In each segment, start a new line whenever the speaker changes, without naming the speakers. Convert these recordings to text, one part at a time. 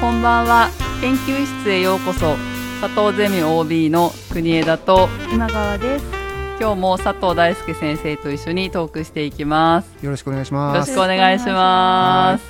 こんばんは。研究室へようこそ。佐藤ゼミ OB の国枝と
今川です。
今日も佐藤大輔先生と一緒にトークしていきます。
よろしくお願いし
よ
ます。
ろしくお願いします。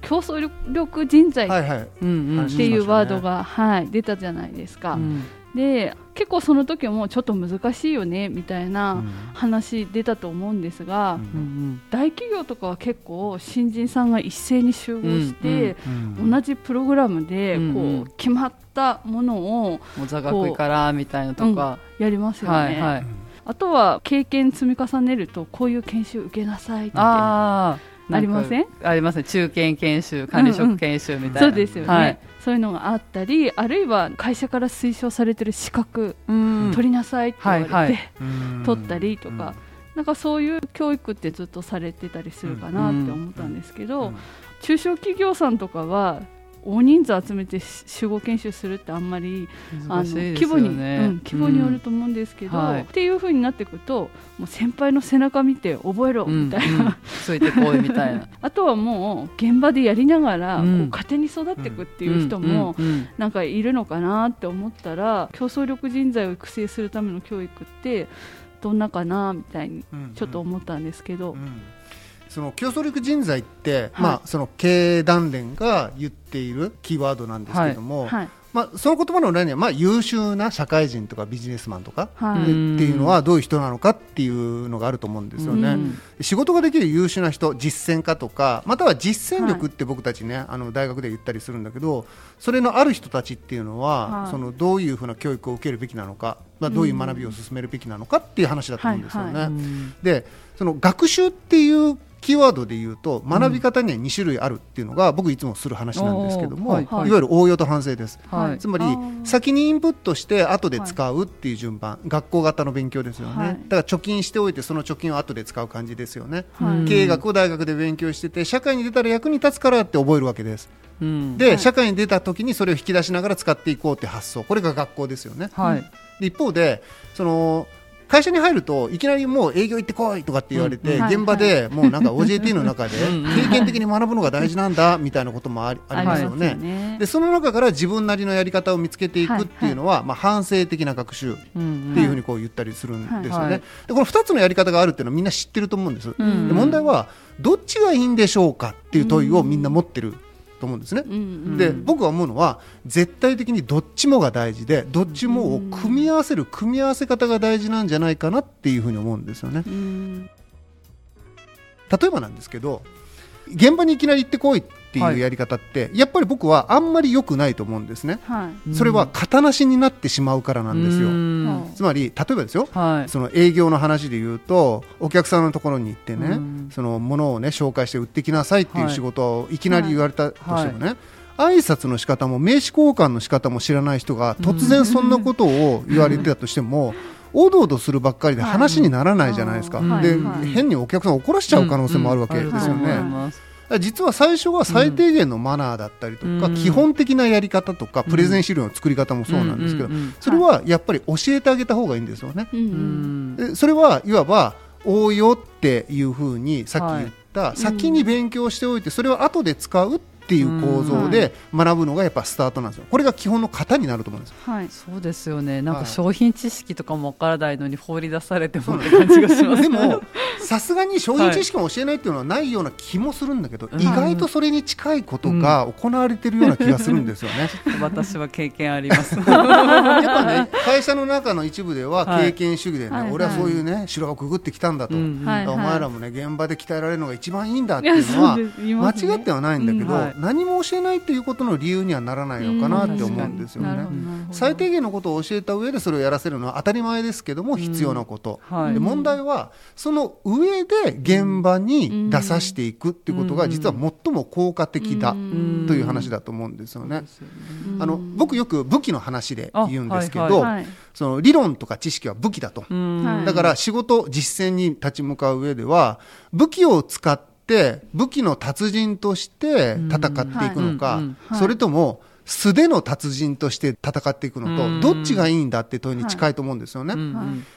競争力人材っ
はいはい。
うんうん。
ていうワードが、はい、出たじゃないですか、
うん。
で結構その時もちょっと難しいよねみたいな話出たと思うんですが、
うん
うん。
大企業とかは結構新人さんが一斉に集合して、
うん
同じプログラムで
うん
こ
うん。
う決まったものを
座学位からみたいなとか、
やりますよね、
はいはい。
あとは経験積み重ねるとこういう研修受けなさいって
あ
りません？
ありますね。中堅研修管理職研修みたいな、
そうですよね、
はい
そういうのがあったりあるいは会社から推奨されてる資格
うん。
取りなさいって言われて、
はいはい。
うん。
取ったりとか、なんかそういう教育ってずっとされてたりするかなって思ったんですけど、中小企業さんとかは大人数集めてし集合研修するってあんまりあの規模に、
ね
うん、規模によると思うんですけど、
うんはい。
っていう風になっていくともう先輩の背中見て覚えろみたいな、
うんうん。ついてこいみたいな。
あとはもう現場でやりながら、
うん。
こう家庭に育っていくっていう人も、
うんうん
なんかいるのかなって思ったら競争力人材を育成するための教育ってどんなかなみたいに
うん。
ちょっと思ったんですけど、
うんその競争力人材って、
はい。
まあその経団連が言っているキーワードなんですけども、
はい。
まあその言葉の裏にはまあ優秀な社会人とかビジネスマンとか。
はい。
っていうのはどういう人なのかっていうのがあると思うんですよね。
うん。
仕事ができる優秀な人実践家とかまたは実践力って僕たちね、あの大学で言ったりするんだけどそれのある人たちっていうのは、
はい。
そのどういうふうな教育を受けるべきなのか、まあ、どういう学びを進めるべきなのかっていう話だと思うんですよね。でその学習っていうキーワードで言うと学び方には2種類あるっていうのが僕いつもする話なんですけども、
い
い。わゆる応用と反省です。
はい。
つまり先にインプットして後で使うっていう順番、学校型の勉強ですよね、
はい。
だから貯金しておいてその貯金を後で使う感じですよね、
はい。
経営学を大学で勉強してて社会に出たら役に立つからって覚えるわけです。
うん。
で、
はい。
社会に出た時にそれを引き出しながら使っていこうって発想。これが学校ですよね。一方でその会社に入るといきなりもう営業行ってこいとかって言われて、現場でもうなんか OJT の中で
うん
経験的に学ぶのが大事なんだみたいなこともありますよね。
ね。
でその中から自分なりのやり方を見つけていくっていうのは、まあ、反省的な学習っ
うん
ていうふうにこう言ったりするんですよね。
はい。
でこの2つのやり方があるっていうのはみんな知ってると思うんです。
うん。
で問題はどっちがいいんでしょうかっていう問いをみんな持ってると思うんですね。
うんうん
で僕は思うのは絶対的にどっちもが大事でどっちもを組み合わせる組み合わせ方が大事なんじゃないかなっていうふうに思うんですよね。
うん
例えばなんですけど現場にいきなり行ってこいっていうやり方って、やっぱり僕はあんまり良くないと思うんですね。
はい。
それは型なしになってしまうからなんですよ。
うん。
つまり例えばですよ
はい。
その営業の話で言うとお客さんのところに行ってね、
うん。
そのものをね紹介して売ってきなさいっていう
はい。
仕事をいきなり言われたとしてもね、挨拶の仕方も名刺交換の仕方も知らない人が突然そんなことを言われてたとしても、おどおどするばっかりで話にならないじゃないですか、
はい。
で、
はい。
変にお客さんを怒らしちゃう可能性もあるわけですよね。実は最初は最低限のマナーだったりとか、
うん。
基本的なやり方とか、プレゼン資料の作り方もそうなんですけど、それはやっぱり教えてあげた方がいいんですよね。それはいわば応用っていうふうにさっき言った、先に勉強しておいてそれを後で使うっていう構造で学ぶのがやっぱスタートなんですよ。これが基本の型になると思うんです
はい。
そうですよね。なん
はい。
か商品知識とかもわからないのに放り出されてもって感じがします。
でも さすがに商品知識も教えないっていうのはないような気もするんだけど、
うん。
意外とそれに近いことが行われてるような気がするんですよね。
私は経験あります。
やっぱね会社の中の一部では
はい。
経験主義でね、
はい。
俺はそういうね城をくぐってきたんだと、
うん
はい
お前らもね現場で鍛えられるのが一番いいんだっていうのは間違ってはないんだけど、
うん。はい
何も教えないっていうことの理由にはならないのかなって思うんですよね。最低限のことを教えた上でそれをやらせるのは当たり前ですけども必要なこと、
はい。
で問題はその上で現場に出させていくっていうことが実は最も効果的だ
うん。
という話だと思うんですよね。
うん。
あの僕よく武器の話で言うんですけ
あ
ど、その理論とか知識は武器だと、だから仕事実践に立ち向かう上では武器を使って武器の達人として戦っていくのか、それとも素手の達人として戦っていくのと、
うん
どっちがいいんだって問いに近いと思うんですよね。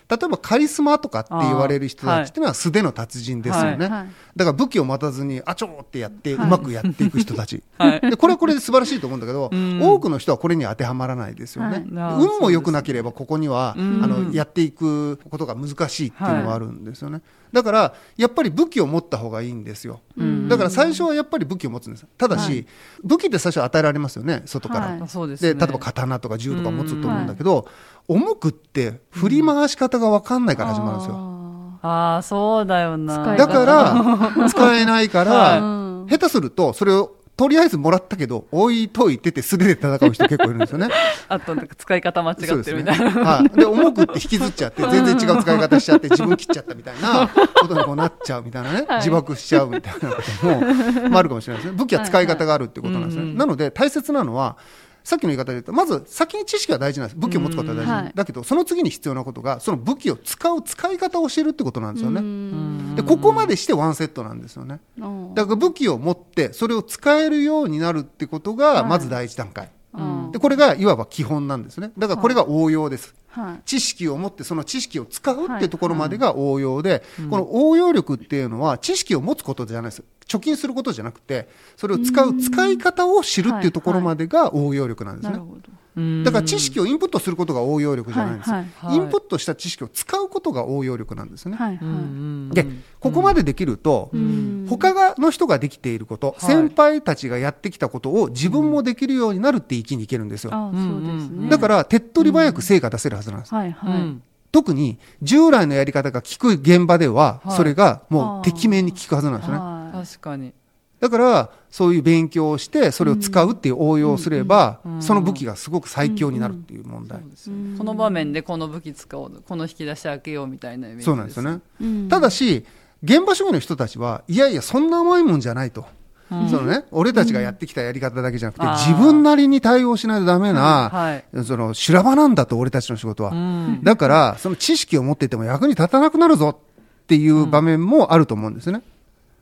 例えばカリスマとかって言われる人たちっていうのは素手の達人ですよね。
はい。
だから武器を待たずに、あちょーってやって、う
はい。
まくやっていく人たち。
はい。
で、これはこれで素晴らしいと思うんだけど、
うん。
多くの人はこれに当てはまらないですよね。
はい。
運も良くなければ、ここには、
うん。
あの、やっていくことが難しいっていうのがあるんですよね。だから、やっぱり武器を持った方がいいんですよ。
うん。
だから最初はやっぱり武器を持つんです。ただし、
はい。
武器って最初与えられますよね、外から。
はい。
あそうでね。
例えば刀とか銃とか持つと思うんだけど、重くって振り回し方が分かんないから始まるんですよ。
あ
ああそうだよな。
だから、使えないか
は
ら、下手すると、それをとりあえずもらったけど、置いといてて素手で戦う人結構いるんですよね。
あと使い方間違。ってるみたいな、
はい。で、重くって引きずっちゃって、全然違う使い方しちゃって、自分切っちゃったみたいなことにこうなっちゃうみたいなね、
はい
自爆しちゃうみたいなことも、まああるかもしれないですね。武器は使い方があるってことなんですね。
はいはい
なので、大切なのは、さっきの言い方で言うと、まず先に知識が大事なんです。武器を持つことは大事、
うんはい
だけど、その次に必要なことが、その武器を使う使い方を教えるってことなんですよね。
うん
で、ここまでしてワンセットなんですよね。
うん
だから武器を持って、それを使えるようになるってことが、
はい
まず第一段階。
うん
で、これがいわば基本なんですね。だからこれが応用です。
はい
知識を持ってその知識を使うってところまでが応用で、この応用力っていうのは知識を持つことじゃないです。貯金することじゃなくて、それを使う使い方を知るっていうところまでが応用力なんですね。だから知識をインプットすることが応用力じゃないんです。よ。
はい。
はい。
インプットした知識を使うことが応用力なんですね。
はいはい。
で、ここまでできると、
うん。
他がの人ができていること、
はい。
先輩たちがやってきたことを自分もできるようになるって域にいけるんですよ。だから、手っ取り早く成果出せるはずなんです。
はいはい。
うん
特に従来のやり方が効く現場では、
はい。
それがもうてきめんに効くはずなんですね。
は
確かに
だから、そういう勉強をして、それを使うっていう応用をすれば、
うん
その武器がすごく最強になるっていう問題。
この場面でこの武器使おうこの引き出し開けようみたいなイメージ
そうなんですよね。
いうん
ただし、現場主義の人たちは、いやいや、そんな甘いもんじゃないと。
うん
そのね、俺たちがやってきたやり方だけじゃなくて、
あー
自分なりに対応しないとダメな、
はい
その修羅場なんだと、俺たちの仕事は。
うん
だから、その知識を持ってても役に立たなくなるぞっていう場面もあると思うんですね。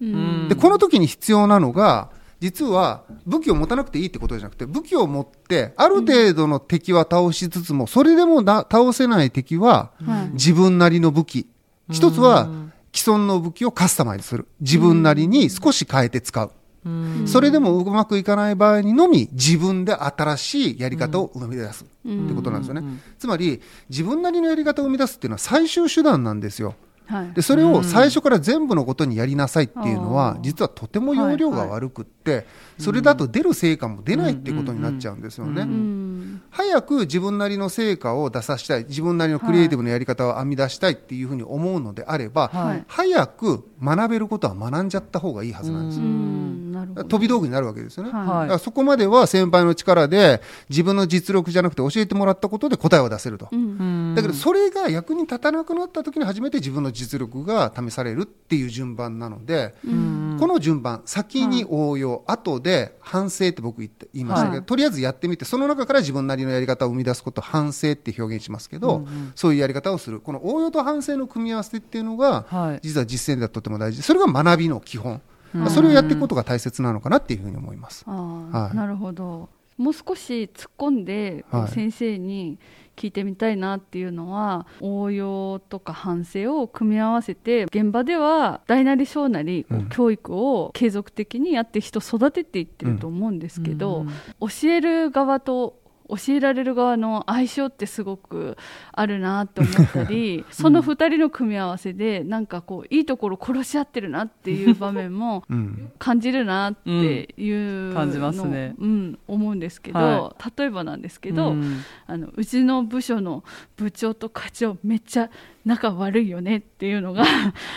うん
で、この時に必要なのが、実は武器を持たなくていいってことじゃなくて、武器を持って、ある程度の敵は倒しつつも、それでもな倒せない敵は、
はい
自分なりの武器。一つは、既存の武器をカスタマイズする。自分なりに少し変えて使う。
うん
それでもうまくいかない場合にのみ、自分で新しいやり方を生み出す。ってことなんですよね。つまり、自分なりのやり方を生み出すっていうのは最終手段なんですよ。
はい。
で、それを最初から全部のことにやりなさいっていうのは
あ、ー
実はとても容量が悪くって、それだと出る成果も出ないってことになっちゃうんですよね。
うん
早く自分なりの成果を出させたい、自分なりのクリエイティブなやり方を編み出したいっていうふうに思うのであれば、
はい。
早く学べることは学んじゃった方がいいはずなんです
う
よ。飛び道具になるわけですよね。
はい。
そこまでは先輩の力で自分の実力じゃなくて教えてもらったことで答えを出せると。
うん。
だけどそれが役に立たなくなった時に初めて自分の実力が試されるっていう順番なので、
うん。
この順番、先に応用、後で反省って僕言って言いましたけど、
はい。
とりあえずやってみて、その中から自分なりのやり方を生み出すことを反省って表現しますけど、そういうやり方をする。この応用と反省の組み合わせっていうのが、
はい。
実は実践ではとても大事。で、それが学びの基本。まあそれをやっていくことが大切なのかなっていうふうに思います。
あ
はい。
あなるほど。もう少し突っ込んで、
はい。
先生に聞いてみたいなっていうのは応用とか反省を組み合わせて現場では大なり小なり教育を継続的にやって人育てていってると思うんですけど、教える側と教えられる側の相性ってすごくあるなって思ったり、その2人の組み合わせでなんかこういいところ殺し合ってるなっていう場面も
うん。
感じるなっていう
感じますね。
うん、思うんですけど、
は
例えばなんですけど、
うん。
あのうちの部署の部長と課長めっちゃ仲悪いよねっていうのが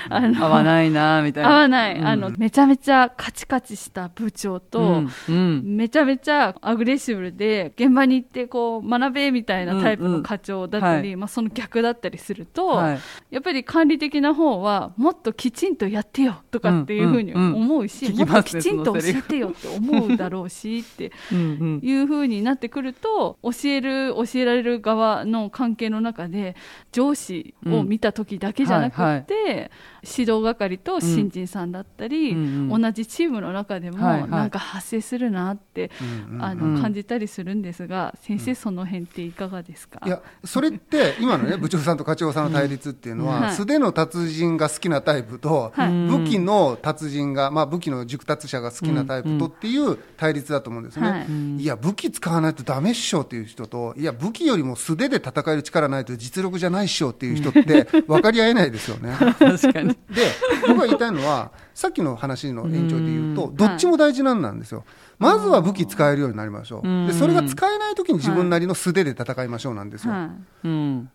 あの
合わないなみたいな。
合わない、
うん。
あのめちゃめちゃカチカチした部長と、
うん。うん。
めちゃめちゃアグレッシブで現場に行ってこう学べみたいなタイプの課長だったり、
うんうん。
まあ、その逆だったりすると、
はい。
やっぱり管理的な方はもっときちんとやってよとかっていうふうに
うんうんうん。
思うし、もっときちんと教えてよって思うだろうしって
うんうん。
いうふうになってくると教える教えられる側の関係の中で上司を見た時だけじゃなくって、指導係と新人さんだったり、
うん。うん
同じチームの中でも
はいはい。
なんか発生するなって、
うんうん
あ
うん。
の感じたりするんですが、先生その辺っていかがですか、
いやそれって今のね 部長さんと課長さんの対立っていうのは、
うんはい。
素手の達人が好きなタイプと、
はい。
武器の達人が、まあ、武器の熟達者が好きなタイプとっていう対立だと思うんですね、
はい。
いや武器使わないとダメっしょっていう人といや武器よりも素手で戦える力ないと実力じゃないっしょっていう人って 分かり合えないですよね。
確かに
で僕が言いたいのはさっきの話の延長で言うと
うん
どっちも大事なんなんですよ。まずは武器使えるようになりましょ
う。
でそれが使えない時に自分なりの素手で戦いましょうなんですよ。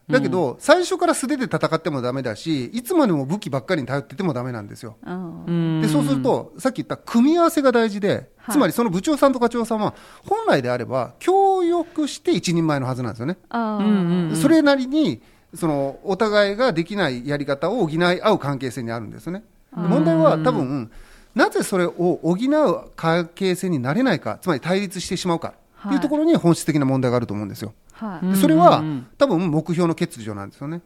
だけど、最初から素手で戦ってもダメだし、いつまでも武器ばっかりに頼っててもダメなんですよ。で、そうすると、さっき言った組み合わせが大事で、
はい
つまりその部長さんと課長さんは、本来であれば、協力して一人前のはずなんですよね。それなりに、その、お互いができないやり方を補い合う関係性にあるんですよね。問題は多分、なぜそれを補う関係性になれないか、つまり対立してしまうか、っていうところに本質的な問題があると思うんですよ。
はい
それは、多分目標の欠如なんですよね。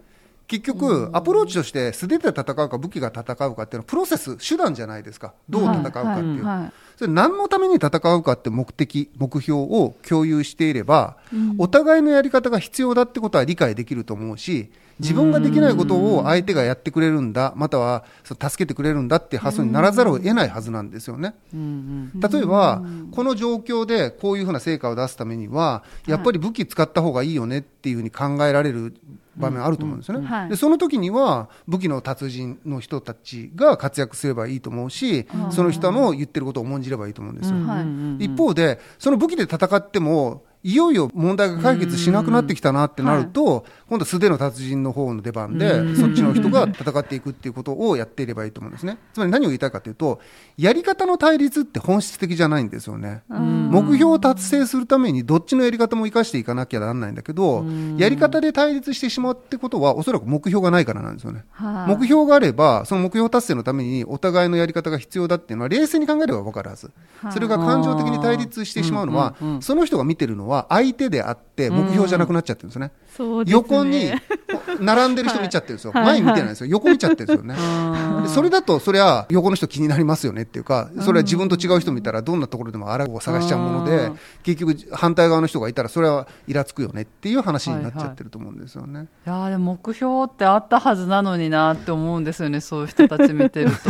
結局、アプローチとして素手で戦うか武器が戦うかっていうのはプロセス、手段じゃないですか。どう戦うかっていう。
はい。
それ何のために戦うかって目的、目標を共有していれば、
うん。
お互いのやり方が必要だってことは理解できると思うし、自分ができないことを相手がやってくれるんだ、または助けてくれるんだっていう発想にならざるを得ないはずなんですよね。例えば、この状況でこういうふうな成果を出すためには、やっぱり武器使った方がいいよねっていうふうに考えられる場面あると思うんですよね。でその時には、武器の達人の人たちが活躍すればいいと思うし、その人の言ってることを重んじればいいと思うんですよ。
はい。
一方で、その武器で戦っても、いよいよ問題が解決しなくなってきたなってなると、今度素手の達人の方の出番で、そっちの人が戦っていくっていうことをやっていればいいと思うんですね。つまり何を言いたいかというと、やり方の対立って本質的じゃないんですよね。
うん
目標を達成するためにどっちのやり方も生かしていかなきゃならないんだけど、やり方で対立してしまうってことは、おそらく目標がないからなんですよね。
はい
目標があれば、その目標達成のためにお互いのやり方が必要だっていうのは冷静に考えれば分かるはず。
はい
それが感情的に対立してしまうのはその人が見てるのは相手であって目標じゃなくなっちゃってるんですね。
すね
横に 並んでる人見ちゃってるんですよ。
はい
前見てないんですよ。横見ちゃってるんですよね。それだと、それは横の人気になりますよねっていうか、それは自分と違う人見たら、どんなところでもあらを探しちゃうもので
うん、
結局、反対側の人がいたら、それはイラつくよねっていう話になっちゃってると思うんですよね。
いやーでも目標ってあったはずなのになって思うんですよねそういう人たち見てると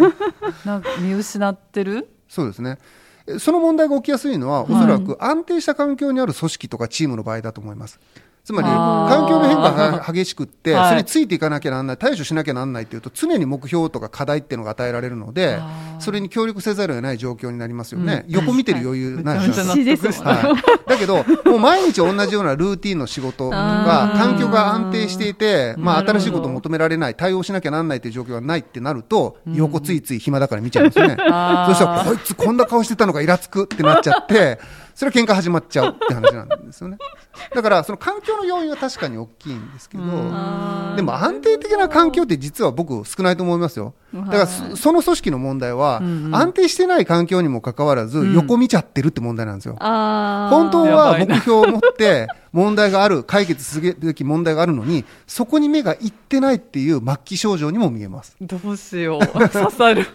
なんか見失ってる？
そうですね。えその問題が起きやすいのは、おそらく安定した環境にある組織とかチームの場合だと思います。つまり、環境の変化が激しくって、
はい。
それについていかなきゃなんない、対処しなきゃなんないっていうと、常に目標とか課題っていうのが与えられるのでそれに協力せざるを得ない状況になりますよね。
うん。
横見てる余裕ないですだけど、もう毎日同じようなルーティンの仕事とか環境が安定していて、まあ、新しいことを求められない、対応しなきゃなんないっていう状況がないってなると、横ついつい暇だから見ちゃいますよね。そしたら、こいつこんな顔してたのがイラつくってなっちゃって、それは喧嘩始まっちゃうって話なんですよね。だから、その環境の要因は確かに大きいんですけど、でも安定的な環境って実は僕少ないと思いますよ。だからそその組織の問題は、安定してない環境にもかかわらず、横見ちゃってるって問題なんですよ。
あー。
本当は目標を持って問題がある、解決するべき問題があるのに、そこに目がいってないっていう末期症状にも見えます。
どうしよう。刺さる。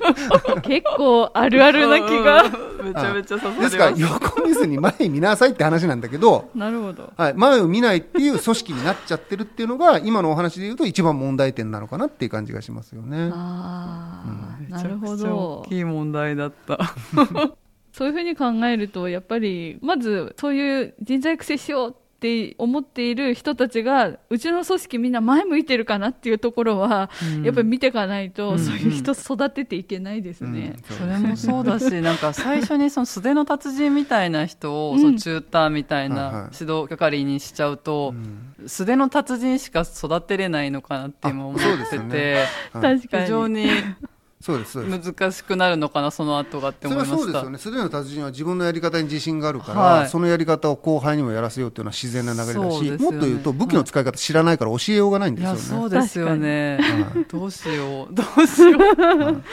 結構あるあるな気が。
う んめちゃめちゃ刺さりま
ですから、横見ずに前見なさいって話なんだけど、
なるほど。
はい、前を見ないっていう組織になっちゃってるっていうのが、今のお話で言うと一番問題点なのかなっていう感じがしますよね。
あーなるほど。
大きい問題だった。
そういうふうに考えるとやっぱりまずそういう人材育成しようって思っている人たちがうちの組織みんな前向いてるかなっていうところは、やっぱり見ていかないと、
うん。
そういう人育てていけないですね。
うん。
それもそうだし なんか最初にその素手の達人みたいな人を、
うん
そのチューターみたいな指導係にしちゃうと、素手の達人しか育てれないのかなって今思ってて、
ですよね
非常に
そうです
難しくなるのかなその後がって
それ
思いました。
はそうですよね。すでの達人は自分のやり方に自信があるから、
はい。
そのやり方を後輩にもやらせようっていうのは自然な流れだし、
ね。
もっと言うと武器の使い方知らないから教えようがないんですよね。
そうですよね。
はい。
どうしよう。どうしよう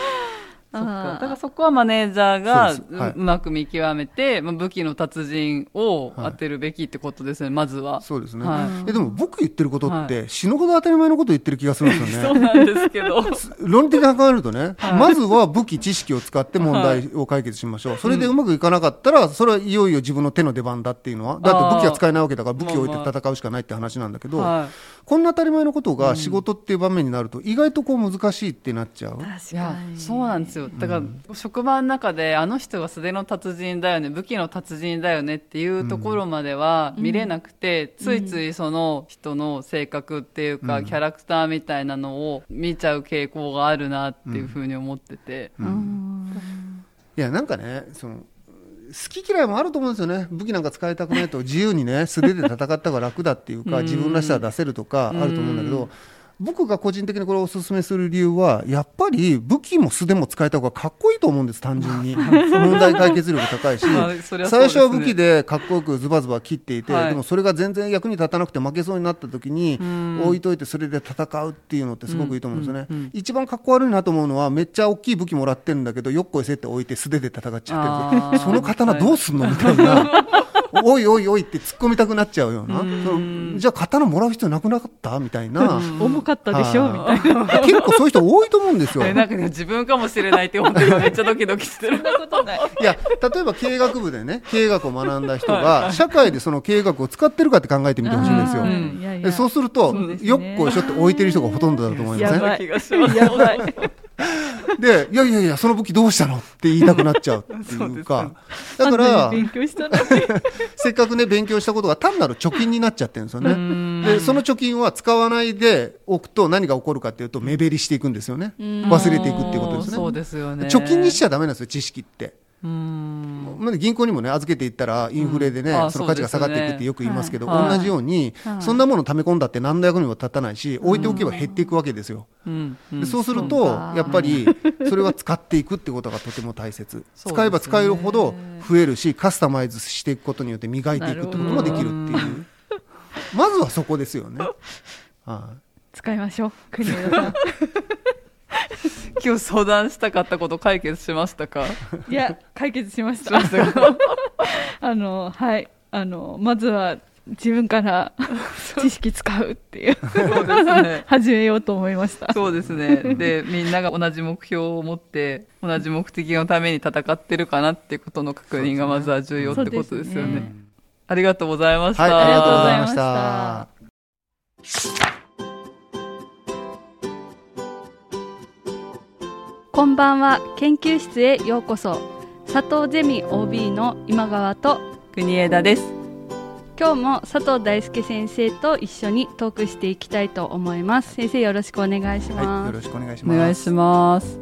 そだからそこはマネージャーが
そう
まく見極めて、まあ、武器の達人を当てるべきってことですね、まずは。
そうですね、
はい。
えでも僕言ってることって、死ぬほど当たり前のこと言ってる気がするんですよね。
そうなんですけど。
論理的に考えるとね、
はい。
まずは武器、知識を使って問題を解決しましょう、それでうまくいかなかったら、それはいよいよ自分の手の出番だっていうのは、だって武器は使えないわけだから、武器を置いて戦うしかないって話なんだけど、
は
こんな当たり前のことが仕事っていう場面になると、意外とこう難しいってなっちゃう？
い、いやそうなんですよ。だから、職場の中であの人が素手の達人だよね武器の達人だよねっていうところまでは見れなくて、ついついその人の性格っていうか、
うん。
キャラクターみたいなのを見ちゃう傾向があるなっていうふうに思ってて、
いやなんかねその好き嫌いもあると思うんですよね。武器なんか使いたくないと自由にね素手で戦った方が楽だっていうか
うん。
自分らしさを出せるとかあると思うんだけど僕が個人的にこれをお勧めする理由はやっぱり武器も素手も使えた方がかっこいいと思うんです単純に。問題解決力高いし。
まあね
最初は武器でかっこよくズバズバ切っていて、
はい。
でもそれが全然役に立たなくて負けそうになった時に
ん。
置いといてそれで戦うっていうのってすごくいいと思うんですよね、
うんうんうん。
一番かっこ悪いなと思うのはめっちゃ大きい武器もらってるんだけどよっこいせって置いて素手で戦っちゃってる。その刀どうすんのみたいなおいおいおいって突っ込みたくなっちゃうような。じゃあ刀もらう必要なくなかったみたいな。
重かったでしょ？みたいな。
はい結構そういう人多いと思うんですよ。
えなんかね自分かもしれないって本当にめっちゃドキドキしてる。
ことない。
いや例えば経営学部でね経営学を学んだ人が社会でその経営学を使ってるかって考えてみてほしいんですよ。そうすると
ね。
よっこいしょって置いてる人がほとんどだと思いま
す
やばい
でいやいやいやその武器どうしたのって言いたくなっちゃうっていうか だから
に勉強したのに
せっかくね勉強したことが単なる貯金になっちゃってるんですよね。でその貯金は使わないでおくと何が起こるかっていうと目減りしていくんですよね。忘れていくっていうことですね。
そうですよね
貯金にしちゃダメなんですよ知識って。
うん。
まあ銀行にもね預けていったらインフレでね、
うんあ
その価値が下がっていくってよく言いますけど、
はい。
同じように、
はい。
そんなもの溜め込んだって何の役にも立たないし、置いておけば減っていくわけですよ。
うん。
でそうすると
か。
やっぱりそれは使っていくってことがとても大切、使えば使えるほど増えるしカスタマイズしていくことによって磨いていくってこともできるっていう。まずはそこですよね。はい。
使いましょう国枝さん
今日相談したかったこと解決しましたか？
いや解決しまし
した
あのはい。あのまずは自分から知識使うっていう。
そうですね。
始めようと思いました。
そうですね。でみんなが同じ目標を持って同じ目的のために戦ってるかなっていうことの確認がまずは重要ってことですよね。
ね。
ありがとうございました、
はい、ありがとうございました。
こんばんは。研究室へようこそ。佐藤ゼミ OB の今川と
国枝です。
今日も佐藤大輔先生と一緒にトークしていきたいと思います。先生よろしくお願いし
はい、
ます、
よろしくお願いします。
お願いします。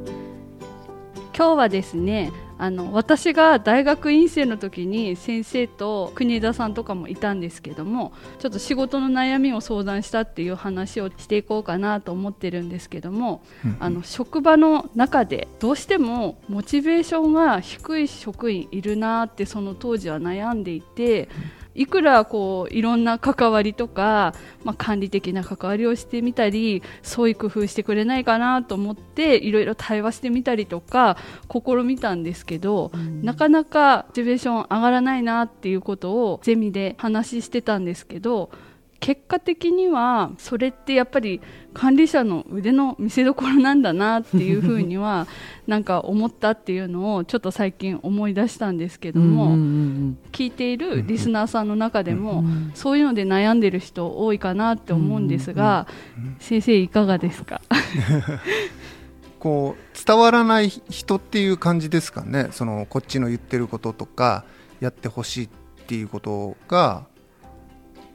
今日はですねあの私が大学院生の時に先生と国枝さんとかもいたんですけどもちょっと仕事の悩みを相談したっていう話をしていこうかなと思ってるんですけども、
うん
あの職場の中でどうしてもモチベーションが低い職員いるなってその当時は悩んでいて。いくらこういろんな関わりとか、まあ、管理的な関わりをしてみたりそういう工夫してくれないかなと思っていろいろ対話してみたりとか試みたんですけど、なかなかモチベーション上がらないなっていうことをゼミで話してたんですけど結果的にはそれってやっぱり管理者の腕の見せ所なんだなっていうふうには なんか思ったっていうのをちょっと最近思い出したんですけども、聞いているリスナーさんの中でも、そういうので悩んでる人多いかなって思うんですが、先生いかがですか？
こう伝わらない人っていう感じですかね？そのこっちの言ってることとかやってほしいっていうことが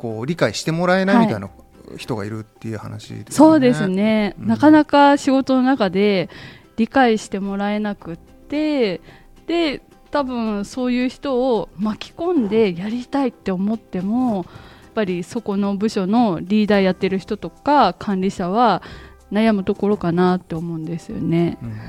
こう理解してもらえないみたいな人がいるっていう話ですね。
そうですね、
うん
なかなか仕事の中で理解してもらえなくってで多分そういう人を巻き込んでやりたいって思ってもやっぱりそこの部署のリーダーやってる人とか管理者は悩むところかなって思うんですよね。
うん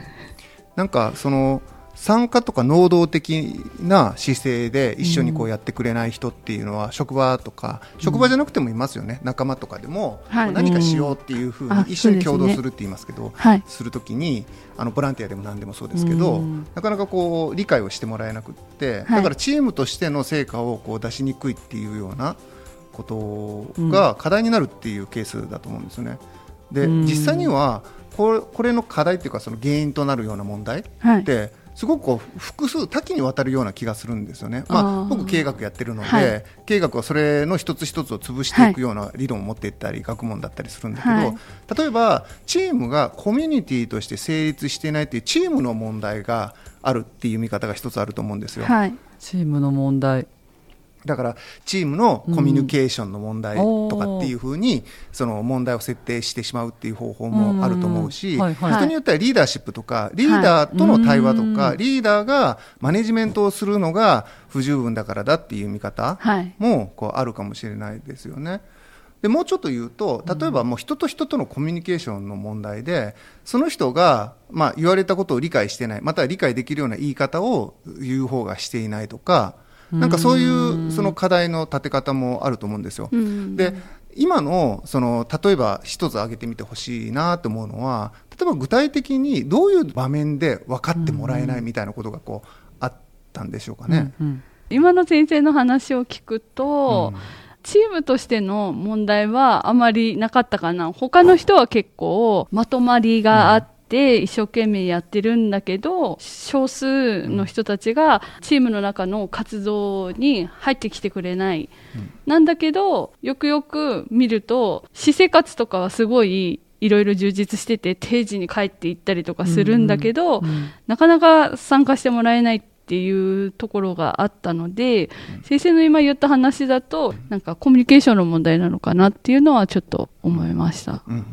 なんかその参加とか能動的な姿勢で一緒にこうやってくれない人っていうのは職場とか、職場じゃなくてもいますよね、仲間とかでも、
はい。
何かしようっていうふう
あ
に一緒に共同
すね
するって言いますけど、
はい。
するときにあのボランティアでも何でもそうですけど、なかなかこう理解をしてもらえなくって、
はい。
だからチームとしての成果をこう出しにくいっていうようなことが課題になるっていうケースだと思うんですよね。で
うん。
実際にはこれこれの課題っていうかその原因となるような問題
はい。
ってすごくこう複数多岐にわたるような気がするんですよね。まあ、僕経営学やってるので、
はい。
経営学はそれの一つ一つを潰していくような理論を持っていったり、学問だったりするんだけど、
はい。
例えばチームがコミュニティとして成立していないというチームの問題があるっていう見方が一つあると思うんですよ。
はい。
チームの問題
だからチームのコミュニケーションの問題とかっていうふうに、その問題を設定してしまうっていう方法もあると思うし、人によってはリーダーシップとかリーダーとの対話とか、
はい
リーダーがマネジメントをするのが不十分だからだっていう見方
はい。
もこうあるかもしれないですよね。でもうちょっと言うと例えばもう人と人とのコミュニケーションの問題でその人がまあ言われたことを理解してないまたは理解できるような言い方を言う方がしていないとかなんかそういうその課題の立て方もあると思うんですよ。
うん
で今のその例えば一つ挙げてみてほしいなと思うのは例えば具体的にどういう場面で分かってもらえないみたいなことがこうあったんでしょうかね。
うん
今の先生の話を聞くと、チームとしての問題はあまりなかったかな他の人は結構まとまりがあって一生懸命やってるんだけど少数の人たちがチームの中の活動に入ってきてくれない、なんだけどよくよく見ると私生活とかはすごいいろいろ充実してて定時に帰って行ったりとかするんだけど、
うん
なかなか参加してもらえないっていうところがあったので、先生の今言った話だと、なんかコミュニケーションの問題なのかなっていうのはちょっと思いました。
うん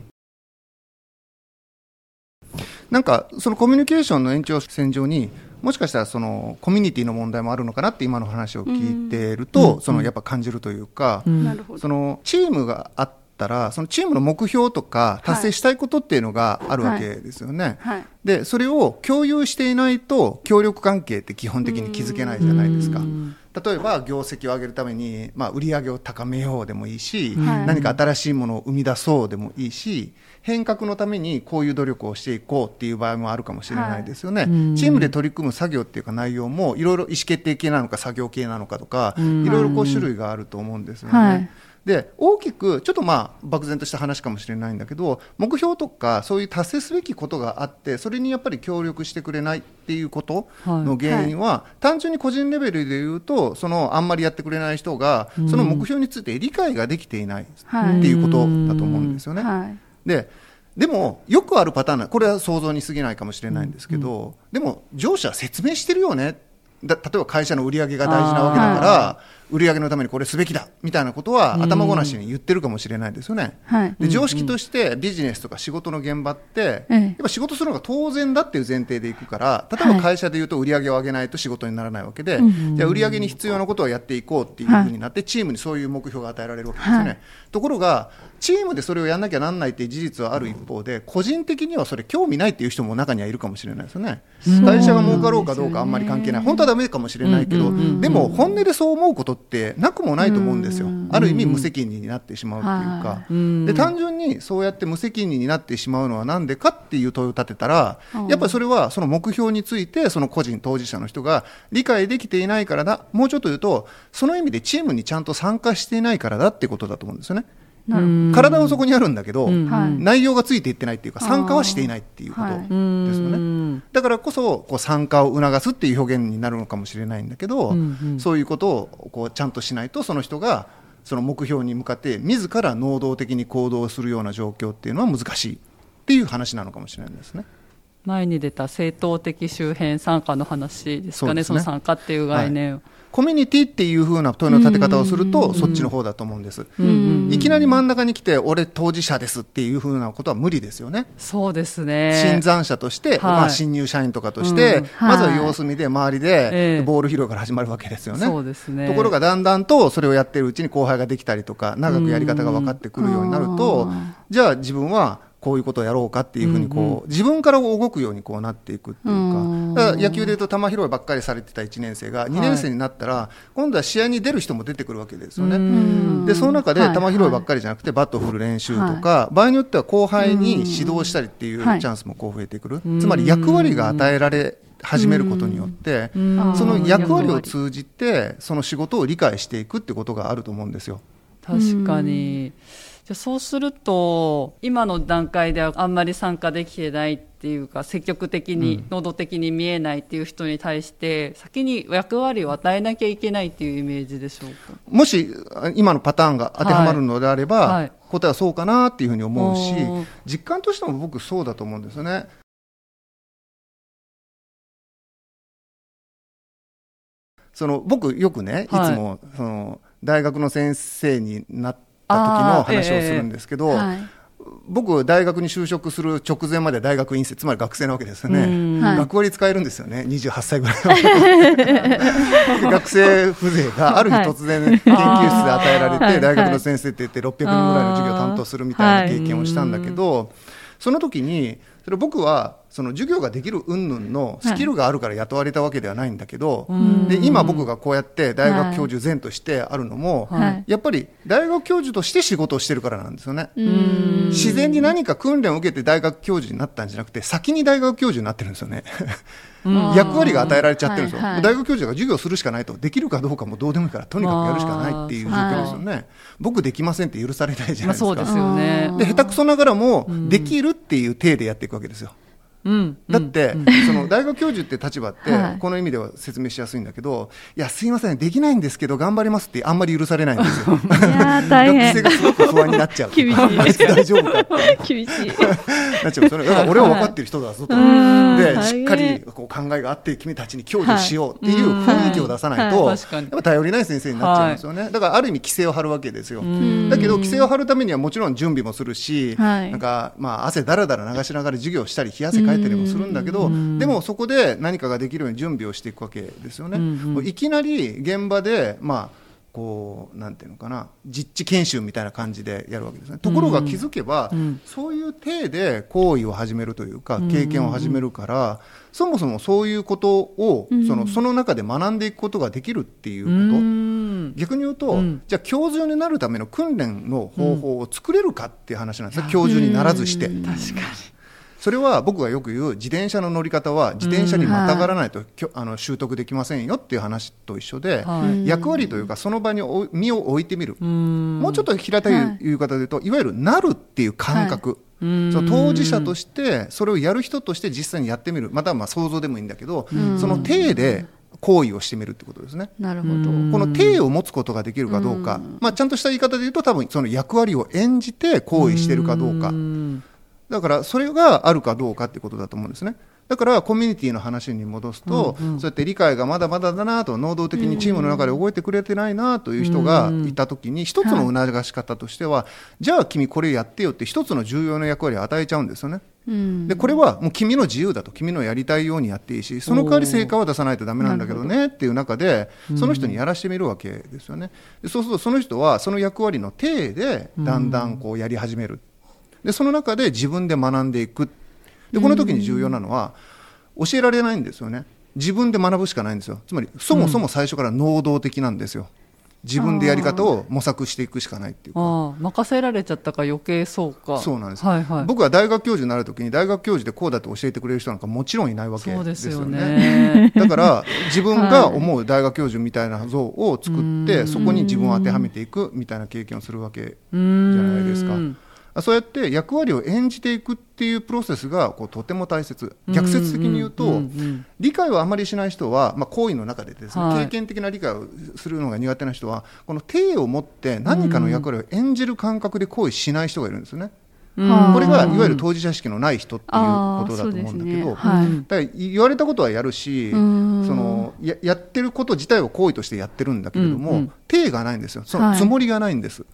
なんかそのコミュニケーションの延長線上にもしかしたらそのコミュニティの問題もあるのかなって今の話を聞いていると、
うん
そのやっぱ感じるというか、
うん
なるほど。
そのチームがあったらそのチームの目標とか達成したいことっていうのがあるわけですよね。
はい。
でそれを共有していないと協力関係って基本的に築けないじゃないですか。
うん
例えば業績を上げるために、まあ、売り上げを高めようでもいいし、
はい
何か新しいものを生み出そうでもいいし変革のためにこういう努力をしていこうっていう場合もあるかもしれないですよね、
はいうん
チームで取り組む作業っていうか内容もいろいろ意思決定系なのか作業系なのかとか、
うん
いろいろこう種類があると思うんですよね。
はい
で大きくちょっとまあ漠然とした話かもしれないんだけど目標とかそういう達成すべきことがあってそれにやっぱり協力してくれないっていうことの原因は、単純に個人レベルで言うとそのあんまりやってくれない人が
うん
その目標について理解ができていないっ
はい。
ていうことだと思うんですよね。
はい。
ででもよくあるパターンなこれは想像に過ぎないかもしれないんですけど、でも上司は説明してるよね。だ例えば会社の売り上げが大事なわけだから売り上げのためにこれすべきだみたいなことは
うん。
頭ごなしに言ってるかもしれないですよね。
はい。
で常識としてビジネスとか仕事の現場って、
ええ。
やっぱ仕事するのが当然だっていう前提でいくから例えば会社でいうと売り上げを上げないと仕事にならないわけで、
うん
じゃあ売り上げに必要なことをやっていこうっていうふうになって、チームにそういう目標が与えられるわけですよね、
はい
ところがチームでそれをやんなきゃなんないっていう事実はある一方で個人的にはそれ興味ないっていう人も中にはいるかもしれないですよね。
うん
会社が儲かろうかどうかあんまり関係ない。本当はダメかもしれないけど、でも本音でそう思うことってなくもないと思うんですよ、
うん。
ある意味無責任になってしまうっていうか、で単純にそうやって無責任になってしまうのはなんでかっていう問いを立てたら、
うん
やっぱりそれはその目標についてその個人当事者の人が理解できていないからだ。もうちょっと言うとその意味でチームにちゃんと参加していないからだってことだと思うんですよね。体はそこにあるんだけど、内容がついていってないっていうか参加はしていないっていうこと
はい。
ですよね、
うん。
だからこそこう参加を促すっていう表現になるのかもしれないんだけど、
うんうん。
そういうことをこうちゃんとしないとその人がその目標に向かって自ら能動的に行動するような状況っていうのは難しいっていう話なのかもしれないですね。
前に出た正当的周辺参加の話ですかね、
そね。
その参加っていう概念を。
コミュニティっていう風な問いの立て方をする
うん
とそっちの方だと思うんです。いきなり真ん中に来て俺当事者ですっていう風なことは無理ですよね。
そうですね。
新参者として、
はい
まあ、新入社員とかとして、
うん
まずは様子見で周りで、
ええ
ボール拾いから始まるわけですよね。
そうですね。
ところがだんだんとそれをやってるうちに後輩ができたりとか長くやり方が分かってくるようになると
うん
じゃあ自分はこういうことをやろうかっていうふうにこう、自分から動くようにこうなっていくっていうか、だから野球でいうと球拾いばっかりされてた1年生が2年生になったら、今度は試合に出る人も出てくるわけですよね。でその中で球拾いばっかりじゃなくてバットを振る練習とか、場合によっては後輩に指導したりっていうチャンスもこう増えてくる、つまり役割が与えられ始めることによって、その役割を通じてその仕事を理解していくってことがあると思うんですよ。
確かに、じゃそうすると今の段階ではあんまり参加できてないっていうか積極的に、能動的に見えないっていう人に対して先に役割を与えなきゃいけないっていうイメージでしょうか？
もし今のパターンが当てはまるのであれば、はい。はい、答えはそうかなっていうふうに思うし実感としても僕そうだと思うんですよね。その僕よくねいつも、その大学の先生になった時の話をするんですけど、えーはい、僕大学に就職する直前まで大学院生つまり学生なわけですよね、学割使えるんですよね。28歳ぐらいの 学生風情がある日突然研究室で与えられて、大学の先生って言って600人ぐらいの授業を担当するみたいな経験をしたんだけど、その時にそれ僕はその授業ができる云々のスキルがあるから雇われたわけではないんだけど、はい、で今僕がこうやって大学教授前としてあるのも、はい、やっぱり大学教授として仕事をしてるからなんですよね。自然に何か訓練を受けて大学教授になったんじゃなくて先に大学教授になってるんですよね。役割が与えられちゃってるんですよ、はいはい、大学教授が授業するしかないとできるかどうかもどうでもいいからとにかくやるしかないっていう状況ですよね、はい、僕できませんって許されないじゃないですか、
そうですよね。
で下手くそながらもできるっていう体でやっていくわけですよ。うん、だって、うん、その大学教授って立場って、この意味では説明しやすいんだけど、いや、すいません、できないんですけど、頑張りますってあんまり許されないんですよ。学生がすごく不安になっちゃう。
厳しい。
大丈夫かって。
厳しい。
なっちゃう。それ、だから俺は分かってる人だぞと。で、しっかりこう考えがあって、君たちに享受しようっていう雰囲気を出さないと、やっぱ頼りない先生になっちゃうんですよね。だからある意味規制を張るわけですよ。だけど、規制を張るためにはもちろん準備もするし、なんか、まあ、汗だらだら流しながら授業したり、冷や汗かいたりもするんだけど、ど、でもそこで何かができるように準備をしていくわけですよね。うんうん、いきなり現場で、まあこうなんていうのかな実地研修みたいな感じでやるわけですね。ところが気づけば、うん、そういう体で行為を始めるというか経験を始めるから、そもそもそういうことを、うん、そのその中で学んでいくことができるっていうこと、うん、逆に言うと、じゃあ教授になるための訓練の方法を作れるかっていう話なんですね、教授にならずして。確か
に
それは僕がよく言う自転車の乗り方は自転車にまたがらないと、うんはい、あの習得できませんよっていう話と一緒で、はい、役割というかその場に身を置いてみる、もうちょっと平たい言い方で言うと、い、わゆるなるっていう感覚、その当事者としてそれをやる人として実際にやってみる。またはまあ想像でもいいんだけど、その体で行為をしてみるってことですね。
なるほど。
この体を持つことができるかどうか、まあちゃんとした言い方で言うと多分その役割を演じて行為してるかどうか。だからそれがあるかどうかってことだと思うんですね。だからコミュニティの話に戻すと、うんうん、そうやって理解がまだまだだなと能動的にチームの中で覚えてくれてないなという人がいた時に一つの促し方としては、じゃあ君これやってよって一つの重要な役割を与えちゃうんですよね。でこれはもう君の自由だと君のやりたいようにやっていいしその代わり成果は出さないとだめなんだけどねっていう中でその人にやらしてみるわけですよね。でそうするとその人はその役割の体でだんだんこうやり始めるでその中で自分で学んでいく。でこの時に重要なのは教えられないんですよね。自分で学ぶしかないんですよ。つまりそもそも最初から能動的なんですよ、自分でやり方を模索していくしかないっていうか。
任せられちゃったか余計そうか。
そうなんです、はいはい、僕は大学教授になるときに大学教授でこうだって教えてくれる人なんかもちろんいないわけですよね、ね、だから自分が思う大学教授みたいな像を作って、はい、そこに自分を当てはめていくみたいな経験をするわけじゃないですか。そうやって役割を演じていくっていうプロセスがこうとても大切。逆説的に言うと、理解をあまりしない人は、まあ、行為の中でですね、はい、経験的な理解をするのが苦手な人はこの体を持って何かの役割を演じる感覚で行為しない人がいるんですよね。これがいわゆる当事者意識のない人っていうことだと思うんだけど、ねはい、だから言われたことはやるしそのややってること自体を行為としてやってるんだけれども、うんうん、体がないんですよ。そのつもりがないんです。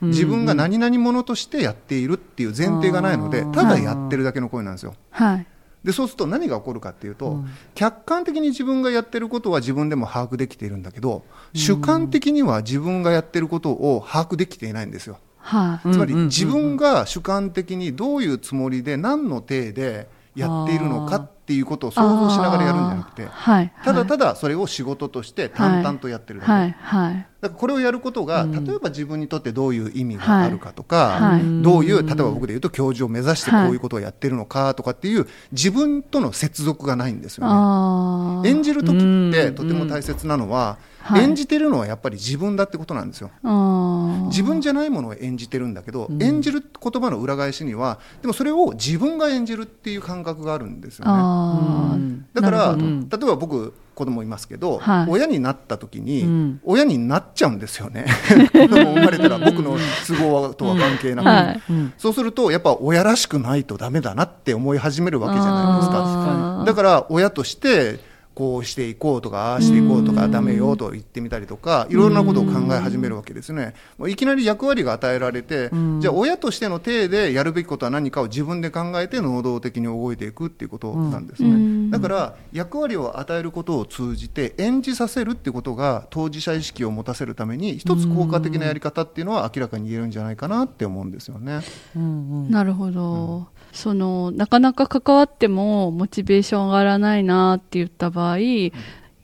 自分が何々ものとしてやっているっていう前提がないのでただやってるだけの声なんですよ。はい。でそうすると何が起こるかっていうと、うん、客観的に自分がやってることは自分でも把握できているんだけど、主観的には自分がやってることを把握できていないんですよ。
はい、
つまり自分が主観的にどういうつもりで何の体でやっているのかっていうことを想像しながらやるんじゃなくて
はい、
ただた
だ
だそれを仕事として淡々とやってるだけ、
はい。はい。
だからこれをやることが、
うん。
例えば自分にとってどういう意味があるかとか、
はい。
どういう例えば僕で言うと教授を目指してこういうことをやってるのかとかっていう自分との接続がないんですよね。演じる時って
うん
とても大切なのは、
はい。
演じてるのはやっぱり自分だってことなんですよ。自分じゃないものを演じてるんだけど、
うん。
演じる言葉の裏返しにはでもそれを自分が演じるっていう感覚があるんですよね。だから、例えば僕子供いますけど、
はい。
親になった時に、
うん。
親になっちゃうんですよね。子供生まれたら僕の都合とは関係なく、
はい。
うん。
そうするとやっぱ親らしくないとダメだなって思い始めるわけじゃないですか。だから親としてこうしていこうとかああしていこうとか
うん。
ダメよと言ってみたりとかいろんなことを考え始めるわけですね。もういきなり役割が与えられて
うん。
じゃあ親としての体でやるべきことは何かを自分で考えて能動的に動いていくっていうことなんですね、
うん。
だから役割を与えることを通じて演じさせるってことが当事者意識を持たせるために一つ効果的なやり方っていうのは明らかに言えるんじゃないかなって思うんですよね。
うん。うん。
なるほど、そのなかなか関わってもモチベーション上がらないなって言った場合、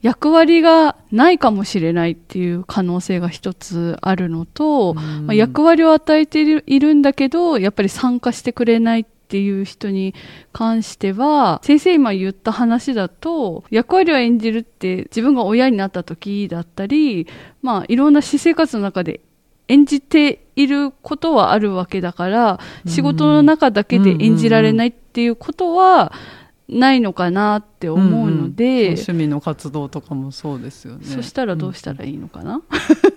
役割がないかもしれないっていう可能性が一つあるのと、
うん。
まあ、役割を与えているいるんだけどやっぱり参加してくれないっていう人に関しては先生今言った話だと役割を演じるって自分が親になった時だったり、まあ、いろんな私生活の中で演じていることはあるわけだから、仕事の中だけで演じられないっていうことはないのかなって思うので、
うんうん趣味の活動とかもそうですよね。
そしたらどうしたらいいのかな、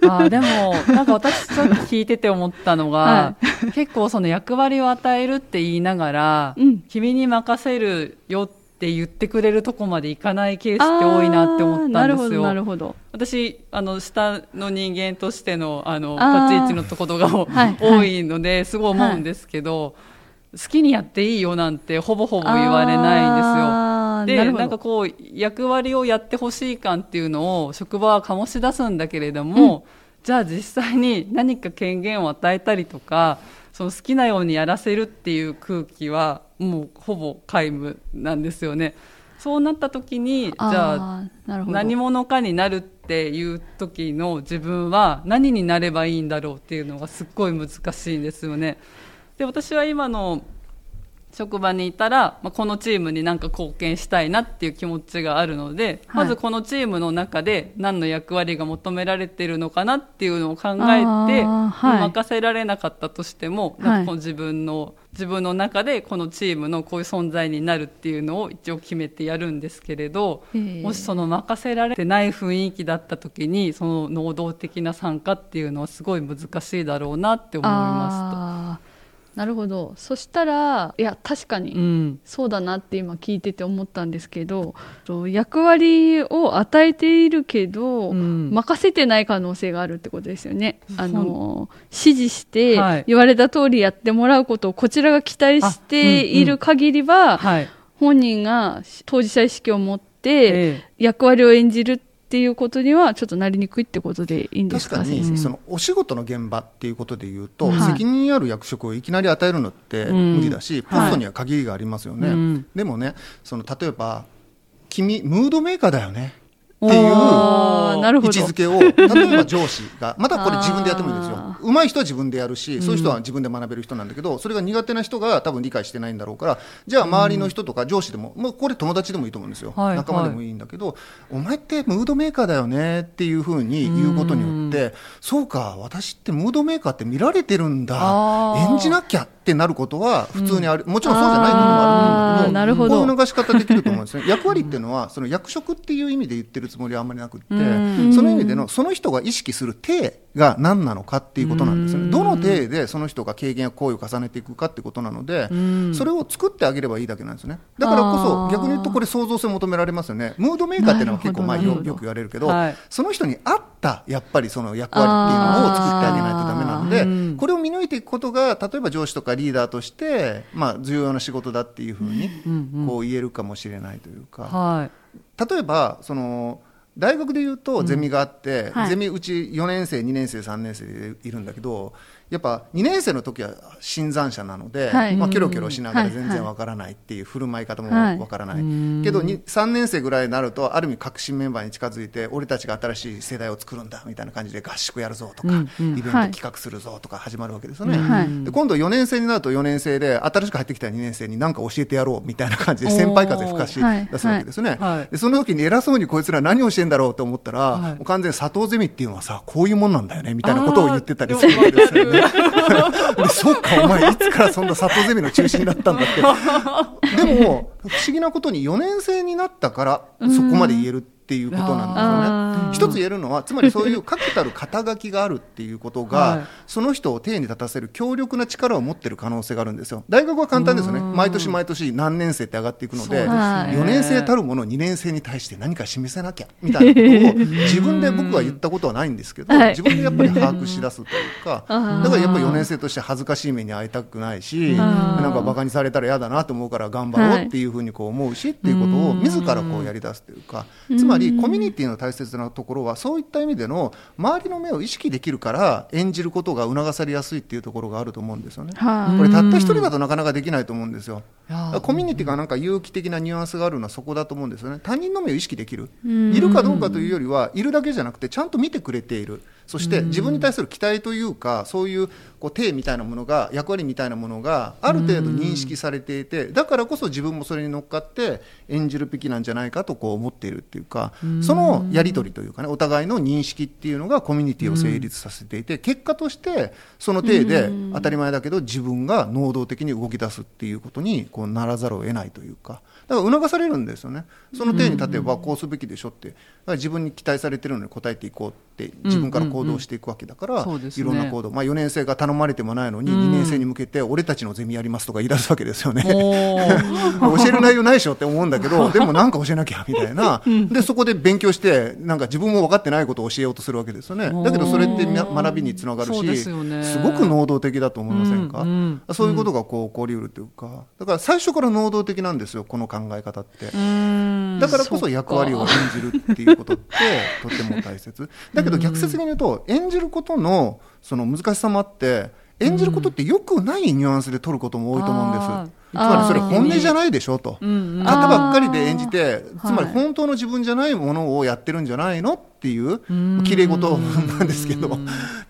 あーでもなんか私ちょっと聞いてて思ったのが、
は
結構その役割を与えるって言いながら、
うん。
君に任せるよって言ってくれるとこまでいかないケースって多いなって思ったんです
あーなるほどな
よ。
るほど。
私あの下の人間としてのあの立ち位置のところがも
はい
多い。のですごい思うんですけど、好きにやっていいよなんてほぼほぼ言われないんですよ。で
な
んかこう役割をやってほしい感っていうのを職場は醸し出すんだけれども、じゃあ実際に何か権限を与えたりとかその好きなようにやらせるっていう空気はもうほぼ皆無なんですよね。そうなった時にじゃあ
ーなるほど
何者かになるっていう時の自分は何になればいいんだろうっていうのがすっごい難しいんですよね。で私は今の職場にいたら、まあ、このチームに何か貢献したいなっていう気持ちがあるので、
はい。
まずこのチームの中で何の役割が求められているのかなっていうのを考えて、
はい。
任せられなかったとしても、
はい。
なんかこの自分の自分の中でこのチームのこういう存在になるっていうのを一応決めてやるんですけれど、もしその任せられてない雰囲気だった時にその能動的な参加っていうのはすごい難しいだろうなって思いま
あーなるほど。そしたらいや確かに、そうだなって今聞いてて思ったんですけどと役割を与えているけど、
うん。
任せてない可能性があるってことですよね。あの指示して
はい。
言われた通りやってもらうことをこちらが期待している限りは、
はい。
本人が当事者意識を持って
ええ。
役割を演じるっていうことにはちょっとなりにくいってことでいいんです
確か
か先生
にそのお仕事の現場っていうことで言うと、
はい。
責任ある役職をいきなり与えるのって
うん。
無理だし、ポストには限りがありますよね、
うん。
でもねその例えば「君ムードメーカーだよね」っていう位置づけを例えば上司がまたこれ自分でやってもいいですよ。
あ
上手い人は自分でやるし、そういう人は自分で学べる人なんだけどそれが苦手な人が多分理解してないんだろうからじゃあ周りの人とか上司でも、もうこれ友達でもいいと思うんですよ、
はい
仲間でもいいんだけど、お前ってムードメーカーだよねっていうふうに言うことによってそうか私ってムードメーカーって見られてるんだ。演じなきゃってなることは普通にある、もちろんそうじゃないこともあるんだけどこういう逃し方できると思うんですね。役割っていうのはその役職っていう意味で言ってるつもりはあんまりなくって
うん。
その意味でのその人が意識する体が何なのかっていうことなんですね。どの体でその人が経験や行為を重ねていくかってことなので
うん。
それを作ってあげればいいだけなんですね。だからこそ逆に言うとこれ創造性求められますよね。ムードメーカーっていうのは結構まあよよく言われるけど
はい。
その人に合ったやっぱりその役割っていうのを作ってあげないとダメなのでこれを見抜いていくことが例えば上司とかリーダーとしてまあ重要な仕事だっていうふうに
うんうん。
こう言えるかもしれないというか。
はい。
例えばその大学でいうとゼミがあって、
はい。
ゼミうち4年生2年生3年生でいるんだけどやっぱ2年生の時は新参者なので、
はい。
まあ、キョロキョロしながら
はい
全然わからないっていう振る舞い方も
はい。
わからない、けどに3年生ぐらいになるとある意味革新メンバーに近づいて俺たちが新しい世代を作るんだみたいな感じで合宿やるぞとか、
うんうん。
イベント企画するぞとか始まるわけですよね、
はい。
で今度4年生になると4年生で新しく入ってきた2年生に何か教えてやろうみたいな感じで先輩風吹かし出すわけですね、
はい。
でその時に偉そうにこいつら何をしてんだろうと思ったら、完全に佐藤ゼミっていうのはさこういうもんなんだよねみたいなことを言ってたりするわけですよね。そっかお前いつからそんな里ゼミの中心だったんだってでも不思議なことに4年生になったからそこまで言えるっていうことなんですよね。一つ言えるのはつまりそういう確たる肩書きがあるっていうことが、
はい。
その人を手に立たせる強力な力を持ってる可能性があるんですよ。大学は簡単ですよね。毎年毎年何年生って上がっていくので
ですね。
4年生たるもの2年生に対して何か示せなきゃみたいなことを 自分で僕は言ったことはないんですけど、
はい。
自分でやっぱり把握し出すというか だからやっぱり4年生として恥ずかしい目に遭いたくないしなんかバカにされたら嫌だなと思うから頑張ろうっていうふうにこう思うしっていうことを自らこうやり出すというかつまりコミュニティの大切なところはそういった意味での周りの目を意識できるから演じることが促されやすいっていうところがあると思うんですよね。
はい
これたった一人だとなかなかできないと思うんですよ。コミュニティがなんか有機的なニュアンスがあるのはそこだと思うんですよね。他人の目を意識できる。
うん。
いるかどうかというよりはいるだけじゃなくてちゃんと見てくれている。そして自分に対する期待というかそういうこう体みたいなものが役割みたいなものがある程度認識されていてだからこそ自分もそれに乗っかって演じるべきなんじゃないかとこう思っているっていうかそのやり取りというかねお互いの認識っていうのがコミュニティを成立させていて結果としてその体で当たり前だけど自分が能動的に動き出すっていうことにこうならざるを得ないというかだから促されるんですよね。その体に立てばこうすべきでしょって。だから自分に期待されてるのに応えていこうって自分から行動していくわけだから、
そうですね。
いろんな行動、まあ、4年生が頼まれてもないのに2年生に向けて俺たちのゼミやりますとか言い出すわけですよね。教える内容ないでしょって思うんだけど でもなんか教えなきゃみたいな。でそこで勉強してなんか自分も分かってないことを教えようとするわけですよね。だけどそれって学びにつながるし
す
ごく能動的だと思いませんか、
うんうん
そういうことがこう起こりうるというか。だから最初から能動的なんですよこの考え方って。
うん。
だからこそ役割を演じるっていうことってとても大切。だけど逆説に言うと演じることのその難しさもあって演じることってよくないニュアンスで取ることも多いと思うんですつまりそれ本音じゃないでしょと。
うんうん。
型ばっかりで演じてつまり
はい。
本当の自分じゃないものをやってるんじゃないのっていう綺麗事 なんですけど。っ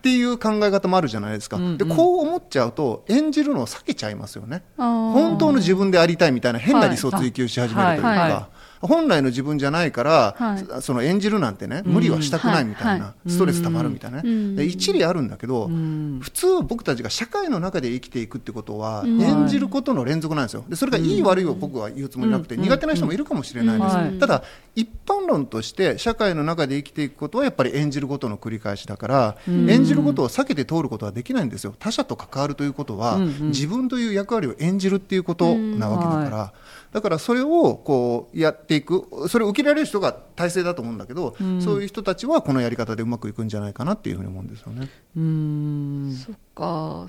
ていう考え方もあるじゃないですか。
うんうん。
でこう思っちゃうと演じるのを避けちゃいますよね。
本
本当の自分でありたいみたいな変な理想を追求し始めるというか、本来の自分じゃないから、
はい。
その演じるなんてね無理はしたくないみたいな、
は
ストレスたまるみたいなね、一理あるんだけど、
うん。
普通僕たちが社会の中で生きていくってことは、
うん。
演じることの連続なんですよ。でそれがいい悪いを僕は言うつもりなくて、
うん。
苦手な人もいるかもしれないです、ただ一般論として社会の中で生きていくことはやっぱり演じることの繰り返しだから、
うん。
演じることを避けて通ることはできないんですよ。他者と関わるということは、自分という役割を演じるっていうことなわけだから、だからそれをこうやっていくそれを受けられる人が大勢だと思うんだけど、
うん。
そういう人たちはこのやり方でうまくいくんじゃないかなっていうふうに思うんですよね。
うん。
そっか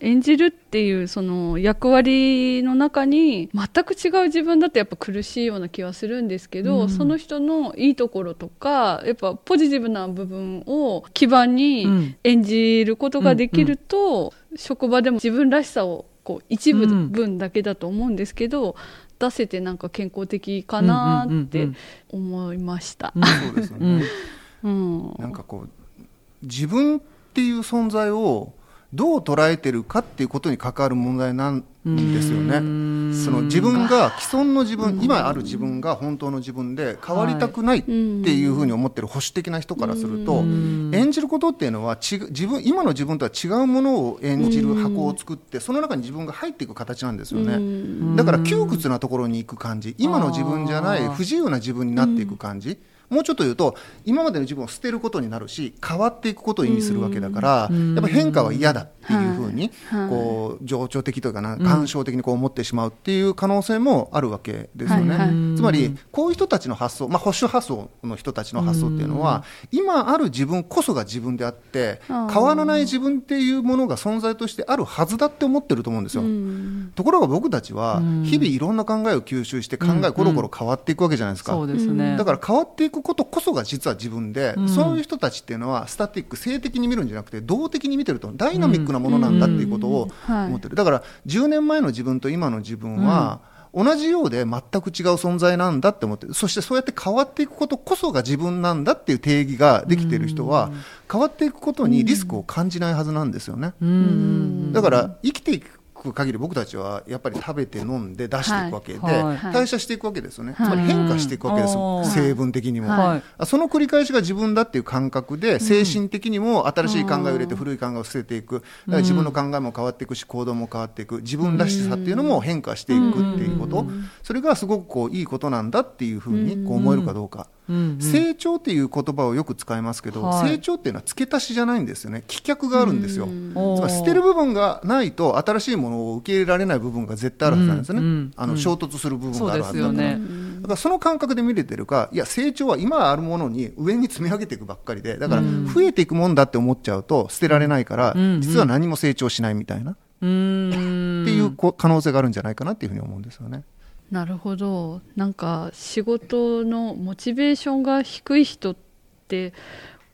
演じるっていうその役割の中に全く違う自分だとやっぱ苦しいような気はするんですけど、
うん。
その人のいいところとかやっぱポジティブな部分を基盤
う
に
ん。
演じることができると、職場でも自分らしさをこう一部
うん
分だけだと思うんですけど、出せてなんか健康的かなって思いました。
うん。
そうですよ
うん
ね、
うん。
なんかこう自分っていう存在をどう捉えてるかっていうことに関わる問題なんですよね。その自分が既存の自分、今ある自分が本当の自分で変わりたくないっていうふうに思ってる保守的な人からすると、
ん。
演じることっていうのは違う自分今の自分とは違うものを演じる箱を作ってその中に自分が入っていく形なんですよね。
うん。
だから窮屈なところに行く感じ。今の自分じゃない不自由な自分になっていく感じ、もうちょっと言うと今までの自分を捨てることになるし変わっていくことを意味するわけだから、
うん。
やっぱ変化は嫌だっていうふうに、
はい。
こう情緒的というかな
ん
感傷的にこう思ってしまうっていう可能性もあるわけですよね。
はいはい。
つまりこういう人たちの発想、まあ、保守発想の人たちの発想っていうのは、今ある自分こそが自分であって変わらない自分っていうものが存在としてあるはずだって思ってると思うんですよ。
うん。
ところが僕たちは
うん。
日々いろんな考えを吸収して考
うん。
えコロコロ変わっていくわけじゃないですか。
そうですね。
だから変わっていくことこそが実は自分で、
うん。
そういう人たちっていうのはスタティック性的に見るんじゃなくて動的に見てるとダイナミックなものなんだっていうことを
はい。
思ってる。だから10年前の自分と今の自分は、同じようで全く違う存在なんだって思ってるそしてそうやって変わっていくことこそが自分なんだっていう定義ができてる人は、変わっていくことにリスクを感じないはずなんですよね。
うん。
だから生きていく限り僕たちはやっぱり食べて飲んで出していくわけで、代謝していくわけですよね、
はい。
つまり変化していくわけですよ、
うん。
成分的にも、その繰り返しが自分だっていう感覚で精神的にも新しい考えを入れて古い考えを捨てていく。だから自分の考えも変わっていくし行動も変わっていく。自分らしさっていうのも変化していくっていうこと。それがすごくこういいことなんだっていうふうにこう思えるかどうか。
うん
成長っていう言葉をよく使いますけど、
はい。
成長っていうのは付け足しじゃないんですよね。棄却があるんですよ、つまり捨てる部分がないと新しいものを受け入れられない部分が絶対あるはずなんですよね、
うん。うん。
あの衝突する部分があるはずだから、
そうですよね。
だからその感覚で見れてるかいや成長は今あるものに上に積み上げていくばっかりでだから増えていくもんだって思っちゃうと捨てられないから、
うん
実は何も成長しないみたいな、っ
うん。
ていうこう可能性があるんじゃないかなっていうふうに思うんですよね。
なるほど。なんか仕事のモチベーションが低い人って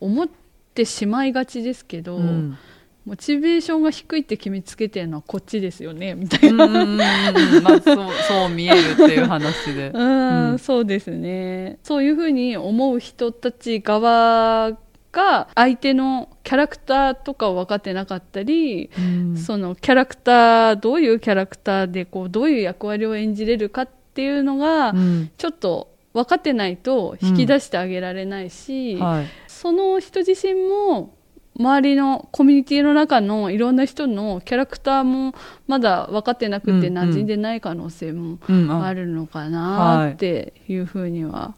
思ってしまいがちですけど、
うん。
モチベーションが低いって決めつけてるのはこっちですよねみたいな。
まあそうそう見えるっていう話で。
うん、
うん。
そうですね。そういうふうに思う人たち側が相手のキャラクターとかを分かってなかったり、
うん。
そのキャラクターどういうキャラクターでこうどういう役割を演じれるかっていうのが、
うん。
ちょっと分かってないと引き出してあげられないし、
はい。
その人自身も周りのコミュニティの中のいろんな人のキャラクターもまだ分かってなくて
うんうん
馴染んでない可能性も
うん。
あるのかなっていうふうには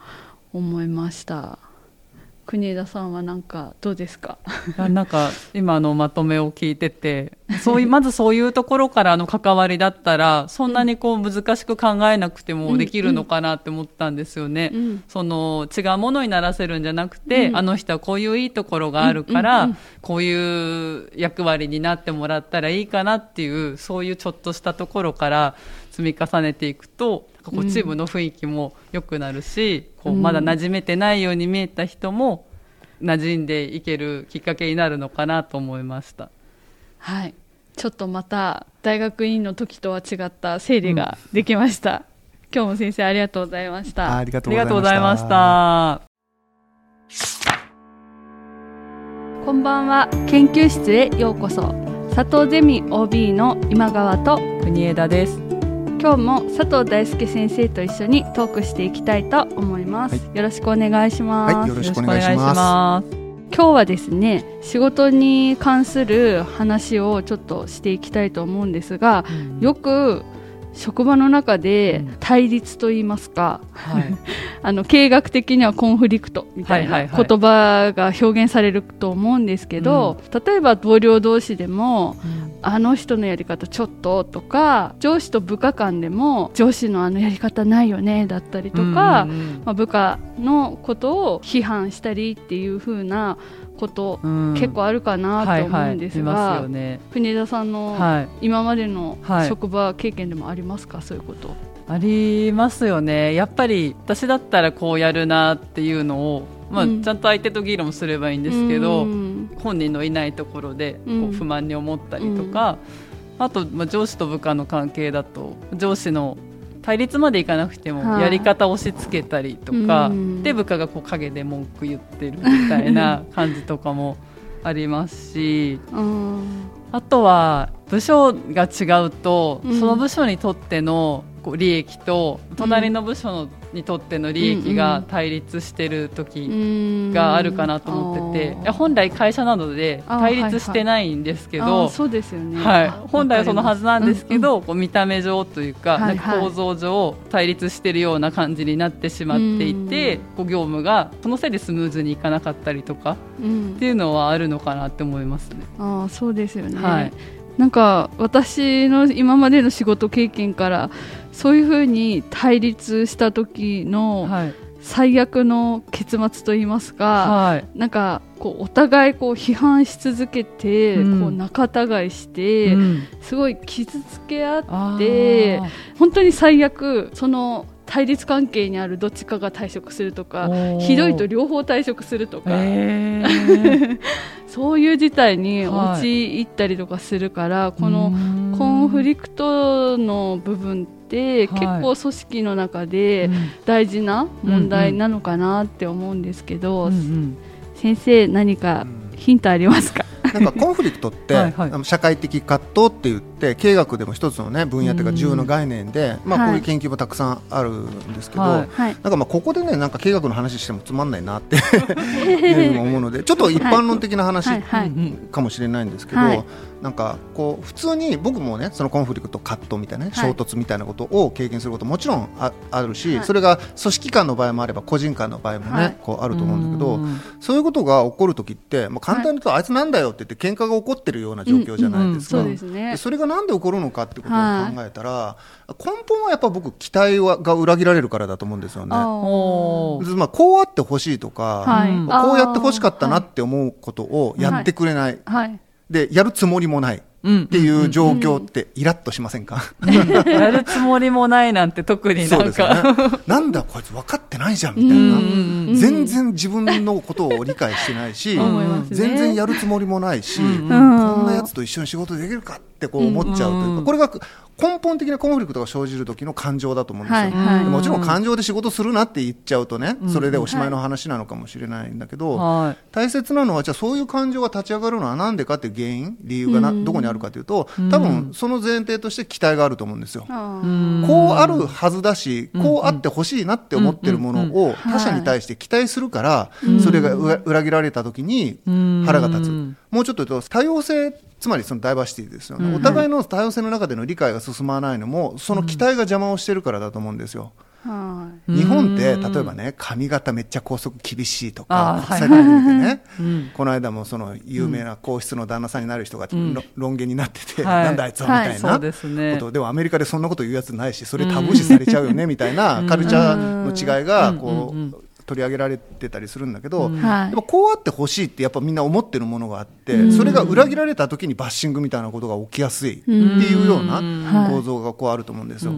思いました。国枝さんはなんかどうですか？
なんか今のまとめを聞いててそういうまずそういうところからの関わりだったらそんなにこう難しく考えなくてもできるのかなって思ったんですよね。
うん
その違うものにならせるんじゃなくて、
うん
あの人はこういういいところがあるから、
うんうんうん
こういう役割になってもらったらいいかなっていうそういうちょっとしたところから積み重ねていくとこうチームの雰囲気も良くなるし、こう
うん
まだ馴染めてないように見えた人も馴染んでいけるきっかけになるのかなと思いました。
はい。ちょっとまた大学院の時とは違った整理ができました。今日も先生ありがとうございました。
ありがと
ありがとうございまし。た。
こんばんは。研究室へようこそ。佐藤ゼミ OB の今川と
国枝です。
今日も佐藤大輔先生と一緒にトークしていきたいと思います。よろしくお願いします。
はい、よろしくお願いします。
す。
今日はですね仕事に関する話をちょっとしていきたいと思うんですがよく職場の中で
うん。
対立と言いますか、
はい。
あの経営学的にはコンフリクトみたいな言葉が表現されると思うんですけど、例えば同僚同士でもあの人のやり方ちょっととか上司と部下間でも上司のあのやり方ないよねだったりとか、
うんうん。
まあ、部下のことを批判したりっていう風なこと、
うん
結構あるかなと思うんですが。国枝さんの
はい。
今までの
はい
職場経験でもありますか、そういうこと。
ありますよね。やっぱり私だったらこうやるなっていうのを、まあ、
うん
ちゃんと相手と議論すればいいんですけど、
うん
本人のいないところでこ
うん
う不満に思ったりとか、あと、まあ、上司と部下の関係だと上司の対立までいかなくても
はい。
やり方を押し付けたりとか、
うん。
で部下がこう陰で文句言ってるみたいな感じとかもありますし
うん。
あとは部署が違うと、
うん。
その部署にとってのこう利益と隣の部署のにとっての利益が対立してる時があるかなと思ってて、いや本来会社などで対立してないんですけど、
そうですよね、
はい、本来はそのはずなんですけど、こう見た目上というか,、構造上対立してるような感じになってしまっていて、こう業務がそのせいでスムーズにいかなかったりとか、っていうのはあるのかなって思いますね。
あそうですよね、はいなんか私の今までの仕事経験からそういうふうに対立した時の最悪の結末といいますか、はい、なんかこうお互いこう批判し続けて、うん、こう仲違いして、うん、すごい傷つけ合って本当に最悪その対立関係にあるどっちかが退職するとかひどいと両方退職するとか、えー、そういう事態に陥ったりとかするから、はい、このコンフリクトの部分って結構組織の中で大事な問題なのかなって思うんですけど、うんうん、先生何かヒントありますか？
なんかコンフリクトって はい、社会的葛藤って言って経営学でも一つの、ね、分野というか重要な概念で、まあ、こういう研究もたくさんあるんですけど、はい、なんかまあここでねなんか経営学の話してもつまんないなって いうふうに思うのでちょっと一般論的な話かもしれないんですけど、なんかこう普通に僕もねそのコンフリクト葛藤みたいな、ね、衝突みたいなことを経験することもちろんああるし、それが組織間の場合もあれば個人間の場合もね、こうあると思うんだけどそういうことが起こる時って、まあ、簡単に言うと、あいつなんだよって言って喧嘩が起こってるような状況じゃないですか、それがなんで起こるのかってことを考えたら、根本はやっぱ僕期待はが裏切られるからだと思うんですよね。まあ、こうあってほしいとか、こうやってほしかったなって思うことをやってくれない。でやるつもりもない。っていう状況ってイラッとしませんか、
やるつもりもないなんて特になんか、
ね、なんだこいつ分かってないじゃんみたいな。全然自分のことを理解してないし、全然やるつもりもないし、こんなやつと一緒に仕事できるかってこう思っちゃうというか、これが根本的なコンフリクトが生じる時の感情だと思うんですよ、はいはい、もちろん感情で仕事するなって言っちゃうとね、それでおしまいの話なのかもしれないんだけど、はい、大切なのはじゃあそういう感情が立ち上がるのは何でかっていう原因理由がな、どこにあるかというと多分その前提として期待があると思うんですよ、こうあるはずだしこうあってほしいなって思ってるものを他者に対して期待するから、それが裏切られた時に腹が立つ、もうちょっと言うと多様性つまりそのダイバーシティですよね、うん、お互いの多様性の中での理解が進まないのもその期待が邪魔をしてるからだと思うんですよ。うん、日本って例えばね髪型めっちゃ拘束厳しいとか国際会議でね、この間もその有名な皇室の旦那さんになる人が、うん、論言になってて、なんだあいつはみたいな。こと、でもアメリカでそんなこと言うやつないしそれタブー視されちゃうよねみたいなカルチャーの違いがこう。取り上げられてたりするんだけど、うん、やっぱこうあってほしいってやっぱみんな思ってるものがあって、うん、それが裏切られた時にバッシングみたいなことが起きやすいっていうような構造がこうあると思うんですよ。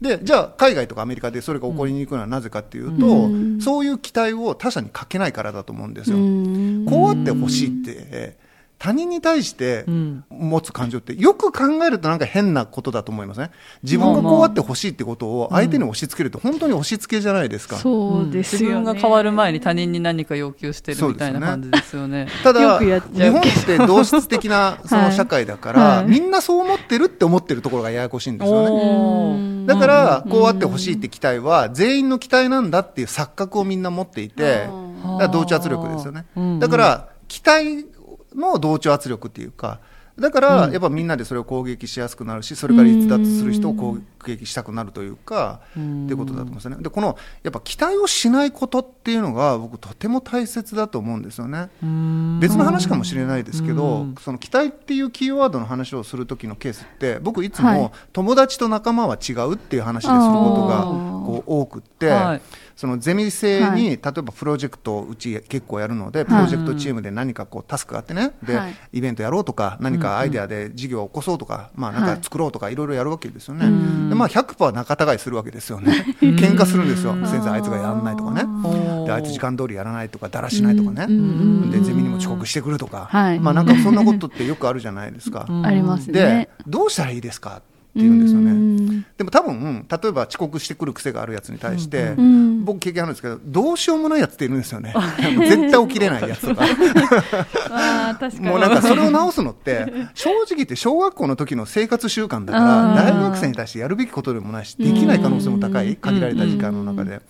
でじゃあ海外とかアメリカでそれが起こりにくいのはなぜかっていうと、そういう期待を他者にかけないからだと思うんですよ。こうあってほしいって他人に対して持つ感情ってよく考えるとなんか変なことだと思いますね自分がこうあってほしいってことを相手に押し付けると本当に押し付けじゃないですか、
そうです
自分が変わる前に他人に何か要求してるみたいな感じですよね、ね、
ただ日本って同質的なその社会だから、はい。みんなそう思ってるって思ってるところがややこしいんですよね。だからこうあってほしいって期待は全員の期待なんだっていう錯覚をみんな持っていて同調圧力ですよね。だから期待の同調圧力っていうかだから、やっぱみんなでそれを攻撃しやすくなるし、それから逸脱する人を攻撃したくなるというか、っていうことだと思うんですよね。で、この、やっぱ期待をしないことっていうのが、僕、とても大切だと思うんですよね。別の話かもしれないですけど、その期待っていうキーワードの話をする時のケースって、僕、いつも、友達と仲間は違うっていう話ですることが、こう、多くって、はい。そのゼミ生に、はい、例えばプロジェクトうち結構やるので、プロジェクトチームで何かこうタスクがあってね、で、イベントやろうとか、何かアイデアで事業を起こそうとか、まあなんか作ろうとか、いろいろやるわけですよね。で、まあ100%仲違いするわけですよね。喧嘩するんですよ。先生あいつがやらないとかね。で、あいつ時間通りやらないとか、だらしないとかね。で、ゼミにも遅刻してくるとか。まあなんかそんなことってよくあるじゃないですか。
あります
で、どうしたらいいですか？言うんですよね。
うん。
でも多分例えば遅刻してくる癖があるやつに対して、
う
うん。
僕経験あるんですけどどうしようもないやつっているんですよね。絶対起きれないやつとか。
あー確かに。
もうなんかそれを直すのって正直言って小学校の時の生活習慣だから大学生に対してやるべきことでもないしできない可能性も高い限られた時間の中で。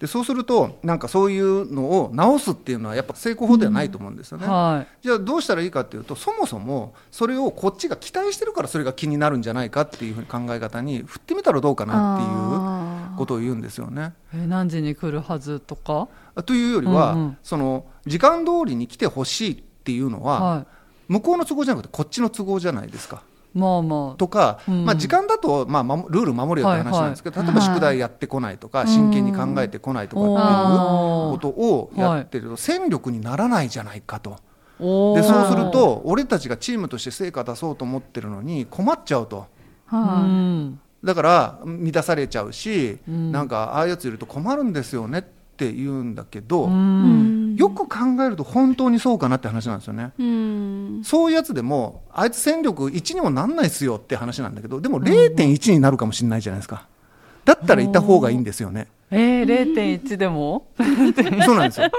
でそうするとなんかそういうのを直すっていうのはやっぱ成功法ではないと思うんですよね。
は
じゃあどうしたらいいかっていうとそもそもそれをこっちが期待してるからそれが気になるんじゃないかっていうふうに考え方に振ってみたらどうかなっていうことを言うんですよね。
い。え何時に来るはずとか？
というよりは、
うんうん
その時間通りに来てほしいっていうのは、
は
向こうの都合じゃなくてこっちの都合じゃないですか。
い。まあまあ。
とか、
うん。
まあ、時間だと、まあ、守ルール守るよって話なんですけど、
はい
例えば宿題やってこないとか、真剣に考えてこないとかっていうことをやってると、戦力にならないじゃないかと。でそうすると俺たちがチームとして成果出そうと思ってるのに困っちゃうと。
う
は
ん。
だから乱されちゃうし、
うん。
なんかああいうやついると困るんですよねって言うんだけど、
う
ん
よく考えると本当にそうかなって話なんですよね。
うん
そういうやつでもあいつ戦力1にもなんないっすよって話なんだけどでも0.1になるかもしれないじゃないですかだったらいた方がいいんですよね。
えー、0.1でも？
そうなんですよ。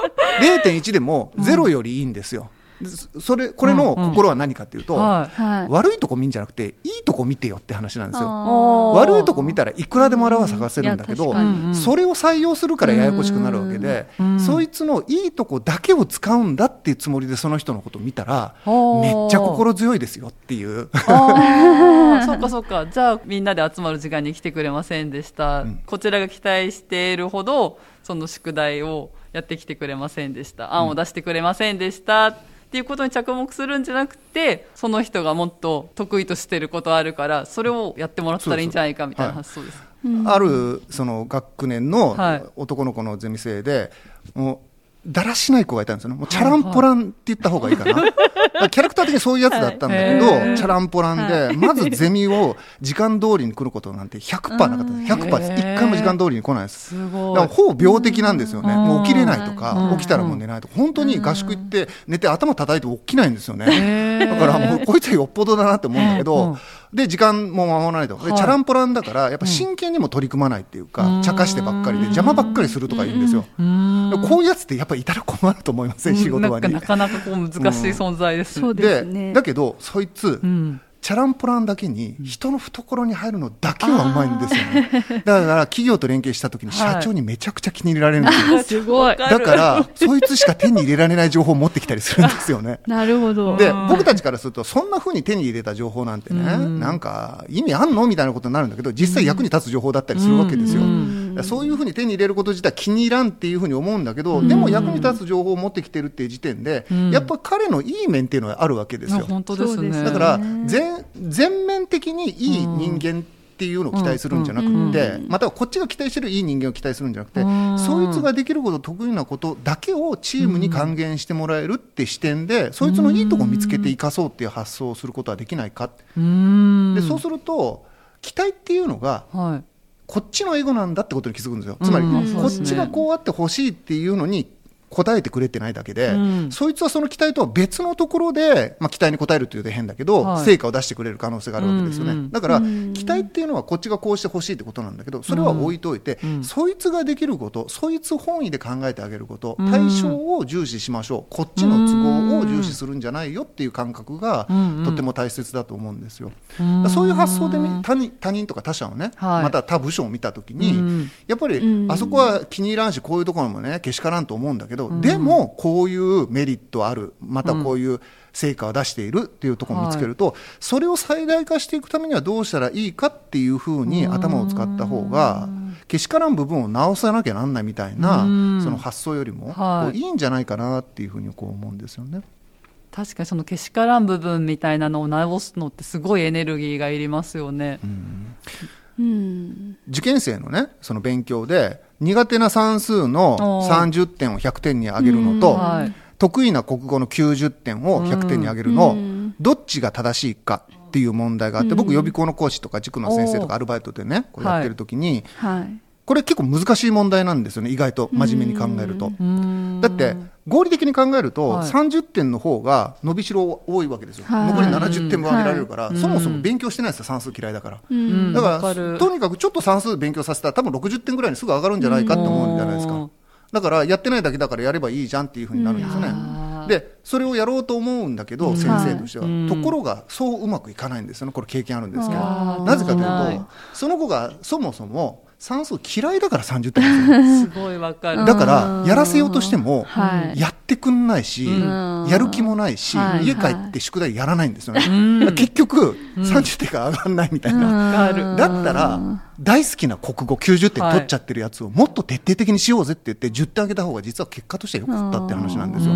0.1でも0よりいいんですよ。でそれこれの心は何かっていうと、
はい。
はい
悪いとこ見んじゃなくていいとこ見てよって話なんですよ。悪いとこ見たらいくらでもあらは探せるんだけど、それを採用するからややこしくなるわけで、
うん
そいつのいいとこだけを使うんだっていうつもりでその人のことを見たら、めっちゃ心強いですよっていう。
そっかそっか。じゃあ、みんなで集まる時間に来てくれませんでした。
うん
こちらが期待しているほど、その宿題をやってきてくれませんでした。案を出してくれませんでした。っていうことに着目するんじゃなくて、その人がもっと得意としてることあるから、それをやってもらったらいいんじゃないかみたいな発想です。
あるその学年の
はい。
男の子のゼミ生で、もうだらしない子がいたんですよね、もうチャランポランって言った方がいいかな、キャラクター的にそういうやつだったんだけど、
はい。
チャランポランで、まずゼミを時間通りに来ることなんて100%なかったです、100%です、
へー。
1回も時間通りに来ないです。
すごい。
だからほぼ病的なんですよね、
うん。
もう起きれないと
う
か、
ん。
起きたらもう寝ないとか、本当に合宿行って、寝て頭叩いて起きないんですよね。だからもうこいつはよっぽどだなって思うんだけど、で時間も守らないと、で
はい。
チャランポランだからやっぱ真剣にも取り組まないっていうか、
うん。
茶化してばっかりで邪魔ばっかりするとか言うんですよ、こういうやつってやっぱりいたら困ると思いません、仕事場に。
なんかな。かなかこう難しい存在です
ですね。
だけどそいつ、
うん
チャランポランだけに人の懐に入るのだけはうまいんですよね。だから企業と連携した時に社長にめちゃくちゃ気に入れられるんです。よ。
すごい。
だから、そいつしか手に入れられない情報を持ってきたりするんですよね。
なるほど。
で
うん
僕たちからするとそんなふうに手に入れた情報なんてね、
うん。
なんか意味あんの？みたいなことになるんだけど実際役に立つ情報だったりするわけですよ、
うん。
だそういうふうに手に入れること自体気に入らんっていうふうに思うんだけど、
うん
でも役に立つ情報を持ってきてるっていう時点で、
うん。
やっぱ彼のいい面っていうのはあるわけですよ。
本当ですね。
だから
ね
全全面的にいい人間っていうのを期待するんじゃなくって、
うん
またはこっちが期待してるいい人間を期待するんじゃなくて、
うん。
そいつができること得意なことだけをチームに還元してもらえるって視点で、そいつのいいとこ見つけて生かそうっていう発想をすることはできないか、でそうすると期待っていうのが
はい。
こっちのエゴなんだってことに気づくんですよ。つまり、
うん
こっちがこうあってほしいっていうのに答えてくれてないだけで、
うん。
そいつはその期待とは別のところで、まあ、期待に応えるというと変だけど、
はい。
成果を出してくれる可能性があるわけですよね、
うん。うん
だから、
うん。
期待っていうのはこっちがこうしてほしいってことなんだけどそれは置いといて、
うん。
そいつができることそいつ本位で考えてあげること
うん。
対象を重視しましょう。こっちの都合を重視するんじゃないよっていう感覚がとっても大切だと思うんですよ。
うん。
そういう発想でみ他人他人とか他者をね、
はい。
また他部署を見たときに、
うん。
やっぱり
うん。
あそこは気に入らんしこういうところもねけしからんと思うんだけど、
うん。
でもこういうメリットあるまたこういう成果を出しているっていうところを見つけると、それを最大化していくためにはどうしたらいいかっていうふうに頭を使った方がけしからん部分を直さなきゃなんないみたいな
うん。
その発想よりも
はい。
いいんじゃないかなっていうふうにこう思うんですよね。
確かにそのけしからん部分みたいなのを直すのってすごいエネルギーがいりますよね。
うん。
受験生のねその勉強で苦手な算数の
おー。
30点を100点に上げるのと、
うん
はい。
得意な国語の90点を100点に上げるの、
うん。
どっちが正しいかっていう問題があって、
うん。
僕予備校の講師とか塾の先生とかアルバイトでねこれやってる時に、
はい
これ結構難しい問題なんですよね意外と真面目に考えると。
うん。
だだって合理的に考えると、
はい。
30点の方が伸びしろ多いわけですよ、
はい。
残り70点分上げられるから、
はい
そもそも勉強してないですよ算数嫌いだから、
うん。
だか
らる。
とにかくちょっと算数勉強させたら多分60点ぐらいにすぐ上がるんじゃないかって思うんじゃないですか、
うん。
だからやってないだけだからやればいいじゃんっていうふうになるんですよね、でそれをやろうと思うんだけど、先生としては、
はい。
ところがそううまくいかないんですよねこれ経験あるんですけど。なぜかと
いう
とその子がそもそも算数嫌いだから30点すよ。
すごいわかる。
だからやらせようとしても
はい。
やってくんないし、
うん。
やる気もないし、
はい。
家帰って宿題やらないんですよね、
うん。
だから結局30点が上がらないみたいな、
わかる。
だったら大好きな国語90点取っちゃってるやつをもっと徹底的にしようぜって言って10点上げた方が実は結果としては良かったって話なんですよ。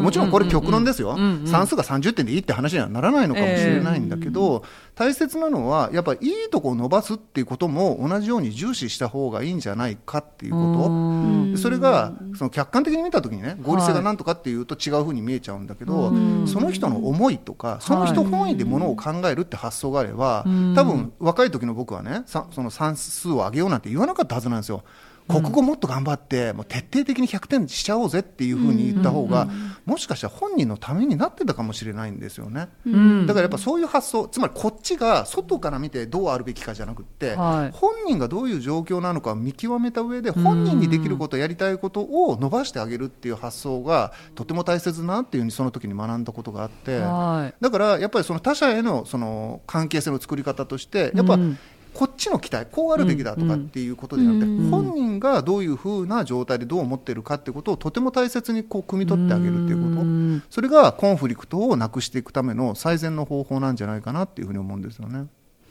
もちろんこれ極論ですよ、算数が30点でいいって話にはならないのかもしれないんだけど、大切なのはやっぱりいいとこを伸ばすっていうことも同じように重視した方がいいんじゃないかっていうこと。それがその客観的に見たときにね合理性がなんとかっていうと違うふうに見えちゃうんだけど、その人の思いとかその人本位でものを考えるって発想があれば、多分若い時の僕はねさその算数を上げようなんて言わなかったはずなんですよ。国語もっと頑張ってもう徹底的に100点しちゃおうぜっていうふうに言った方が、もしかしたら本人のためになってたかもしれないんですよね。
うん。
だからやっぱそういう発想つまりこっちが外から見てどうあるべきかじゃなくって、
はい。
本人がどういう状況なのかを見極めた上で本人にできることやりたいことを伸ばしてあげるっていう発想がとても大切だなっていうふうにその時に学んだことがあって
はい。
だからやっぱりその他者へのその関係性の作り方としてやっぱ
うん
こっちの期待こうあるべきだとかっていうことではなくて、
うん
本人がどういうふうな状態でどう思ってるかっていうことをとても大切にこう汲み取ってあげるっていうこと。
ん
それがコンフリクトをなくしていくための最善の方法なんじゃないかなっていうふうに思うんですよね。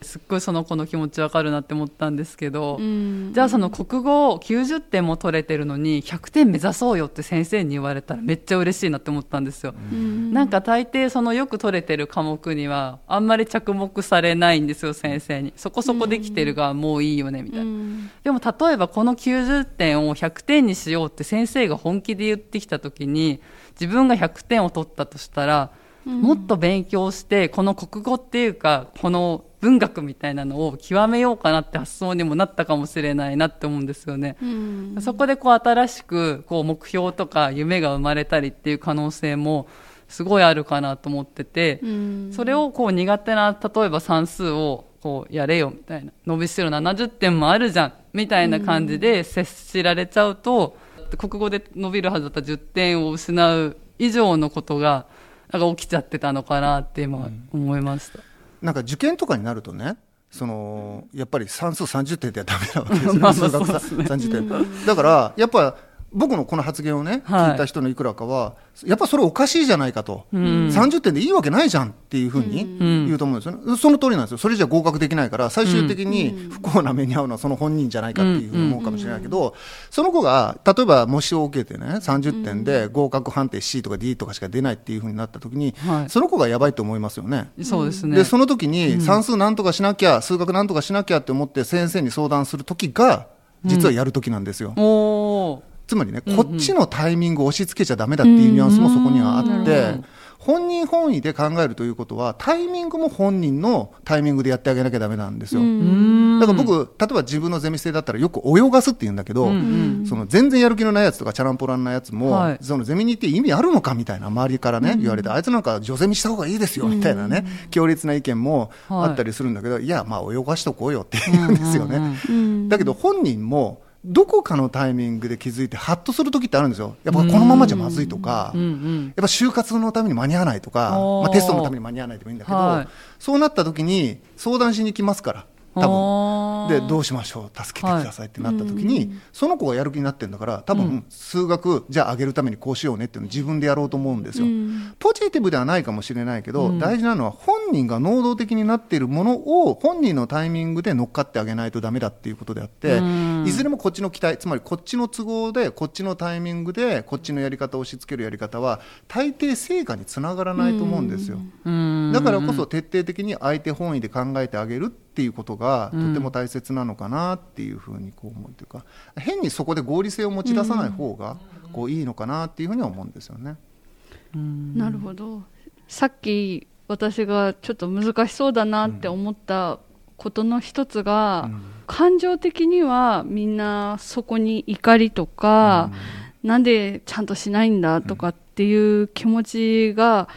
すっごいその子の気持ちわかるなって思ったんですけど、
うん。
じゃあその国語90点も取れてるのに100点目指そうよって先生に言われたらめっちゃ嬉しいなって思ったんですよ。
うん。
なんか大抵そのよく取れてる科目にはあんまり着目されないんですよ先生に。そこそこできてるがもういいよねみたいな、
うん。
でも例えばこの90点を100点にしようって先生が本気で言ってきた時に自分が100点を取ったとしたら、もっと勉強してこの国語っていうかこの文学みたいなのを極めようかなって発想にもなったかもしれないなって思うんですよね。
うん
そこでこう新しくこう目標とか夢が生まれたりっていう可能性もすごいあるかなと思ってて、
うん
それをこう苦手な例えば算数をこうやれよみたいな伸びしろ70点もあるじゃんみたいな感じで接しられちゃうと、国語で伸びるはずだった10点を失う以上のことがなんか起きちゃってたのかなって今思いました。
なんか受験とかになるとねそのやっぱり算数30点ではダメなわけですよ、数学
そうですね。
30点、だからやっぱ僕のこの発言をね、
はい。
聞いた人のいくらかはやっぱそれおかしいじゃないかと、
ん。
30点でいいわけないじゃんっていうふうに
ん。
言うと思うんですよね、その通りなんですよ。それじゃ合格できないから最終的に不幸な目に遭うのはその本人じゃないかっていうふうに思うかもしれないけど、その子が例えば模試を受けてね30点で合格判定 C とか D とかしか出ないっていうふうになった時に、
はい。
その子がやばいと思いますよね。
そうですね。
でその時に算数なんとかしなきゃ、数学なんとかしなきゃって思って先生に相談する時が実はやる時なんですよ、
おー
つまりね、こっちのタイミングを押し付けちゃダメだっていうニュアンスもそこにはあって、本人本位で考えるということはタイミングも本人のタイミングでやってあげなきゃダメなんですよ、だから僕例えば自分のゼミ生だったらよく泳がすって言うんだけど、その全然やる気のないやつとかチャランポランなやつも、
はい。
そのゼミに行って意味あるのかみたいな周りからね、言われてあいつなんか女ゼミした方がいいですよみたいなね、強烈な意見もあったりするんだけど、い、やまあ泳がしとこうよって言うんですよね、
うん。
だけど本人もどこかのタイミングで気づいてハッとする時ってあるんですよ。やっぱこのままじゃまずいとか、
うんうん。
やっぱ就活のために間に合わないとか、まあ、テストのために間に合わないでもいいんだけど、
はい。
そうなった時に相談しに来ますから多分。でどうしましょう助けてくださいってなった時に、その子がやる気になってるんだから多分、数学じゃあ上げるためにこうしようねっていうのを自分でやろうと思うんですよ、ポジティブではないかもしれないけど、大事なのは本人が能動的になっているものを本人のタイミングで乗っかってあげないとダメだっていうことであって、いずれもこっちの期待つまりこっちの都合でこっちのタイミングでこっちのやり方を押し付けるやり方は大抵成果につながらないと思うんですよ。
うん。
だからこそ徹底的に相手本位で考えてあげるっていうことがとても大切なのかなっていうふうにこう思うというか、変にそこで合理性を持ち出さない方がこういいのかなっていうふうには思うんですよね。
なるほど。さっき私がちょっと難しそうだなって思ったことの一つが、感情的にはみんなそこに怒りとか、なんでちゃんとしないんだとかっていう気持ちが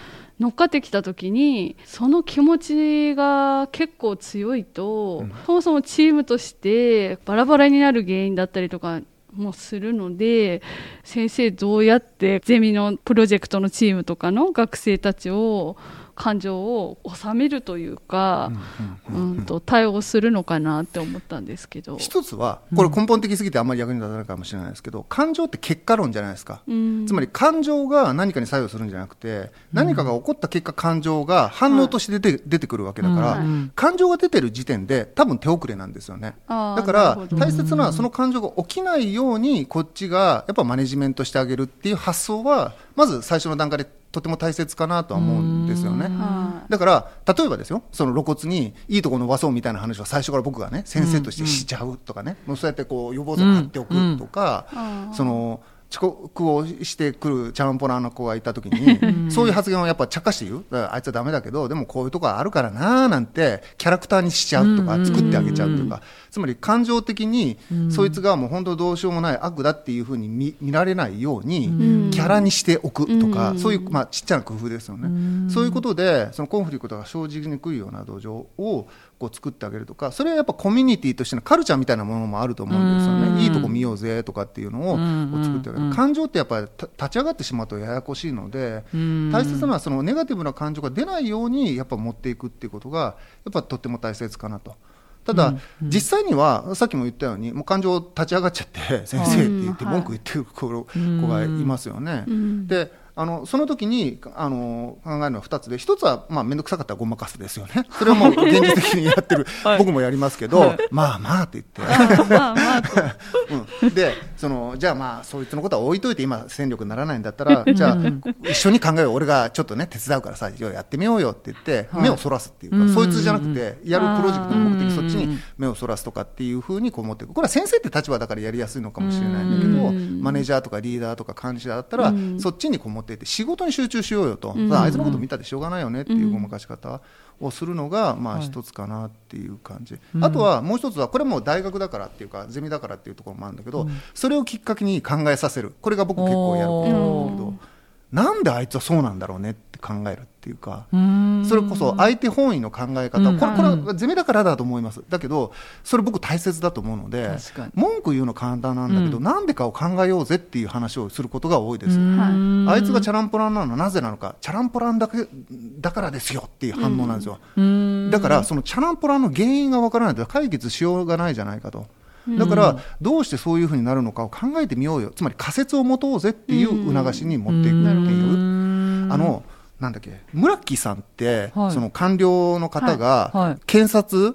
乗っかってきた時にその気持ちが結構強いと、
うん。
そもそもチームとしてバラバラになる原因だったりとかもするので先生どうやってゼミのプロジェクトのチームとかの学生たちを感情を収めるというか、うんと対応するのかなって思ったんですけど。
一つはこれ根本的すぎてあんまり役に立たないかもしれないですけど感情って結果論じゃないですか、
うん。
つまり感情が何かに作用するんじゃなくて何かが起こった結果感情が反応として出て,、出てくるわけだから、
はい
感情が出てる時点で多分手遅れなんですよね。だから大切なその感情が起きないようにこっちがやっぱマネジメントしてあげるっていう発想はまず最初の段階でとても大切かなとは思うんですよね。
はい。
だから例えばですよその露骨にいいとこ伸ばそうみたいな話は最初から僕がね先生としてしちゃうとかね、もうそうやってこう予防線を張っておくとか、
うん。
その遅刻をしてくるチャランポランの子がいた時に、そういう発言をやっぱ茶化して言う。あいつはダメだけどでもこういうとこあるからなーなんてキャラクターにしちゃうとか、作ってあげちゃうというか、つまり感情的に、そいつがもう本当どうしようもない悪だっていうふうに見見られないように、キャラにしておくとか、そういう、まあ、ちっちゃな工夫ですよね、そういうことでそのコンフリクトが生じにくいような土壌をこう作ってあげるとかそれはやっぱコミュニティとしてのカルチャーみたいなものもあると思うんですよね、いいとこ見ようぜとかっていうのを作ってあげる、感情ってやっぱりた立ち上がってしまうとややこしいので、大切なのはそのネガティブな感情が出ないようにやっぱ持っていくっていうことがやっぱとっても大切かなと。ただ、実際にはさっきも言ったようにもう感情立ち上がっちゃって先生って言って文句言ってる子子がいますよね。であのその時にあの考えるのは2つで1つはまあ面倒くさかったらごまかすですよね。それはもう 現実的にやってる、僕もやりますけど、まあまあって言って。
あーまあまあと。
うん、でそのじゃあまあそいつのことは置いといて今戦力にならないんだったらじゃあ一緒に考えよう俺がちょっとね手伝うからさやってみようよって言って目をそらすっていうか、そいつじゃなくてやるプロジェクトの目的そっちに目をそらすとかっていうふうにこう持っていく。これは先生って立場だからやりやすいのかもしれないんだけどマネージャーとかリーダーとか管理者だったらそっちにこう持っていって仕事に集中しようよと、あいつのこと見たってしょうがないよねっていうごまかし方をするのがまあ一つかなっていう感じ、あとはもう一つはこれも大学だからっていうかゼミだからっていうところもあるんだけど、それをきっかけに考えさせる。これが僕結構やることなんだけどなんであいつはそうなんだろうねって考えるっていうかそれこそ相手本位の考え方、これこれはゼミだからだと思います。だけどそれ僕大切だと思うので文句言うの簡単なんだけど、なんでかを考えようぜっていう話をすることが多いです。
はい。
あいつがチャランポランなのはなぜなのか、チャランポランだけだからですよっていう反応なんですよ。だから、そのチャランポランの原因がわからないと解決しようがないじゃないかと。だから、どうしてそういうふうになるのかを考えてみようよ、つまり仮説を持とうぜっていう促しに持っていくっていう、あの、なんだっけ、村木さんって、
はい。
その官僚の方が、
はい。はい。
検察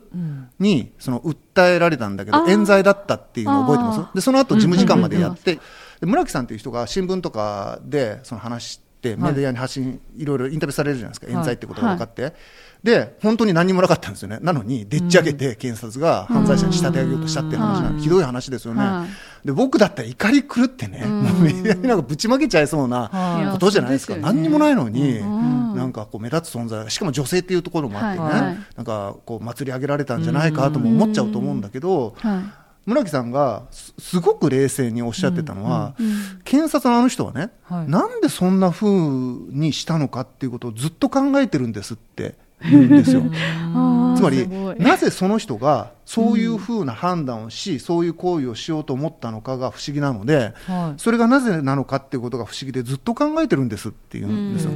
にその訴えられたんだけど、
あー。
冤罪だったっていうのを覚えてます
あ
でその後事務次官までやって、で村木さんっていう人が新聞とかでその話してメディアに発信、い、ろいろインタビューされるじゃないですか、冤罪ってことが分かって、で本当に何にもなかったんですよね。なのにでっち上げて検察が犯罪者に仕立て上げようとしたっていう話なんで、ひどい話ですよね、
は
で僕だったら怒り狂ってね、もうメディアになんかぶちまけちゃいそうな
はい。
ことじゃないですか、何にもないのに、
ん。
なんかこう目立つ存在しかも女性っていうところもあってね、なんかこう祭り上げられたんじゃないかとも思っちゃうと思うんだけど、
はい。
村木さんがすすごく冷静におっしゃってたのは、検察のあの人はね、
はい。
なんでそんな風にしたのかっていうことをずっと考えてるんですって言うんですよ。つまりなぜその人がそういうふうな判断をし、そういう行為をしようと思ったのかが不思議なので、
はい。
それがなぜなのかっていうことが不思議でずっと考えてるんですっていうんですよ。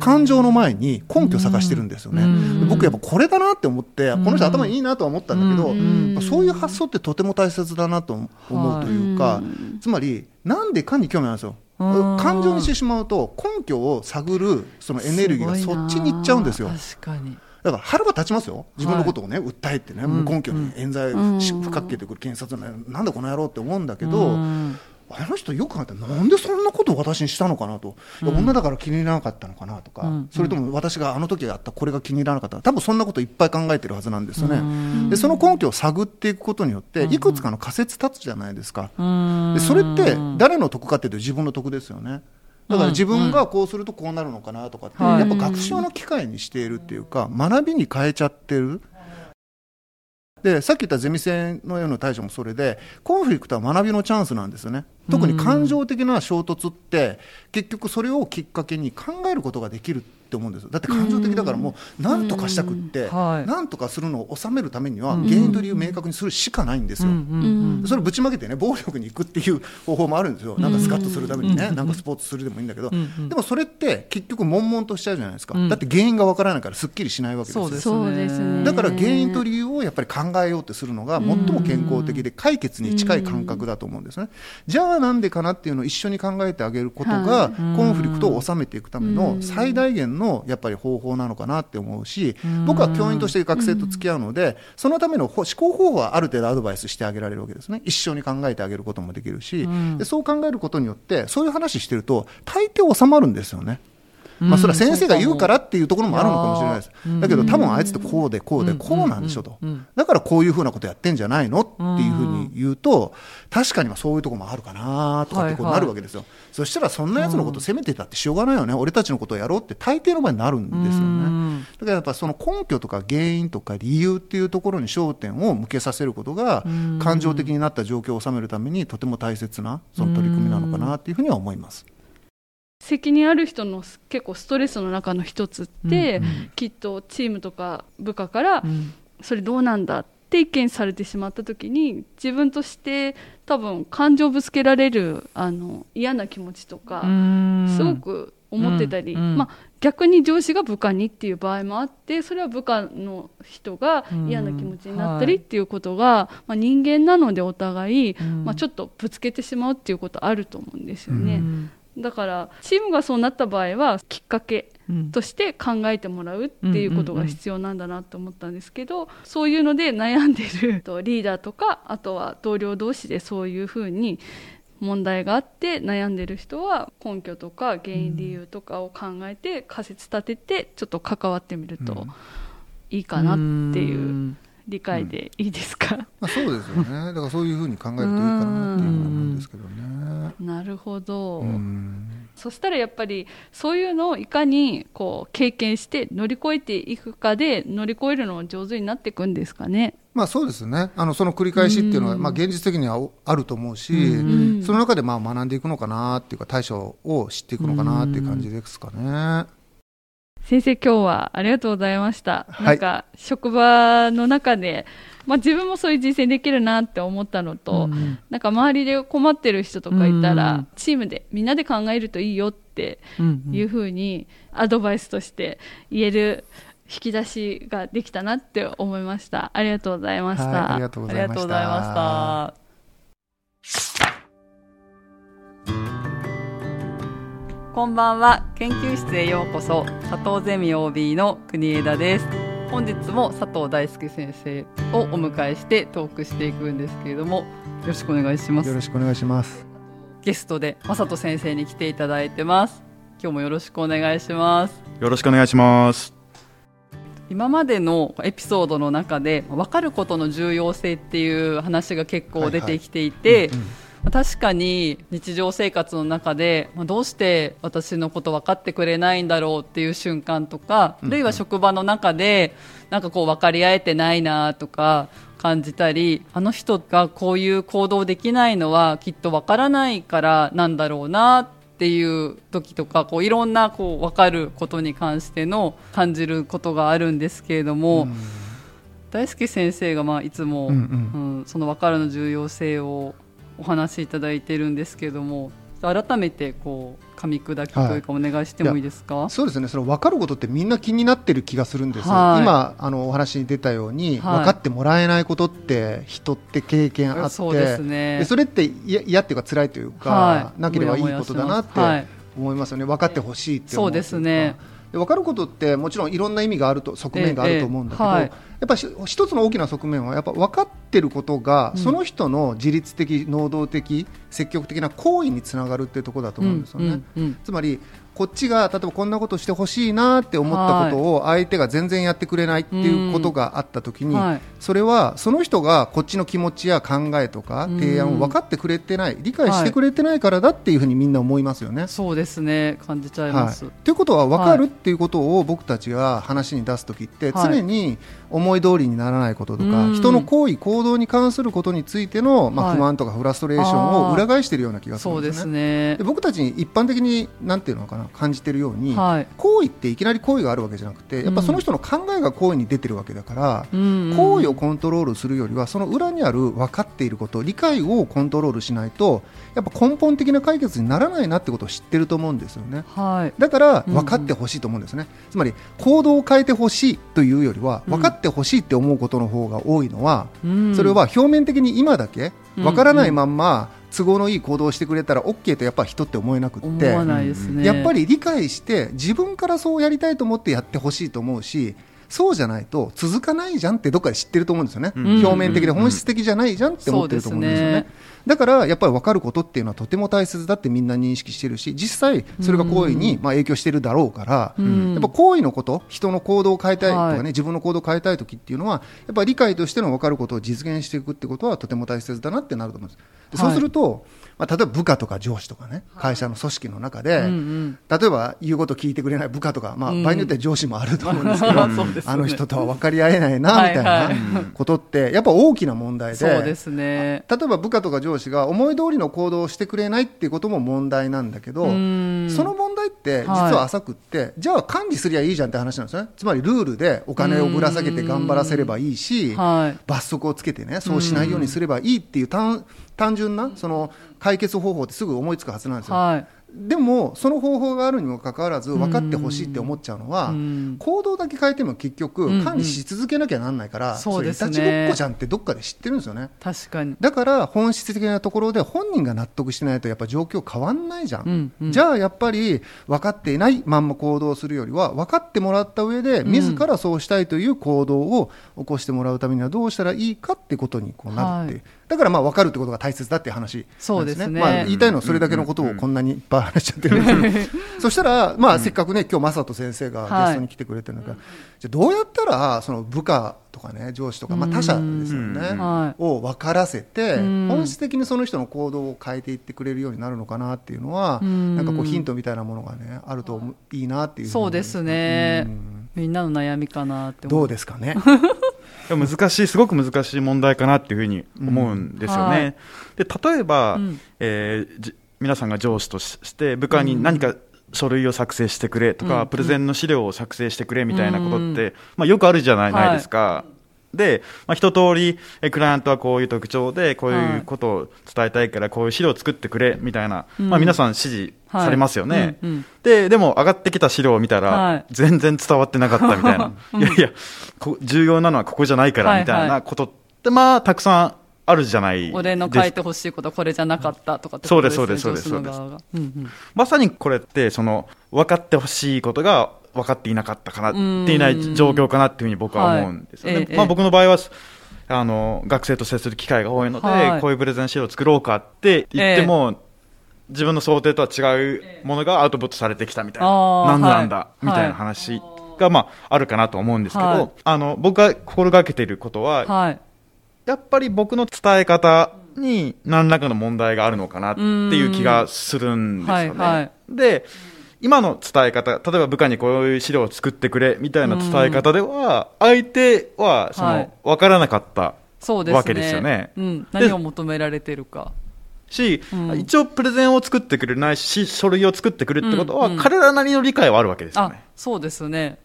感情の前に根拠を探してるんですよね。で僕やっぱこれだなって思って、この人頭いいなとは思ったんだけど、
う
そういう発想ってとても大切だなと思うというか、つまりなんでかに興味あるんですよ。
うん。
感情にしてしまうと根拠を探るそのエネルギーがそっちに行っちゃうんですよ。
確かに。
だから腹は立ちますよ、自分のことをね、訴えてね、無根拠に冤罪しふかけてくる検察ななんでこの野郎って思うんだけど、
うん
あの人よく考えたらなんでそんなことを私にしたのかなと、いや女だから気に入らなかったのかなとか、
うん。
それとも私があの時やったこれが気に入らなかった多分そんなこといっぱい考えてるはずなんですよね。でその根拠を探っていくことによっていくつかの仮説立つじゃないですか。でそれって誰の得かっていうと自分の得ですよね。だから自分がこうするとこうなるのかなとかって、
はい。
やっぱ学習の機会にしているっていうか学びに変えちゃってる。でさっき言ったゼミ生のような対処もそれでコンフリクトは学びのチャンスなんですよね。特に感情的な衝突って結局それをきっかけに考えることができるって思うんですだって感情的だからもう何とかしたくって
はい。
何とかするのを収めるためには原因と理由を明確にするしかないんですよ。
うん
それぶちまけてね暴力に行くっていう 方法もあるんですよ、なんかスカッとするためにね、なんかスポーツするでもいいんだけど、でもそれって結局、悶々としちゃうじゃないですか、
うん。
だって原因がわからないからすっきりしないわけです。よ。
ね。
だから原因と理由をやっぱり考えようとするのが最も健康的で解決に近い感覚だと思うんですね。じゃあなんでかなっていうのを一緒に考えてあげることがコンフリクトを収めていくための最大限のやっぱり方法なのかなって思うし僕は教員として学生と付き合うのでそのための思考方法はある程度アドバイスしてあげられるわけですね。一緒に考えてあげることもできるしでそう考えることによってそういう話してると大抵収まるんですよね。まあ、それは先生が言うからっていうところもあるのかもしれないです。だけど多分あいつってこうでこうでこうなんでしょと。だからこういうふうなことやってんじゃないのっていうふうに言うと、確かにまあそういうところもあるかなとかってこうなるわけですよ。そしたらそんなやつのこと責めてたってしょうがないよね。俺たちのことをやろうって大抵の場合になるんですよね。だからやっぱその根拠とか原因とか理由っていうところに焦点を向けさせることが感情的になった状況を収めるためにとても大切なその取り組みなのかなっていうふうには思います。
責任ある人の結構ストレスの中の一つって、きっとチームとか部下から、それどうなんだって意見されてしまった時に自分として多分感情ぶつけられるあの嫌な気持ちとか、すごく思ってたり、
うん。うん。
まあ、逆に上司が部下にっていう場合もあってそれは部下の人が嫌な気持ちになったりっていうことが、まあ、人間なのでお互い、まあ、ちょっとぶつけてしまうっていうことあると思うんですよね。だからチームがそうなった場合はきっかけとして考えてもらうっていうことが必要なんだなと思ったんですけどそういうので悩んでる とリーダーとかあとは同僚同士でそういうふうに問題があって悩んでる人は根拠とか原因理由とかを考えて仮説立ててちょっと関わってみるといいかなっていう理解でいいですか、
まあ、そうですよね。だからそういうふうに考えるといいかなっていうふうに思うんですけどね。
なるほど、
うん
そしたらやっぱりそういうのをいかにこう経験して乗り越えていくかで乗り越えるのも上手になっていくんですかね？
まあそうですね。あのその繰り返しっていうのは、まあ現実的にはあると思うし、
ん
その中でまあ学んでいくのかなっていうか対処を知っていくのかなっていう感じですかね。
先生今日はありがとうございました。
はい
なんか職場の中で、まあ、自分もそういう人生できるなって思ったのと、なんか周りで困ってる人とかいたら、
うん
チームでみんなで考えるといいよっていうふうにアドバイスとして言える引き出しができたなって思いました。ありがとうございました。
はい、ありがとうご
あり
ざいました。
がとうございました。こんばんは。研究室へようこそ。佐藤ゼミ OB の国枝です。本日も佐藤大輔先生をお迎えしてトークしていくんですけれども、よろしくお願いします
よ。ろしくお願いします。
ゲストで正人先生に来ていただいてます。今日もよろしくお願いします。
よろしくお願いします。
今までのエピソードの中で分かることの重要性っていう話が結構出てきていて、
うん
まあ確かに日常生活の中で、まあどうして私のこと分かってくれないんだろうっていう瞬間とか、あるいは職場の中でなんかこう分かり合えてないなとか感じたりあの人がこういう行動できないのはきっと分からないからなんだろうなっていう時とかこういろんなこう分かることに関しての感じることがあるんですけれども、大輔先生がまあいつも、
うん。
うんその分かるの重要性をお話しいただいてるんですけれども改めてこう噛み砕きというかお願いしてもいいですか、
そうですね。その分かることってみんな気になってる気がするんですよ。
はい
今あのお話に出たように、
はい
分かってもらえないことって人って経験あって、
そうですね
でそれって嫌嫌っていうか辛いというか、
はい
なければいいことだなって思いますよね。分かってほしいって
そうですね。
で分かることってもちろんいろんな意味があると側面があると思うんだけど、
ええはい。
やっぱし一つの大きな側面はやっぱ分かってることが、その人の自律的能動的積極的な行為につながるっていうところだと思うんですよね。
うんうん。
つまりこっちが例えばこんなことしてほしいなって思ったことを相手が全然やってくれないっていうことがあった時に、
はい。
それはその人がこっちの気持ちや考えとか提案を分かってくれてない理解してくれてないからだっていうふうにみんな思いますよね。
そうですね。感じちゃいます、
はい、ということは分かるっていうことを僕たちが話に出す時って
はい。
常に思い通りにならないこととか、
うん。
人の行為行動に関することについての、まあ、
はい。
不満とかフラストレーションを裏返しているような気がするんですね。僕たちに一般的になんていうのかな感じてるように、
はい。
行為っていきなり行為があるわけじゃなくてやっぱその人の考えが行為に出てるわけだから、
うん。
行為をコントロールするよりはその裏にある分かっていること理解をコントロールしないとやっぱ根本的な解決にならないなってことを知ってると思うんですよね。
はい。
だから
うん
分かってほしいと思うんですね、つまり行動を変えてほしいというよりは
うん。
分かってほしいって思うことの方が多いのは、
うん。
それは表面的に今だけ
うん
分からないまんま都合のいい行動をしてくれたら OK とやっぱ人って思えなくって
思わないですね。
やっぱり理解して自分からそうやりたいと思ってやってほしいと思うしそうじゃないと続かないじゃんってどっかで知ってると思うんですよね、
うん。
表面的で本質的じゃないじゃんって思ってると思うんですよね。
そうです
だからやっぱり分かることっていうのはとても大切だってみんな認識してるし実際それが行為にまあ影響してるだろうから、
うん。
やっぱ行為のこと人の行動を変えたいとかね、
はい。
自分の行動を変えたい時っていうのはやっぱり理解としての分かることを実現していくってことはとても大切だなってなると思うんです。でそうすると、まあ、例えば部下とか上司とかね会社の組織の中で、
うんうん。
例えば言うこと聞いてくれない部下とか、まあ、
うん。
場合によっては上司もあると思うんですけど、あの人とは分かり合えないなみたい
はいは
ないことってやっぱ大きな問題で。
そうですね。
例えば部下とか上司が思い通りの行動をしてくれないっていうことも問題なんだけど、
うん。
その問題って実は浅くって、じゃあ管理すりゃいいじゃんって話なんですね。つまりルールでお金をぶら下げて頑張らせればいいし、
はい。
罰則をつけてねそうしないようにすればいいっていう単単純なその解決方法ってすぐ思いつくはずなんですよ、
はい
でもその方法があるにもかかわらず分かってほしいって思っちゃうのは、
うん。
行動だけ変えても結局管理し続けなきゃなんないから、
そうですね。
れいたちごっこじゃんってどっかで知ってるんですよね。
確かに。
だから本質的なところで本人が納得してないとやっぱ状況変わんないじゃん、じゃあやっぱり分かっていないまんま行動するよりは分かってもらった上で
ん。
自らそうしたいという行動を起こしてもらうためにはどうしたらいいかってことにこうなるっていう、
はい
だからまあ分かるってことが大切だっていう話なん
そうですね。
まあ、言いたいのはそれだけのことをこんなにいっぱい話しちゃってるんですけど、そしたら、まあ、せっかくね今日正人先生がゲストに来てくれてるのが、じゃあどうやったらその部下とかね上司とか、まあ、他者ですよね、
うん
はい。
を分からせて、
うん。
本質的にその人の行動を変えていってくれるようになるのかなっていうのは、
うん。
なんかこうヒントみたいなものがねあるといいなっていう
そうですね。
うん。
みんなの悩みかなって思
どうですかね？
難しい、すごく難しい問題かなっていうふうに思うんですよね。
うんはい。
で例えば、
うん。
えーじ皆さんが上司としして部下に何か書類を作成してくれとか、
うん。
プレゼンの資料を作成してくれみたいなことって、まあ、よくあるじゃない,、
はい
ですか。で、まあ、一通り、えクライアントはこういう特徴で、こういうことを伝えたいから、こういう資料を作ってくれみたいな、
うん。
まあ、皆さん指示されますよね。
はいうんうん。
で、でも上がってきた資料を見たら、
はい。
全然伝わってなかったみたいな。いやいや、こ重要なのはここじゃないからみたい
はいは
なことって、まあ、たくさんあるじゃないです
俺の書いてほしいことはこれじゃなかったとかって
そう
こと
ですそうです
ね
そうです。
上司の側が。うんうん。
まさにこれって、その、分かってほしいことが分かっていなかったかなっていない状況かなっていうふうに僕は思うんですよね。
はいええ
まあ僕の場合は、あの、学生と接する機会が多いので、
はい。
こういうプレゼン資料を作ろうかって言っても、自分の想定とは違うものがアウトプットされてきたみたいな、なんでなんだ、
はい。
みたいな話が、まあ、あるかなと思うんですけど、
はい。
あの、僕が心がけていることは、
はい。
やっぱり僕の伝え方に何らかの問題があるのかなっていう気がするんですよね。
うんはいはい。
で、今の伝え方、例えば部下にこういう資料を作ってくれみたいな伝え方では、相手はそ
はい。
の分からなかったわけですよね。
うん、何を求められてるか
し、
うん。
一応プレゼンを作ってくれないし、書類を作ってくれってことは、
うんうん。
彼らなりの理解はあるわけですよ
あ
ね。
そうですね。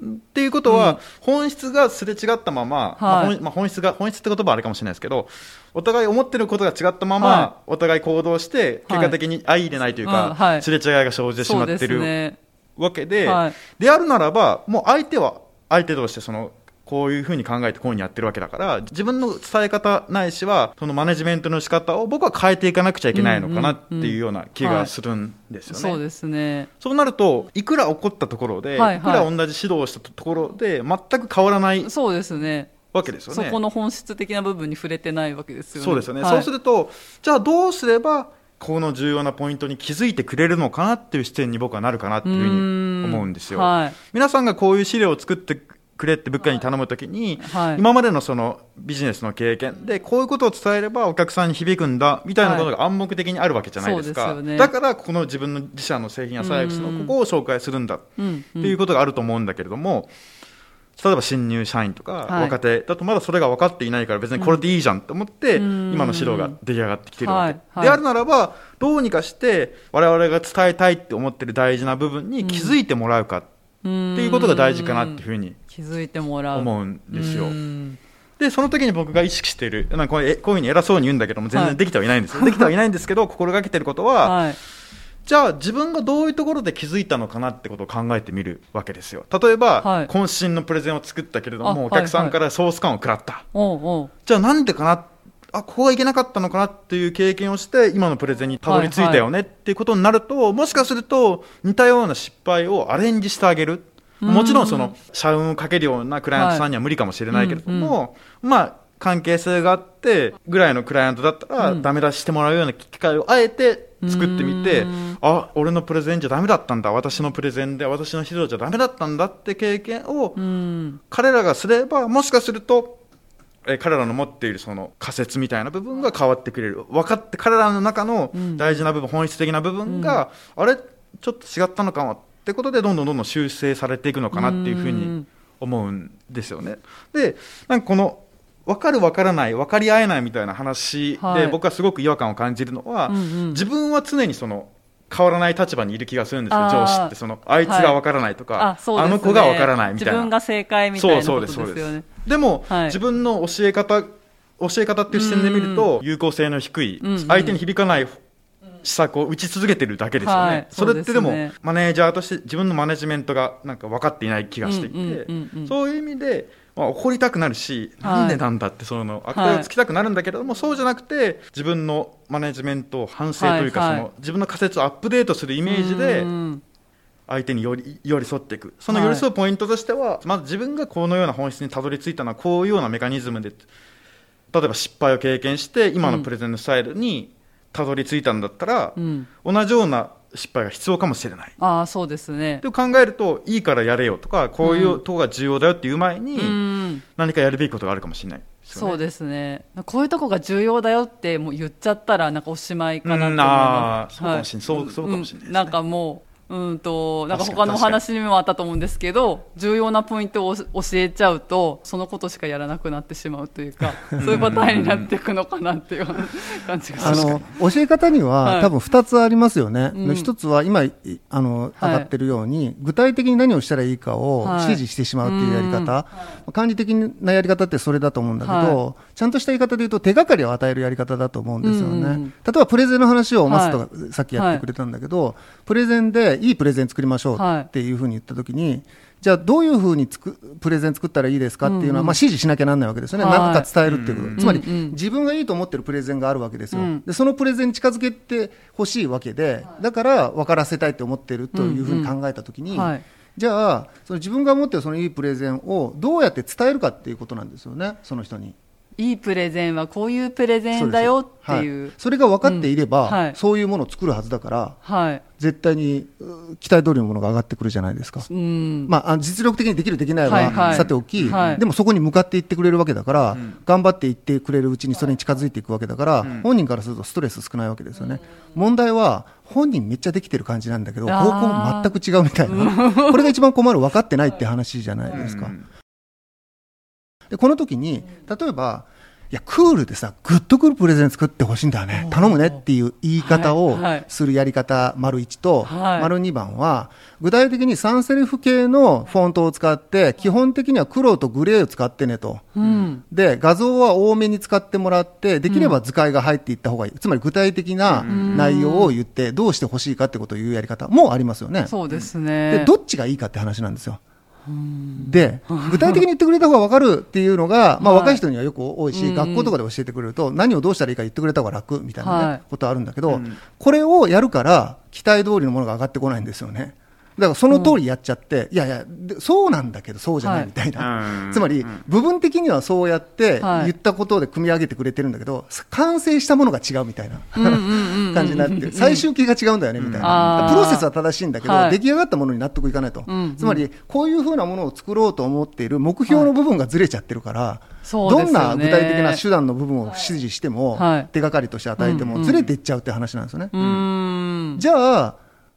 っていうことは、
うん。
本質がすれ違ったまま、まあ
はい。
本まあ、本質が本質って言葉はあれかもしれないですけどお互い思ってることが違ったまま、
は
お互い行動して結果的に相入れないというか、
うん。はい。
すれ違いが生じてしまってる
ね。
わけで、
はい。
であるならばもう相手は相手としてそのこういうふうに考えてこういうふうにやってるわけだから自分の伝え方ないしはそのマネジメントの仕方を僕は変えていかなくちゃいけないのかなっていうような気がするんですよね。
そうですね
そうなると、いくら起こったところで、
はいはい
いくら同じ指導をしたところで、全く変わらない
そうですね
わけですよね。
そこの本質的な部分に触れてないわけですよね
そうですよね。
はい
そうすると、じゃあどうすればこの重要なポイントに気づいてくれるのかなっていう視点に僕はなるかなっていうふうに思うんですよ。
はい
皆さんがこういう資料を作ってくれって部下に頼むときに、
はい。
今までのそのビジネスの経験でこういうことを伝えればお客さんに響くんだみたいなことが暗黙的にあるわけじゃないですか、
そうですよね。
だからこの自分の自社の製品やサービスのここを紹介するんだっていうことがあると思うんだけれども、例えば新入社員とか
はい。
若手だとまだそれが分かっていないから別にこれでいいじゃんと思って
うん。
今の指導が出来上がってきてるわけ、
はいはい。
であるならばどうにかして我々が伝えたいって思ってる大事な部分に気づいてもらうかっていうことが大事かなっていうふうに
気づいてもらう。
思うんですよ。
うん。
でその時に僕が意識しているなんかこういうふうに偉そうに言うんだけども全
はい。
然できてはいないんですよ、できてはいないんですけど心がけてることは、
はい。
じゃあ自分がどういうところで気づいたのかなってことを考えてみるわけですよ。例えば、
はい。
渾身のプレゼンを作ったけれど
あ
もお客さんからソース感を食らった、
おうおう。
じゃあなんでかなあここがいけなかったのかなっていう経験をして今のプレゼンにたどり着いたよねっていうことになると、もしかすると似たような失敗をアレンジしてあげる。もちろんその社運をかけるようなクライアントさんには無理かもしれないけれども、まあ関係性があってぐらいのクライアントだったら
うん。
ダメ出ししてもらうような機会をあえて作ってみて、
うん。
あ俺のプレゼンじゃダメだったんだ。私のプレゼンで私の指導じゃダメだったんだって経験を
うん。
彼らがすればもしかすると、えー彼らの持っているその仮説みたいな部分が変わってくれる。分かって彼らの中の
うん。
大事な部分、本質的な部分が、あれちょっと違ったのかもってことでどんどんどんどん修正されていくのかなっていうふうに思うんですよね。でなんかこの分かる分からない分かり合えないみたいな話で、
はい。
僕はすごく違和感を感じるのは、
うんうん。
自分は常にその変わらない立場にいる気がするんですよ。上司ってそのあいつが分からないとか、
あそうですね。
の子が分からないみたいな。
自分が正解みたいなこと
そう
ですよ
そうですそう
ね
でも、
はい。
自分の教え方教え方っていう視点で見ると有効性の低い、
うんうん。
相手に響かない施策を打ち続けてるだけですよね、
はい。
それってでも
ね。
マネージャーとして自分のマネジメントがなんか分かっていない気がしていて、
うんうんうんうん。
そういう意味で、まあ、怒りたくなるし、
はい。
なんでなんだってその悪態をつきたくなるんだけれども、そうじゃなくて自分のマネジメントを反省というか、
はいはい。
その自分の仮説をアップデートするイメージで
うん
相手に寄り寄り添っていく。その
はい
寄り添うポイントとしては、まず自分がこのような本質にたどり着いたのはこういうようなメカニズムで例えば失敗を経験して今のプレゼンのスタイルにたどり着いたんだったら、
うん。
同じような失敗が必要かもしれない。
ああそうですね。
と考えるといいからやれよとかこういうとこが重要だよっていう前に、
うん。
何かやるべきことがあるかもしれないね。
そうですね。こういうとこが重要だよってもう言っちゃったらなんかおしまいかなって思い
うん
ます
そうかもしれない。そうかもしれないね。
うんなんかもううんとなんか他のお話にもあったと思うんですけど重要なポイントを教えちゃうとそのことしかやらなくなってしまうというかそういうパターンになっていくのかなっていう 感じがし
あの教え方には、
はい。
多分2つありますよね、
うん。
一つは今いあの
はい。
上がってるように、具体的に何をしたらいいかを
はい。
指示してしまうっていうやり方、管理的なやり方ってそれだと思うんだけど、
は
ちゃんとした言い方で言うと手がかりを与えるやり方だと思うんですよね、
うんうんうん。
例えばプレゼンの話をマスト
は
がさっきやってくれたんだけど、プレゼンでいいプレゼン作りましょう
はい
っていうふうに言ったときに、じゃあどういうふうにつくプレゼン作ったらいいですかっていうのは、
うん。うん
まあ、指示しなきゃなんないわけですよね、
はい。
何か伝えるっていうこと、
うん
つまり、
うん。うん
自分がいいと思ってるプレゼンがあるわけですよ、
うん。
でそのプレゼンに近づけてほしいわけで、だから分からせたいと思ってるというふうに考えたときに、
はい。
じゃあ、その自分が持ってるそのいいプレゼンをどうやって伝えるかっていうことなんですよね、その人に。
いいプレゼンはこういうプレゼンだよっていう。
はい。それが分かっていれば、
うん。はい。
そういうものを作るはずだから、
はい。
絶対にう期待通りのものが上がってくるじゃないですか。
うん。
まあ、実力的にできる、できない
は
さておき、
はい。
でもそこに向かっていってくれるわけだから、
ん。
頑張っていってくれるうちにそれに近づいていくわけだから、
ん。
本人からするとストレス少ないわけですよね。問題は、本人めっちゃできてる感じなんだけど、方向全く違うみたいな、これが一番困る、分かってないって話じゃないですか。
うん
でこの時に例えばいやクールでさグッとくるプレゼン作ってほしいんだよね。頼むねっていう言い方をするやり方丸1と
はい。
丸2番は具体的にサンセリフ系のフォントを使って基本的には黒とグレーを使ってねと。
うん。
で画像は多めに使ってもらってできれば図解が入っていった方がいい、つまり具体的な内容を言ってどうしてほしいかってことを言うやり方もありますよね。
そうですね。
でどっちがいいかって話なんですよ。で具体的に言ってくれた方が分かるっていうのが、まあ、
はい
若い人にはよく多いし、学校とかで教えてくれると何をどうしたらいいか言ってくれた方が楽みたいな、ね
はい。
ことあるんだけど、
うん
これをやるから期待通りのものが上がってこないんですよね。だからその通りやっちゃって、いやいや、でそうなんだけど、そうじゃないみたいな。
うん
つまり、部分的にはそうやって
はい
言ったことで組み上げてくれてるんだけど、完成したものが違うみたいな感じになって、最終形が違うんだよねみたいな、プロセスは正しいんだけど、
はい
出来上がったものに納得いかないと、
ん
つまり、こういうふうなものを作ろうと思っている目標の部分がずれちゃってるから、
そうですよね
どんな具体的な手段の部分を指示しても、
はい
手がかりとして与えても、ずれていっちゃうって話なんですよね。
うーん。
じゃあ、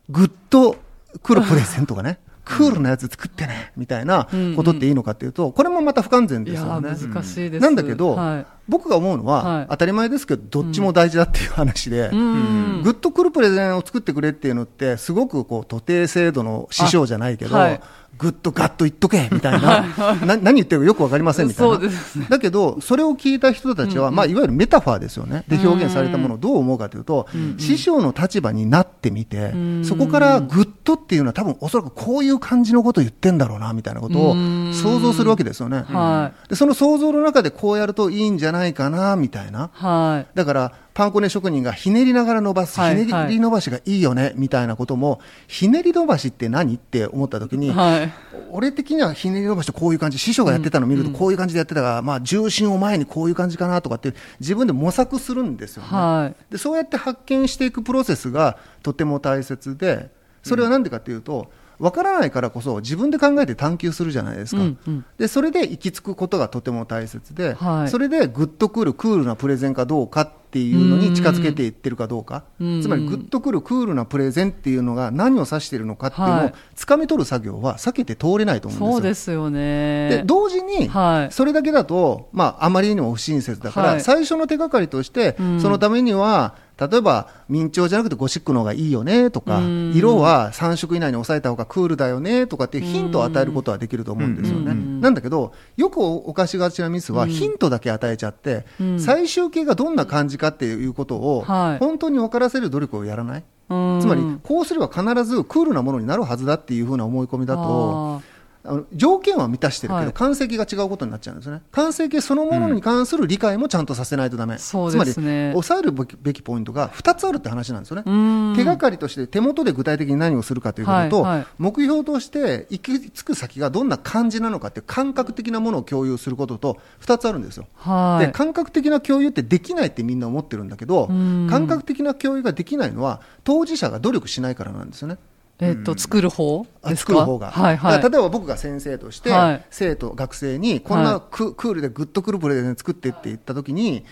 グッと来るプレゼントがね、クールなやつ作ってね、みたいなことっていいのかっていうと、これもまた不完全ですよね。
ー、難しいです。
なんだけど、
はい
僕が思うのは、
はい
当たり前ですけど、どっちも大事だっていう話で、
うん
グッと来るプレゼンを作ってくれっていうのって、すごくこう、徒弟制度の師匠じゃないけど、
あはい
グッとガッと言っとけみたいな、な何言ってるかよくわかりませんみたいな。
ね
だけど、それを聞いた人たちは、まあ、いわゆるメタファーですよね。で、表現されたものをどう思うかというと、師匠の立場になってみて、そこからグッとっていうのは多分おそらくこういう感じのことを言ってんだろうな、みたいなことを想像するわけですよね。
は
で、その想像の中でこうやるといいんじゃないかな、みたいな。
はい。
だから、パン粉ね職人がひねりながら伸ばす、
はい
ひねり伸ばしがいいよね、みたいなことも、ひねり伸ばしって何って思った時に、
はい。
俺的にはひねり伸ばしってこういう感じ、師匠がやってたのを見るとこういう感じでやってたから、まあ重心を前にこういう感じかなとかって自分で模索するんですよね。
はい。
でそうやって発見していくプロセスがとても大切で、それはなんでかっていうと、わからないからこそ自分で考えて探求するじゃないですか、
うんうん
でそれで行き着くことがとても大切で、
はい
それでグッとくるクールなプレゼンかどうかっていうのに近づけていってるかどうか、
うん。
つまりグッとくるクールなプレゼンっていうのが何を指しているのかっていうのを
はい。
掴み取る作業は避けて通れないと思うんですよ。
そうですよね。
で同時に、
はい。
それだけだと、まあ、あまりにも不親切だから、
はい。
最初の手がかりとして、
うん。
そのためには、例えば明朝じゃなくてゴシックの方がいいよねとか、
うん。
色は3色以内に抑えた方がクールだよねとかっていうヒントを与えることはできると思うんですよね。
うん
なんだけど、よく犯しがちなミスは、ヒントだけ与えちゃって、
うん。
最終形がどんな感じかっていうことを、
はい。
本当に分からせる努力をやらない？
うん。
つまり、こうすれば必ずクールなものになるはずだっていうふうな思い込みだと、あの条件は満たしてるけど、
はい
完成形が違うことになっちゃうんですよね。完成形そのものに関する理解もちゃんとさせないとダメ。
そうですね
つまり、抑えるべきポイントが2つあるって話なんですよね。
うん
手がかりとして手元で具体的に何をするかということと、
はいはい
目標として行き着く先がどんな感じなのかっていう感覚的なものを共有することと2つあるんですよ。
はい。
で感覚的な共有ってできないってみんな思ってるんだけど
うん
感覚的な共有ができないのは当事者が努力しないからなんですよね。
えっと、作る方
あ
ですか？
作る方が、
はいはい。
例えば僕が先生として、
はい。
生徒、学生にこんなク,、クールでグッとくるプレゼン作ってって言ったときに、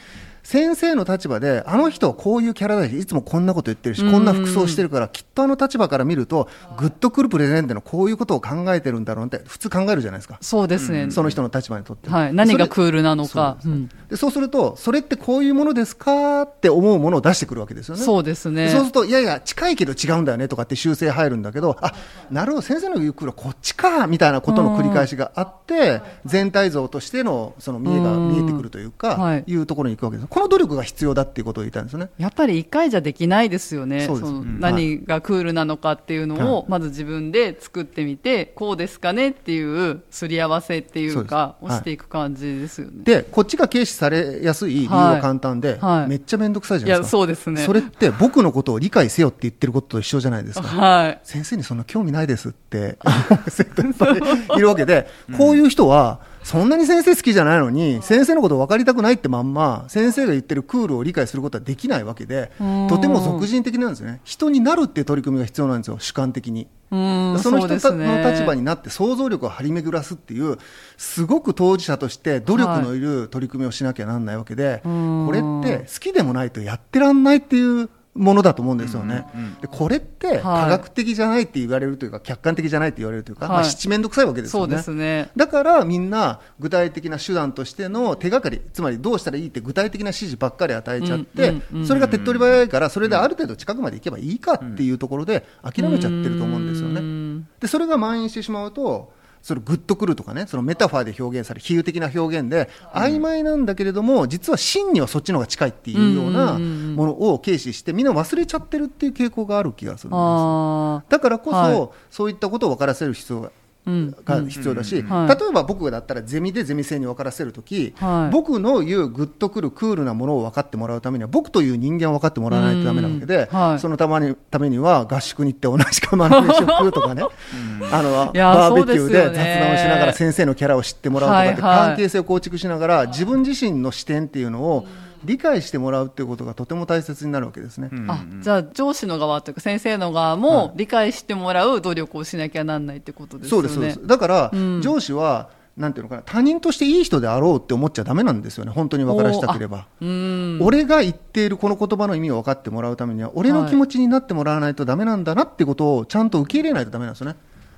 先生の立場で、あの人はこういうキャラだし、いつもこんなこと言ってるし、
うん
こんな服装してるから、きっとあの立場から見ると、グッとくるプレゼンってのはこういうことを考えてるんだろうって、普通考えるじゃないですか、
そうですね。
その人の立場にとって。
はい。何がクールなのか。
そう
うん
でそうすると、それってこういうものですかって思うものを出してくるわけですよね。
そうですね。
そうすると、いやいや、近いけど違うんだよねとかって修正入るんだけど、あなるほど、先生の言うクールはこっちかみたいなことの繰り返しがあって、全体像としてのその見えが
うん
見えてくるというか、
はい
い、うところに行くわけです。この努力が必要だっていうことを言いたいんですよね。
やっぱり一回じゃできないですよね。
そ
の
うん
何がクールなのかっていうの
は
を、まず自分で作ってみて、こうですかねっていう、すり合わせっていうか、をしていく感じですよね。
で、こっちが軽視されやすい理由は簡単で、めっちゃめんどくさいじゃないですか。
そうですね。
それって僕のことを理解せよって言ってることと一緒じゃないですか。
はい。
先生にそんな興味ないですって いるわけで、こういう人は、そんなに先生好きじゃないのに、先生のこと分かりたくないってまんま、先生が言ってるクールを理解することはできないわけで
うん、
とても俗人的なんですよね。人になるっていう取り組みが必要なんですよ、主観的に。
うん、
その人たの立場になって想像力を張り巡らすっていう、すごく当事者として努力のいる取り組みをしなきゃなんないわけで、
うん
これって好きでもないとやってらんないっていうものだと思うんですよね。でこれって科学的じゃないって言われるというか、客観的じゃないって言われるというか、
はい
まあ七面倒くさいわけです
そう
よね。
ですね。
だからみんな具体的な手段としての手がかり、つまりどうしたらいいって具体的な指示ばっかり与えちゃって、
うんうんうん
それが手っ取り早いから、それである程度近くまで行けばいいかっていうところで諦めちゃってると思うんですよね。
うん
でそれが蔓延してしまうと、それグッとくるとかね、そのメタファーで表現される、比喩的な表現で、曖昧なんだけれども、実は真にはそっちの方が近いっていうようなものを軽視して、みんな忘れちゃってるっていう傾向がある気がするんです。
あ
だからこそ、
はい。
そういったことを分からせる必要が
うん
が必要だし、例えば僕だったらゼミでゼミ生に分からせるとき、
はい。
僕の言うグッとくるクールなものを分かってもらうためには僕という人間を分かってもらわないとダメなわけで、
うん。はい。
そのたまにためには合宿に行って同じ釜の飯を食うとかね。あのバーベキューで雑談をしながら先生のキャラを知ってもらうとかって関係性を構築しながら自分自身の視点っていうのを理解してもらうっていうことがとても大切になるわけですね。
あじゃあ上司の側というか先生の側も理解してもらう努力をしなきゃなんないってことですよね。
そうですそうです。だから、
うん。
上司はなんていうのかな他人としていい人であろうって思っちゃダメなんですよね。本当に分からしたければ。
うん。
俺が言っているこの言葉の意味を分かってもらうためには俺の気持ちになってもらわないとダメなんだなってことをちゃんと受け入れないとダメなんですよね。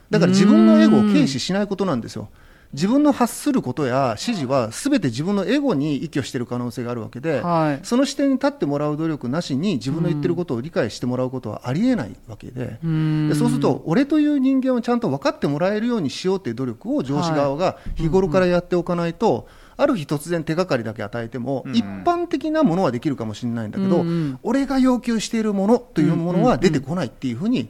だから自分のエゴを軽視しないことなんですよ自分の発することや指示は全て自分のエゴに依拠している可能性があるわけで、
はい。
その視点に立ってもらう努力なしに自分の言ってることを理解してもらうことはありえないわけで,、
うん。
でそうすると俺という人間をちゃんと分かってもらえるようにしようという努力を上司側が日頃からやっておかないと、ある日突然手がかりだけ与えても、一般的なものはできるかもしれないんだけど、
うんうん。
俺が要求しているものというものは出てこないっていうふうに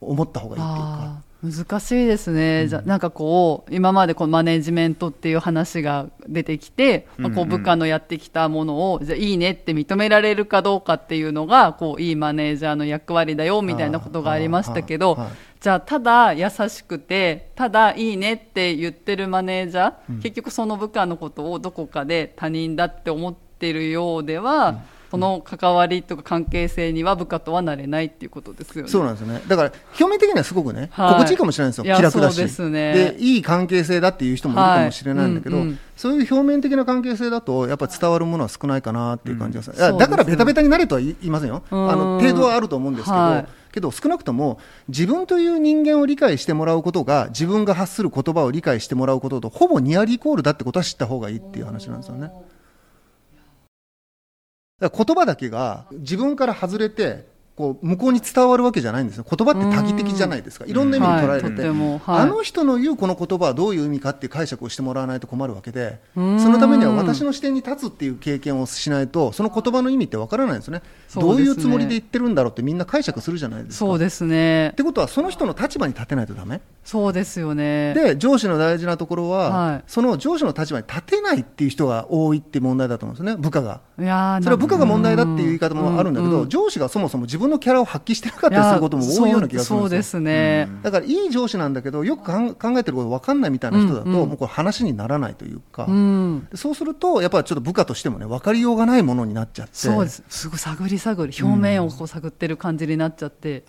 思った方がいいっていうか。
難しいですね、じゃなんかこう今までこうマネジメントっていう話が出てきて、まあ、こう
うん。うん
部下のやってきたものをじゃあいいねって認められるかどうかっていうのがこういいマネージャーの役割だよみたいなことがありましたけどじゃあただ優しくてただいいねって言ってるマネージャー、結局その部下のことをどこかで他人だって思ってるようでは、その関わりとか関係性には部下とはなれないっていうことですよね。
そうなんですよね。だから、表面的にはすごくね、
はい
心地いいかもしれないんですよ。気楽だし。
ですね
で、いい関係性だっていう人もいるかもしれないんだけど、
はいうんうん
そういう表面的な関係性だと、やっぱ伝わるものは少ないかなっていう感じがする。
うです
だからベタベタになれとは言いませんよ。あ
うん
の、程度はあると思うんですけど、
はい
けど少なくとも自分という人間を理解してもらうことが自分が発する言葉を理解してもらうこととほぼニアリーイコールだってことは知った方がいいっていう話なんですよね。言葉だけが自分から外れてこう向こうに伝わるわけじゃないんですよ。言葉って多義的じゃないですか。いろんな意味に捉え
はい、と
れて、
て。も、はい、
あの人の言うこの言葉はどういう意味かっていう解釈をしてもらわないと困るわけでそ
ん。
のためには私の視点に立つっていう経験をしないとその言葉の意味ってわからないんですよね。
ね。
どういうつもりで言ってるんだろうってみんな解釈するじゃないですか。
そうですね。
ってことはその人の立場に立てないとダメ。
そうですよね。
で上司の大事なところは、
はい。
その上司の立場に立てないっていう人が多いって問題だと思うんですよね。部下が。
いやー
それは部下が問題だっていう言い方もあるんだけど、上司がそもそも自分のキャラを発揮してなかったりすることも多いような気がするん
そう
ですよ。
ね、
だからいい上司なんだけどよく考えてること分かんないみたいな人だと、
うん。うん
もうこれ話にならないというか、
うん。
でそうするとやっぱりちょっと部下としてもね分かりようがないものになっちゃって。
そうですすごい探り探り表面をこう探ってる感じになっちゃって、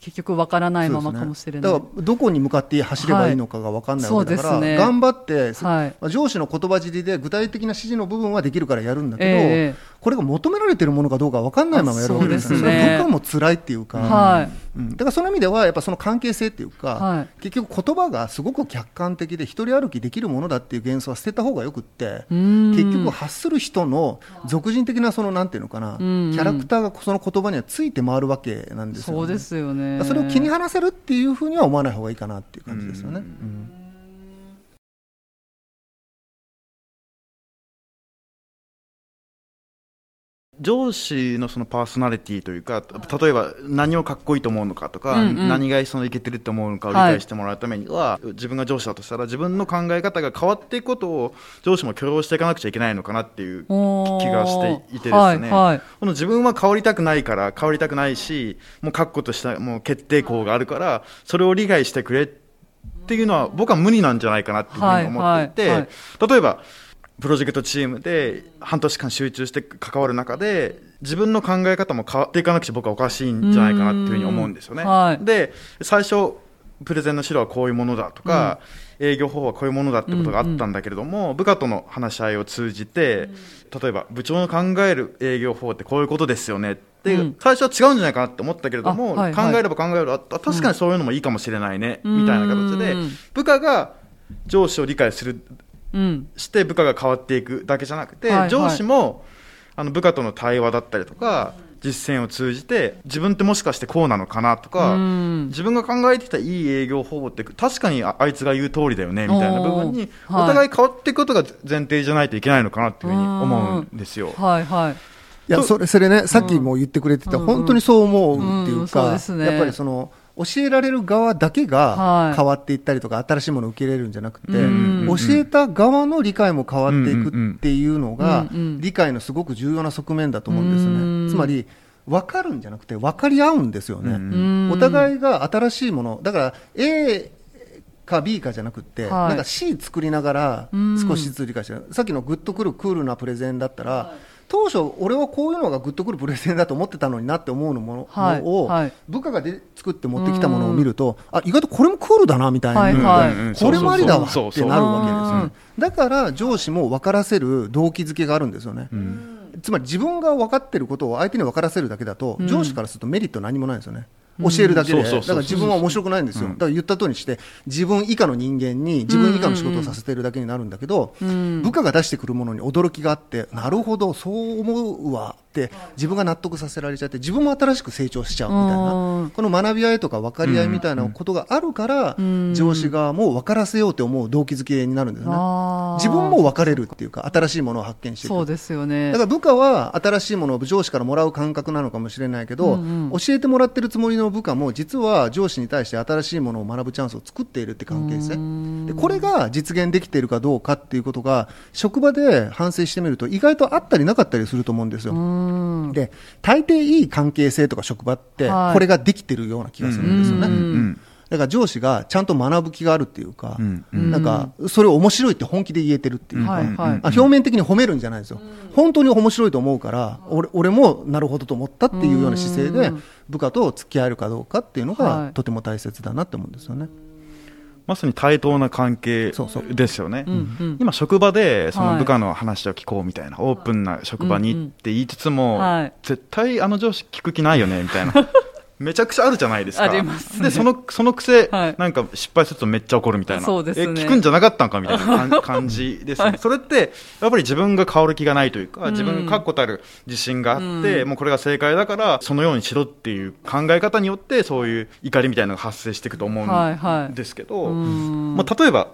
結局わからないままかもしれない、
ねだからどこに向かって走ればいいのかが分かんないわけだから、
はいね。
頑張って、
はい。
まあ上司の言葉尻で具体的な指示の部分はできるからやるんだけど、
ええ
これが求められてるものかどうか分かんないままやるわけです。よ
あそうですね。
れはも辛いっていうか、
はい。
うん、だからその意味ではやっぱその関係性っていうか、
はい。
結局言葉がすごく客観的で一人歩きできるものだっていう幻想は捨てた方がよくって
うん。
結局発する人の俗人的なそのなんていうのかなキ
ん。
ャラクターがその言葉にはついて回るわけなんですよ、ね、
そうですよね。
それを気に離せるっていうふうには思わない方がいいかなっていう感じですよね。うん
上司のそのパーソナリティというか例えば何をかっこいいと思うのかとか、
うんうん。
何がそのいけてると思うのかを理
はい。
解してもらうためには、自分が上司だとしたら自分の考え方が変わっていくことを上司も許容していかなくちゃいけないのかなっていう気がしていてですね、
はいはい。
この自分は変わりたくないから変わりたくないしもう確固としたもう決定校があるからそれを理解してくれっていうのは僕は無理なんじゃないかなっていうふうに思っていて、
はいはい。
例えばプロジェクトチームで半年間集中して関わる中で自分の考え方も変わっていかなくちゃ僕はおかしいんじゃないかなっていうふうに思うんですよね。
うん。はい。
で最初プレゼンの資料はこういうものだとか、営業方法はこういうものだってことがあったんだけれども、部下との話し合いを通じて、例えば部長の考える営業方法ってこういうことですよねって、
うん。
最初は違うんじゃないかなって思ったけれども、
あはいはい。
考えれば考えればあ確かにそういうのもいいかもしれないね、みたいな形で
うん。
部下が上司を理解する
うん
して部下が変わっていくだけじゃなくて、
はいはい。
上司もあの部下との対話だったりとか実践を通じて自分ってもしかしてこうなのかなとか、
うん。
自分が考えてきたいい営業方法って確かにああいつが言う通りだよねみたいな部分に
お
互い変わっていくことが前提じゃないといけないのかなっていうふうに思うんですよ。
はいはい。
いやそれそれねさっきも言ってくれてた、
うん。
本当にそう思うっていう
うん。そう
か、やっぱりその教えられる側だけ
はい。
が変わっていったりとか、新しいものを受け入れるんじゃなくて、
うん
教えた側の理解も変わっていくっていうのが
うんうん
理解のすごく重要な側面だと思うんです
うん
ね。つまり分かるんじゃなくて分かり合うんですよね。
うん
お互いが新しいものだから A か B かじゃなくって、
はい。
なんか C 作りながら
うん。
少しずつ理解してる、さっきのグッとくるクールなプレゼンだったら、当初俺はこういうのがグッとくるプレゼンだと思ってたのになって思うのも
はい
のを、
はい。
部下がで作って持ってきたものを見ると、あ意外とこれもクールだなみたいな、
はいはい。
これもありだわってなるわけです
うん
よ、だから上司も分からせる動機づけがあるんですよね、つまり自分が分かってることを相手に分からせるだけだと、
うん
上司からするとメリット何もないんですよね。教えるだけで、だから自分は面白くないんですよ、
うん。
だから言った通りにして、自分以下の人間に自分以下の仕事をさせてるだけになるんだけど、
うん。
部下が出してくるものに驚きがあって、なるほど、そう思うわって、自分が納得させられちゃって、自分も新しく成長しちゃうみたいな、
うん。
この学び合いとか分かり合いみたいなことがあるから、
うん。
上司側も分からせようと思う動機づけになるんですよね。自分も分かれるっていうか、新しいものを発見していく。
そうですよね。
だから部下は新しいものを上司からもらう感覚なのかもしれないけど、
うんうん。
教えてもらってるつもりの部下も実は上司に対して新しいものを学ぶチャンスを作っているって関係性。
うん。
でこれが実現できているかどうかっていうことが職場で反省してみると意外とあったりなかったりすると思うんですよ。
うん
で大抵いい関係性とか職場って
はい。
これができてるような気がするんですよね。
うん。
うん
だから上司がちゃんと学ぶ気があるっていうか、
うん
うん。
なんかそれを面白いって本気で言えてるっていうか、
はいはい。
あ表面的に褒めるんじゃないですよ、本当に面白いと思うから、俺俺もなるほどと思ったっていうような姿勢で
うん、
部下と付き合えるかどうかっていうの
はい。
が、とても大切だなって思うんですよね。
まさに対等な関係
そうそう。
ですよね。
うんうん。
今、職場でそ
はい。
の部下の話を聞こうみたいな、オープンな職場にって言いつつも、
はい。
絶対あの上司聞く気ないよねみたいな。めちゃくちゃあるじゃないですか。
ありますね。
で、その、そのくせ、
はい。
なんか失敗するとめっちゃ怒るみたいな。
そうですね。
え、聞くんじゃなかったんかみたいな感 感じですよね、それって、やっぱり自分が変わる気がないというか、自分が確固たる自信があって、
うん。
もうこれが正解だから、そのようにしろっていう考え方によって、そういう怒りみたいなのが発生していくと思
はいはい
うんですけど、
うん。
まあ、例えば、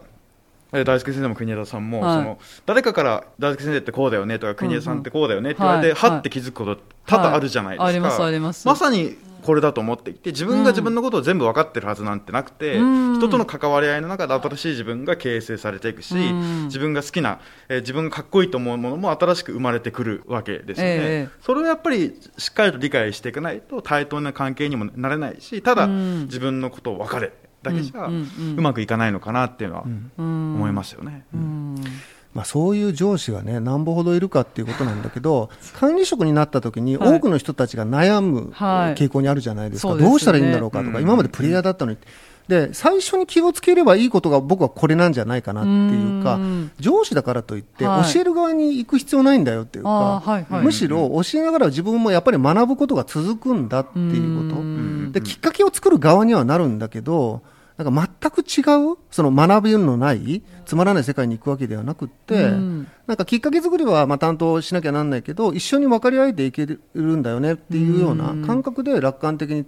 えー大輔先生も国枝さんも、
はい。
その誰かから大輔先生ってこうだよねとか国枝さんってこうだよねって言われて、はって気づくこと多々あるじゃないですか、
はい。ありますあります。
まさにこれだと思っていて自分が自分のことを全部分かってるはずなんてなくて、
うん。
人との関わり合いの中で新しい自分が形成されていくし、
うん。
自分が好きな、えー自分がかっこいいと思うものも新しく生まれてくるわけですよね、
ええ。
それをやっぱりしっかりと理解していかないと対等な関係にもなれないしただ
うん。
自分のことを分かれだけじゃ
う
まくいかないのかなっていうのは
うん。
思いますよね。
うん
まあ、そういう上司がね、何歩ほどいるかっていうことなんだけど、管理職になった時に、
はい。
多くの人たちが悩む
はい。
傾向にあるじゃないですか、
そうですよね。
どうしたらいいんだろうかとか、
うん。
今までプレイヤーだったのに、で最初に気をつければいいことが僕はこれなんじゃないかなっていうか
うん、
上司だからといって、
はい。
教える側に行く必要ないんだよっていう
あ
か、
ーはいはい。
むしろ教えながら自分もやっぱり学ぶことが続くんだっていうこと。
うん。
できっかけを作る側にはなるんだけど、なんか全く違う、その学びのない、つまらない世界に行くわけではなくって、
うん。
なんかきっかけ作りはまあ担当しなきゃなんないけど、一緒に分かり合えていけるんだよねっていうような感覚で楽観的に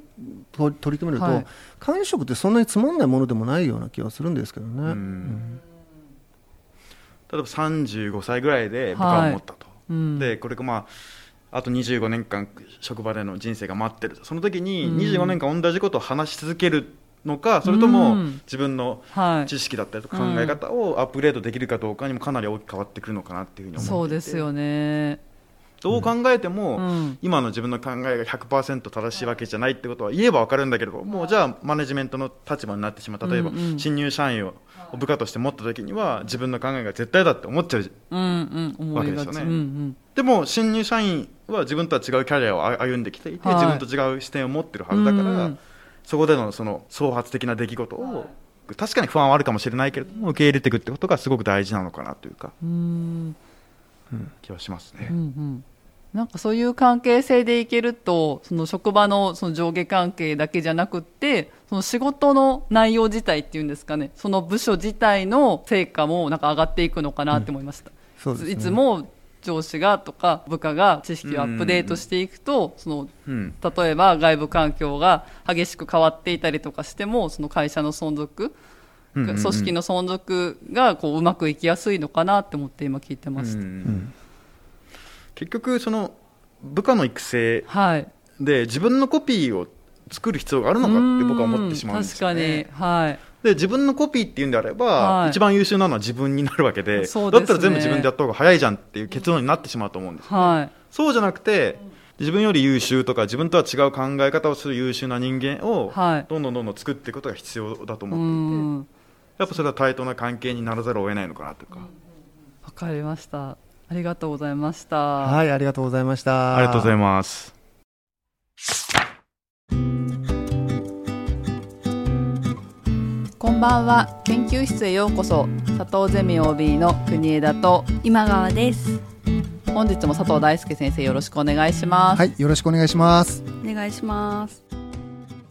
取取り組めると、
はい。
管理職ってそんなにつまんないものでもないような気がするんですけどね。
うん。例えば35歳ぐらいで部下を持ったと、
うん。
でこれがまああと25年間職場での人生が待ってると。その時に
うん。
25年間同じことを話し続けるのか、それとも
うん。
自分の
はい。
知識だったりとか考え方をアップグレードできるかどうかにもかなり大きく変わってくるのかなっていうふうに思っていて。
そうですよね。
どう考えても、
うん。
今の自分の考えが100%正しいわけじゃないってことは言えば分かるんだけれどもうじゃあマネジメントの立場になってしまう例えば、
うん。うん
新入社員を部下として持った時には自分の考えが絶対だって思っちゃう
うんうん。
わけですよね。
うんうん。
でも新入社員は自分とは違うキャリアをあ歩んできていて、
はい。
自分と違う視点を持ってるはずだから、
うん
そこでのその創発的な出来事を、確かに不安はあるかもしれないけれども受け入れていくってことがすごく大事なのかなというか
うん。
気はしますね。
うんうん。なんかそういう関係性でいけるとその職場のその上下関係だけじゃなくってその仕事の内容自体っていうんですかね。その部署自体の成果もなんか上がっていくのかなって思いました、
そうですね。
いつも上司がとか部下が知識をアップデートしていくと、その
うん。
例えば外部環境が激しく変わっていたりとかしてもその会社の存続、組織の存続がこううまくいきやすいのかなって思って今聞いてました、
うん結局その部下の育成
はい。
で自分のコピーを作る必要があるのかって僕は思ってしまうんですよ、ね、
確かに。はい
で自分のコピーっていうんであれば、
はい。
一番優秀なのは自分になるわけで
ね。
だったら全部自分でやった方が早いじゃんっていう結論になってしまうと思うんですよ
はい。
そうじゃなくて自分より優秀とか自分とは違う考え方をする優秀な人間を
はい。
どんどんどんどん作っていくことが必要だと
う
思っていて、
ん。
やっぱそれは対等な関係にならざるを得ないのかなというか、
わかりました。ありがとうございました。
はい、ありがとうございました。
ありがとうござい
ま
ます
こんばんは。研究室へようこそ。佐藤ゼミ OB の国枝と。
今川です。
本日も佐藤大輔先生よろしくお願いします、
はい、よろしくお願いします。
お願いします。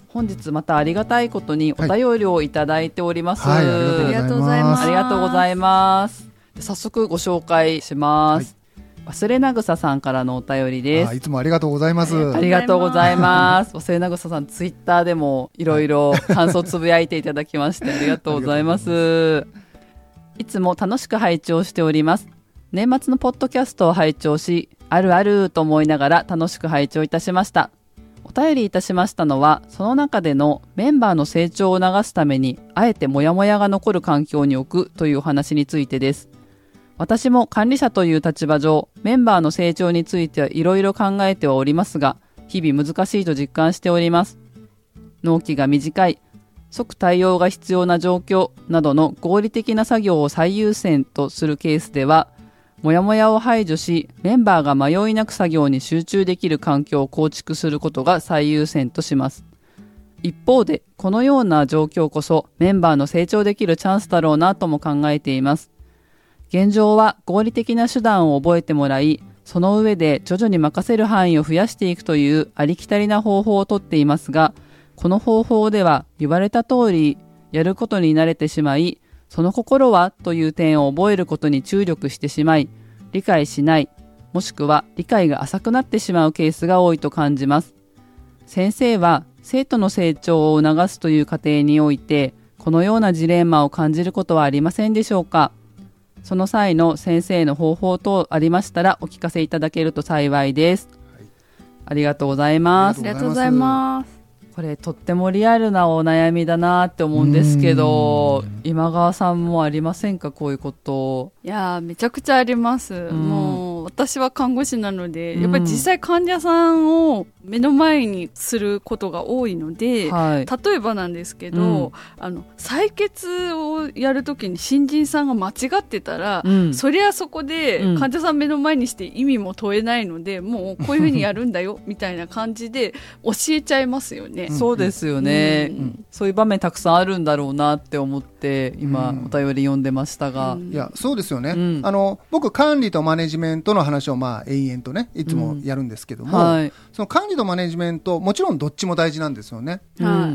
本日またありがたいことにお便りをいただいております、
はい、
ありがとうございます。
ありがとうございます。で早速ご紹介します、忘れなぐささんからのお便りです
あいつもありがとうございます。
ありがとうございます。忘れなぐささん、ツイッターでもいろいろ感想つぶやいていただきまして、ありがとうございます。いつも楽しく拝聴しております。年末のポッドキャストを拝聴し、あるあると思いながら楽しく拝聴いたしました。お便りいたしましたのは、その中でのメンバーの成長を促すために、あえてモヤモヤが残る環境に置くというお話についてです。私も管理者という立場上、メンバーの成長についてはいろいろ考えてはおりますが、日々難しいと実感しております。納期が短い、即対応が必要な状況などの合理的な作業を最優先とするケースでは、もやもやを排除し、メンバーが迷いなく作業に集中できる環境を構築することが最優先とします。一方で、このような状況こそメンバーの成長できるチャンスだろうなとも考えています。現状は合理的な手段を覚えてもらい、その上で徐々に任せる範囲を増やしていくというありきたりな方法をとっていますが、この方法では言われた通りやることに慣れてしまい、その心はという点を覚えることに注力してしまい、理解しない、もしくは理解が浅くなってしまうケースが多いと感じます。先生は生徒の成長を促すという過程において、このようなジレンマを感じることはありませんでしょうか？その際の先生の方法等ありましたらお聞かせいただけると幸いです。ありがとうございます
あり。がとうございます
これとってもリアルなお悩みだなって思うんですけど、今川さんもありませんか？こういうこと。
いやーめちゃくちゃあります、
ん
もう私は看護師なので、
うん。
やっぱり実際患者さんを目の前にすることが多いので、
はい。
例えばなんですけど、あの採血をやるときに新人さんが間違ってたら、
うん。
そりゃそこで
うん。
患者さん目の前にして意味も問えないので、もうこういうふうにやるんだよ みたいな感じで教えちゃいますよね。
そうですよね、
うん。
そういう場面たくさんあるんだろうなって思って今
うん。
お便り読んでましたが、
うん。
いやそうですよね、
うん。
あの僕、管理とマネジメントの話をまあ延々とねいつもやるんですけども、
はい。
その管理とマネジメント、もちろんどっちも大事なんですよね。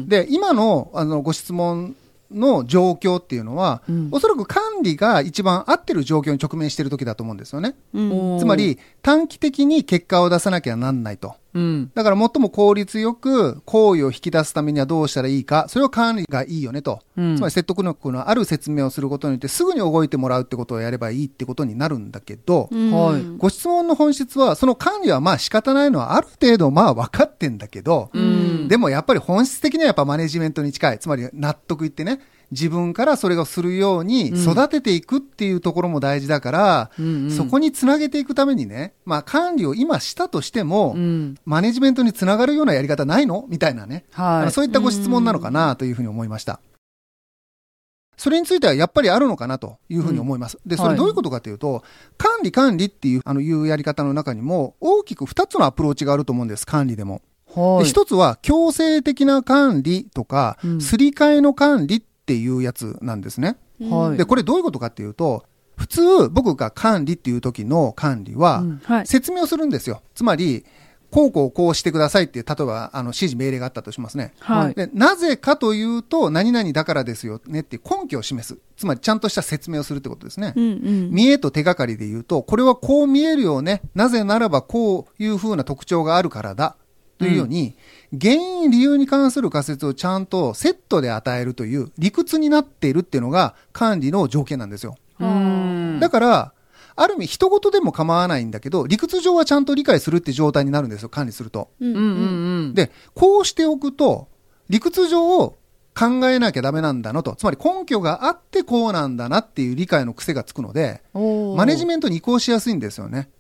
で今のあのご質問の状況っていうのは、
うん
おそらく管理が一番合ってる状況に直面している時だと思うんですよね。つまり短期的に結果を出さなきゃなんないと。
うん。
だから最も効率よく行為を引き出すためにはどうしたらいいか、それを管理がいいよねと。
うん
つまり説得力のある説明をすることによってすぐに動いてもらうってことをやればいいってことになるんだけど、
うん
はい
ご質問の本質は、その管理はまあ仕方ないのはある程度まあ分かってんだけど、
うん
でもやっぱり本質的にはやっぱマネジメントに近い。つまり納得いってね、自分からそれをするように育てていくっていうところも大事だから、
うんうん
そこにつなげていくためにね、まあ管理を今したとしても、
うん。
マネジメントにつながるようなやり方ないの？みたいなね、あ
はい。
のそういったご質問なのかな？というふうに思いました。それについてはやっぱりあるのかな？というふうに思います。で、そ
はい
れどういうことかというと、管理管理っていう、あの、いうやり方の中にも、大きく2つのアプローチがあると思うんです、管理でも。
はい。
で一つは強制的な管理とか、
うん
すり替えの管理っていうやつなんですね。
はい
で、これどういうことかっていうと、普通僕が管理っていう時の管理は
うん
はい
説明をするんですよ。つまり、こうこうこうしてくださいっていう、例えばあの指示命令があったとしますね。
はい
でなぜかというと、何々だからですよねっていう根拠を示す。つまりちゃんとした説明をするってことですね。
うんうん
見栄と手がかりで言うと、これはこう見えるよね。なぜならばこういうふうな特徴があるからだ。というように、原因、理由に関する仮説をちゃんとセットで与えるという理屈になっているっていうのが管理の条件なんですよ。
うん。
だから、ある意味、人事でも構わないんだけど、理屈上はちゃんと理解するって状態になるんですよ、管理すると。
うん
うんうんうん。
で、こうしておくと、理屈上を考えなきゃダメなんだなと。つまり根拠があってこうなんだなっていう理解の癖がつくので、マネジメントに移行しやすいんですよね。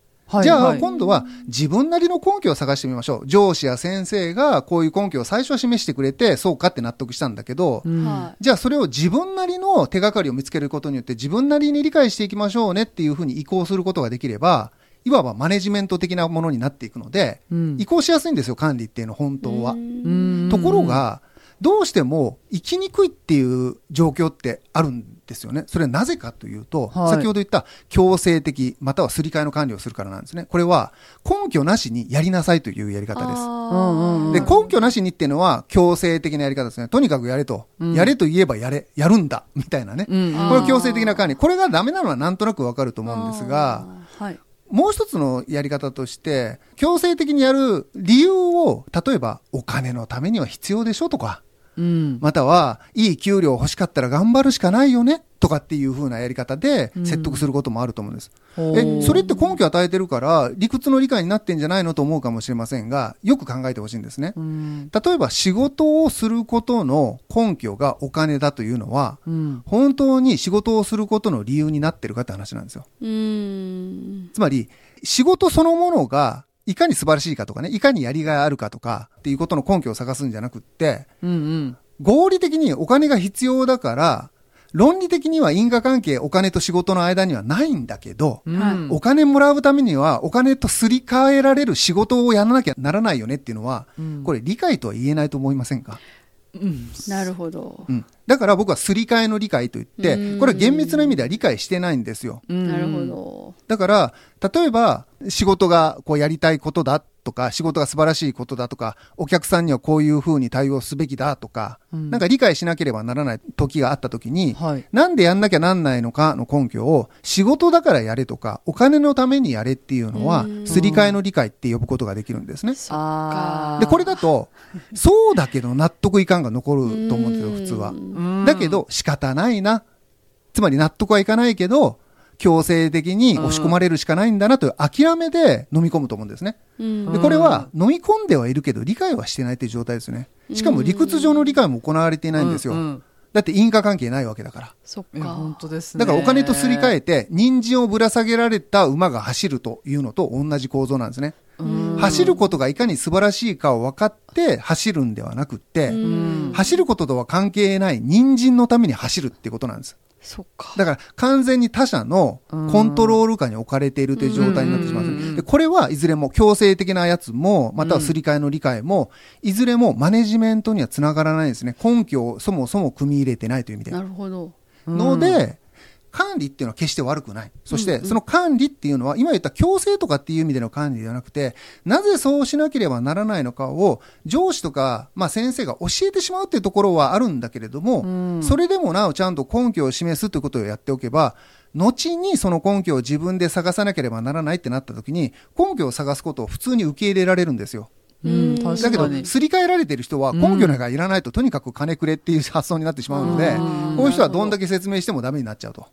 じゃあ、今度は自分なりの根拠を探してみましょう。上司や先生がこういう根拠を最初は示してくれて、そうかって納得したんだけど、
うん。
は
じゃあそれを自分なりの手がかりを見つけることによって自分なりに理解していきましょうねっていうふうに移行することができれば、いわばマネジメント的なものになっていくので、
うん。
移行しやすいんですよ、管理っていうのは本当は。
うん。
ところが、どうしても生きにくいっていう状況ってあるんですよね。それはなぜかというと、
はい
先ほど言った強制的、またはすり替えの管理をするからなんですね。これは根拠なしにやりなさいというやり方です。で、根拠なしにっていうのは強制的なやり方ですね。とにかくやれと。
うん
やれと言えばやれ。やるんだ。みたいなね。
うん
これは強制的な管理。これがダメなのはなんとなくわかると思うんですが、
はい。
もう一つのやり方として、強制的にやる理由を、例えばお金のためには必要でしょとか、
うん
または、いい給料欲しかったら頑張るしかないよねとかっていう風なやり方で説得することもあると思うんです。
ほう
え、それって根拠を与えてるから、理屈の理解になってんじゃないのと思うかもしれませんが、よく考えてほしいんですね。
うん
例えば仕事をすることの根拠がお金だというのは、
うん
本当に仕事をすることの理由になってるかって話なんですよ。
うーん。
つまり、仕事そのものが、いかに素晴らしいかとかね、いかにやりがいあるかとかっていうことの根拠を探すんじゃなくって、
うんうん。
合理的にお金が必要だから、論理的には因果関係お金と仕事の間にはないんだけど、
うん。
はい
お金もらうためにはお金とすり替えられる仕事をやらなきゃならないよねっていうのは、
うん。
これ理解とは言えないと思いませんか？
うん
なるほど。
うん。だから僕はすり替えの理解と言って
う、ん
これは厳密な意味では理解してないんですよ。
うん
なるほど。
だから、例えば、仕事がこうやりたいことだとか、仕事が素晴らしいことだとか、お客さんにはこういうふうに対応すべきだとか、
うん
なんか理解しなければならない時があった時に、
はい
なんでやんなきゃなんないのかの根拠を、仕事だからやれとか、お金のためにやれっていうのは
う、ん
すり替えの理解って呼ぶことができるんですね。で、これだと、そうだけど納得いかんが残ると思うんですよ、普通は。
うん
だけど仕方ないな。つまり納得はいかないけど、強制的に押し込まれるしかないんだなという諦めで飲み込むと思うんですね。
うん
で、これは飲み込んではいるけど理解はしてないという状態ですよね。しかも理屈上の理解も行われていないんですよ。
うんうん
だって因果関係ないわけだから。
そっ
いや本
か。
当ですね
だからお金とすり替えて、人参をぶら下げられた馬が走るというのと同じ構造なんですね。
うん
走ることがいかに素晴らしいかを分かって走るんではなくって、
うん
走ることとは関係ない人参のために走るってことなんです。
そっか。
だから完全に他者のコントロール下に置かれているという状態になってしまう
うんうんうんうん
で、これはいずれも強制的なやつも、またはすり替えの理解も、いずれもマネジメントにはつながらないんですね。根拠をそもそも組み入れてないという意味で。
なるほど。
ので、管理っていうのは決して悪くない。そして、その管理っていうのは、今言った強制とかっていう意味での管理ではなくて、なぜそうしなければならないのかを、上司とか、まあ先生が教えてしまうっていうところはあるんだけれども、
うん
それでもなおちゃんと根拠を示すということをやっておけば、後にその根拠を自分で探さなければならないってなった時に、根拠を探すことを普通に受け入れられるんですよ。
うん
だけど、すり替えられてる人は根拠なんかいらないと、とにかく金くれっていう発想になってしまうので、
うん
こういう人はどんだけ説明してもダメになっちゃうと。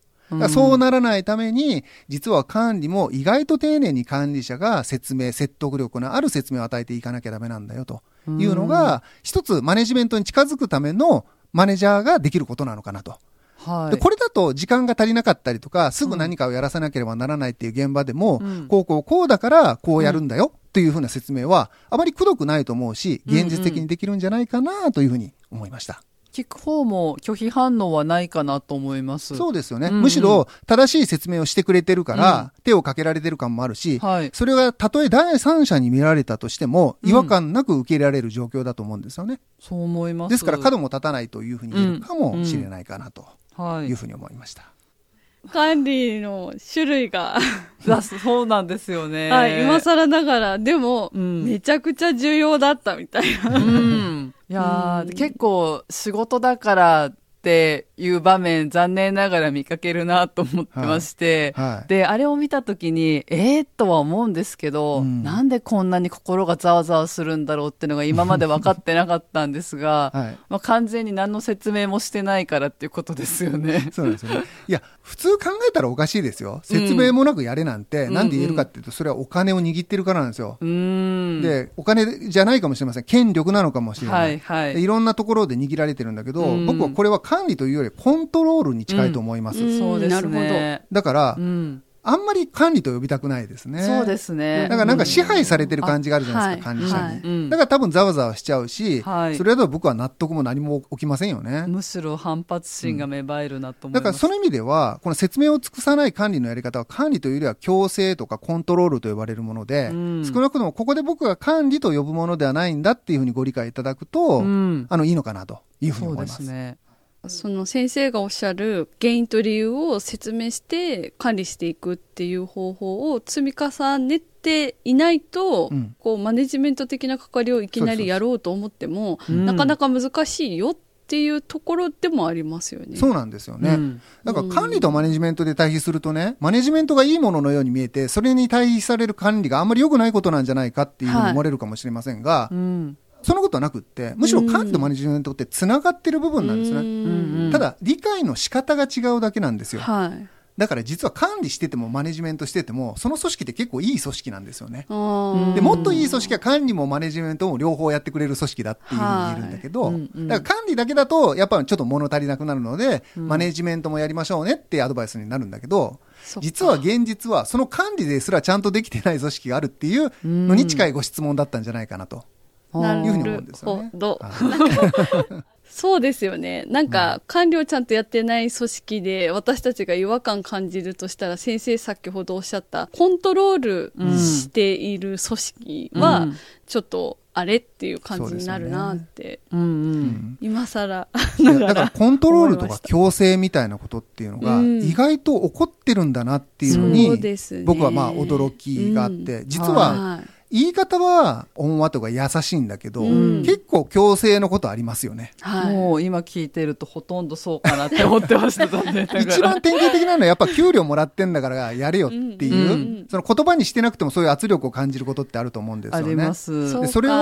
そうならないために、実は管理も意外と丁寧に管理者が説明、説得力のある説明を与えていかなきゃダメなんだよと。いうのが、一つマネジメントに近づくためのマネージャーができることなのかなと。
はい。
でこれだと時間が足りなかったりとか、すぐ何かをやらさなければならないっていう現場でも、
うん。
こうこうこうだからこうやるんだよっていうふうな説明は、あまりくどくないと思うし、現実的にできるんじゃないかなというふうに思いました。
聞く方も拒否反応はないかなと思います。
そうですよね。
うんうん
むしろ正しい説明をしてくれてるから、手をかけられてる感もあるし、
はい。
それがたとえ第三者に見られたとしても、
うん
違和感なく受け入れられる状況だと思うんですよね。
そう思います。
ですから角も立たないというふうに言えるかもしれないかなと
はい
いう。ふうに思いました。
管理の種類が、
だそうなんですよね。
はい、今更ながら、でも、
うん
めちゃくちゃ重要だったみたいな。
うん。いやー、
うん
結構仕事だからっていう場面、残念ながら見かけるなと思ってまして、
はいはい
で、あれを見たときに、えー、とは思うんですけど、
うん
なんでこんなに心がざわざわするんだろうっていうのが今まで分かってなかったんですが、
はい
まあ、完全に何の説明もしてないからっていうことですよね。
そうですよね。いや、普通考えたらおかしいですよ。説明もなくやれなんて、
うん
なんで言えるかっていうと、それはお金を握ってるからなんですよ。
うーん。
で、お金じゃないかもしれません。権力なのかもしれない。
はいはい
でいろんなところで握られてるんだけど、
うん
僕はこれは管理というよりコントロールに近いと思います。
うん
そうです
なる
ね。
だから、
うん。
あんまり管理と呼びたくないですね。
そうですね。
だからなんか支配されてる感じがあるじゃないですか、
うん
管理者に。
はい
うん
だから多分ざわざわしちゃうし、
はい
それだと僕は納得も何も起きませんよね。
むしろ反発心が芽生えるなと思い
だ
ます。
からその意味では、この説明を尽くさない管理のやり方は管理というよりは強制とかコントロールと呼ばれるもので、
うん
少なくともここで僕が管理と呼ぶものではないんだっていうふうにご理解いただくと、
うん
あの、いいのかなというふうに思います。
すね。
その先生がおっしゃる原因と理由を説明して管理していくっていう方法を積み重ねていないと、
うん
こうマネジメント的な関わりをいきなりやろうと思っても
うん
なかなか難しいよっていうところでもありますよね。
そうなんですよね。
うん
だから管理とマネジメントで対比するとね、マネジメントがいいもののように見えて、それに対比される管理があんまり良くないことなんじゃないかっていうふうに思われるかもしれませんが、
うん。
そんなことはなくって、むしろ管理とマネジメントって繋がってる部分なんですね。
うん
うん
ただ、理解の仕方が違うだけなんですよ。
はい。
だから実は管理しててもマネジメントしてても、その組織って結構いい組織なんですよね。でもっといい組織は管理もマネジメントも両方やってくれる組織だっていうふうに言えるんだけど、
はいうんうん
だから管理だけだとやっぱちょっと物足りなくなるので、マネジメントもやりましょうねってアドバイスになるんだけど、実は現実はその管理ですらちゃんとできてない組織があるっていうのに近いご質問だったんじゃないかなと
なるほ。ど。
はい
そうですよね。なんか、管理をちゃんとやってない組織で、私たちが違和感感じるとしたら、先生先ほどおっしゃった、コントロールしている組織は、
うん
ちょっと、あれっていう感じになるなって、
うんう。
うんん
今更
だから
ら。
コントロールとか強制みたいなことっていうのが
うん
意外と起こってるんだなっていうのに
ですね
僕はまあ驚きがあって実は
はい
言い方は温和とか優しいんだけど
うん
結構強制のことありますよね。
はい。
もう今聞いてるとほとんどそうかなって思ってました
一番典型的なのはやっぱ給料もらってんだからやれよっていう、
うん
その言葉にしてなくてもそういう圧力を感じることってあると思うんです
あ
よね。
ります
そうか
でそれを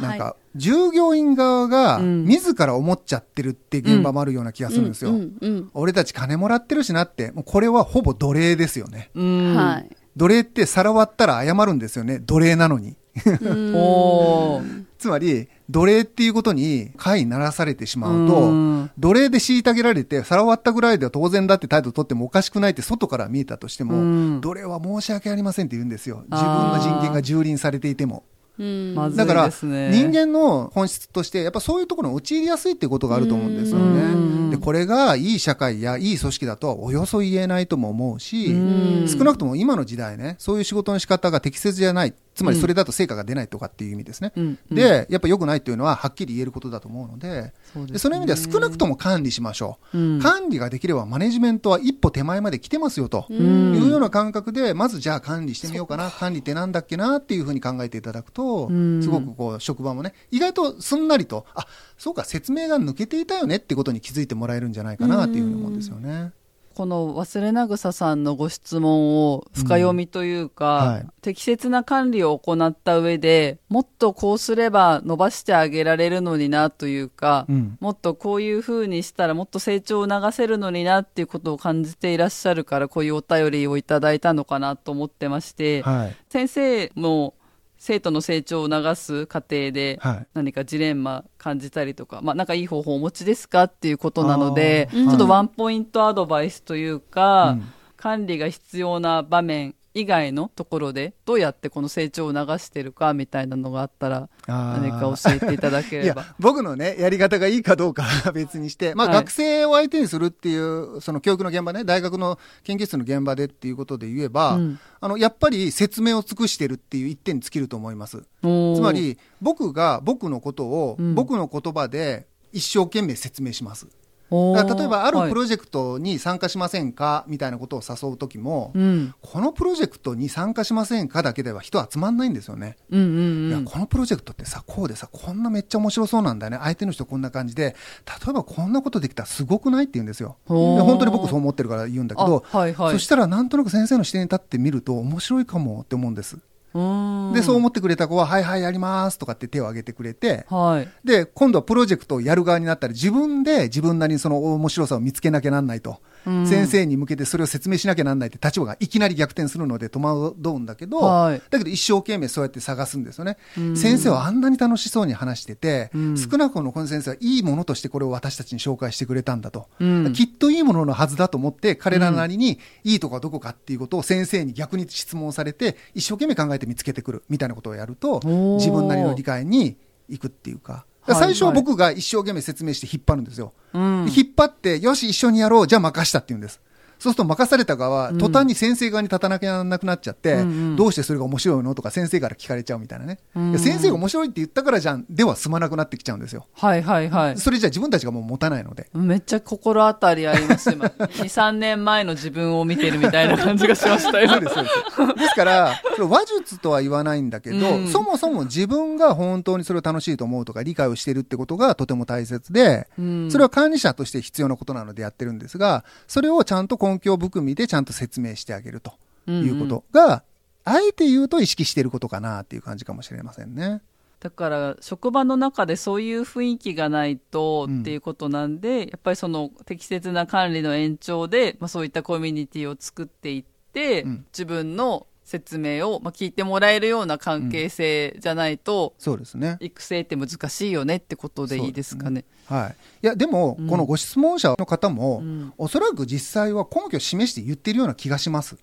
なんか従業員側が
うん
自ら思っちゃってるって現場もあるような気がするんですよ。
うんうんうん
俺たち金もらってるしなって、もうこれはほぼ奴隷ですよね。
うん
はい。
奴隷って皿割ったら謝るんですよね。奴隷なのに。
うん
おー
つまり、奴隷っていうことに会ならされてしまうと、
うん
奴隷で虐げられて、皿割ったぐらいでは当然だって態度取ってもおかしくないって外から見えたとしても、
うん
奴隷は申し訳ありませんって言うんですよ。自分の人権が蹂躙されていても。
うん
まずい
だから、
ですね
人間の本質として、やっぱそういうところに陥りやすいってことがあると思うんですよ
うん
ね。で、これがいい社会やいい組織だとはおよそ言えないとも思うし、
うん
少なくとも今の時代ね、そういう仕事の仕方が適切じゃない。つまりそれだと成果が出ないとかっていう意味ですね。
うんうん
で、やっぱ良くないっていうのははっきり言えることだと思うので、
そうで
その意味では少なくとも管理しましょう。
うん
管理ができればマネジメントは一歩手前まで来てますよと。
ん
いうような感覚で、まずじゃあ管理してみようかな、管理ってなんだっけなっていうふうに考えていただくと、
うん
すごくこう職場もね、意外とすんなりと、あそうか、説明が抜けていたよねってことに気づいてもらえるんじゃないかなっていうふうに思うんですよね。
この忘れなぐささんのご質問を深読みというか、
うん。はい。
適切な管理を行った上でもっとこうすれば伸ばしてあげられるのになというか、
うん。
もっとこういうふうにしたらもっと成長を促せるのになっていうことを感じていらっしゃるからこういうお便りをいただいたのかなと思ってまして、
はい。
先生も生徒の成長を促す過程で
はい。
何かジレンマ感じたりとか、まあ、なんかいい方法をお持ちですかっていうことなので、ちょっとワンポイントアドバイスというか、
うん。
管理が必要な場面以外のところでどうやってこの成長を促してるかみたいなのがあったら何か教えていただけ
い
れば。
や。僕のねやり方がいいかどうかは別にして、まあ、
はい。
学生を相手にするっていうその教育の現場ね大学の研究室の現場でっていうことで言えば、
うん。
あのやっぱり説明を尽くしてるっていう一点に尽きると思います。つまり僕が僕のことを、
うん。
僕の言葉で一生懸命説明します。
おー
だから例えばある
はい。
プロジェクトに参加しませんかみたいなことを誘う時も、
うん。
このプロジェクトに参加しませんかだけでは人集まんないんですよね。
うんうん
いや
うん
このプロジェクトってさこうでさこんなめっちゃ面白そうなんだよね。相手の人こんな感じで。例えばこんなことできたらすごくないって言うんですよ。本当に僕そう思ってるから言うんだけど、
あはいはい。
そしたらなんとなく先生の視点に立ってみると面白いかもって思うんです。
うん
でそう思ってくれた子は「はいはいやります」とかって手を挙げてくれて
はい。
で今度はプロジェクトをやる側になったら自分で自分なりにその面白さを見つけなきゃなんないと、
うん
先生に向けてそれを説明しなきゃなんないって立場がいきなり逆転するので戸惑うんだけど、
はい。
だけど一生懸命そうやって探すんですよね、
うん。
先生はあんなに楽しそうに話してて、
うん。
少なくともこの先生はいいものとしてこれを私たちに紹介してくれたんだと、
うん。
きっといいもののはずだと思って彼らなりにいいとこはどこかっていうことを先生に逆に質問されて一生懸命考えて見つけてくるみたいなことをやると
ー。
自分なりの理解に行くっていうか。
はい
最初は僕が一生懸命説明して引っ張るんですよ。引っ張って、よし、一緒にやろう、じゃあ任したって言うんです。そうすると任された側は、途端に先生側に立たなきゃなくなっちゃって、
うんうん。
どうしてそれが面白いのとか先生から聞かれちゃうみたいなね。
うん。
先生が面白いって言ったからじゃん、では済まなくなってきちゃうんですよ。
はいはいはい。
それじゃあ自分たちがもう持たないので。
めっちゃ心当たりあります今。23年前の自分を見てるみたいな感じがしましたよ。
そうです、そうです。ですから、それ話術とは言わないんだけど、
うん。
そもそも自分が本当にそれを楽しいと思うとか理解をしているってことがとても大切で、
うん。
それは管理者として必要なことなのでやってるんですが、それをちゃんと根拠含みでちゃんと説明してあげるということが、あえて言うと意識していることかなっていう感じかもしれませんね。
だから職場の中でそういう雰囲気がないと
うん
っていうことなんで、やっぱりその適切な管理の延長で、まあ、そういったコミュニティを作っていって、
うん。
自分の説明を、まあ、聞いてもらえるような関係性じゃないと、
そうですね。
育成って難しいよねってことでいいですかね。
はい。いや、でも、
うん
このご質問者の方も、
うん
おそらく実際は根拠を示して言ってるような気がします。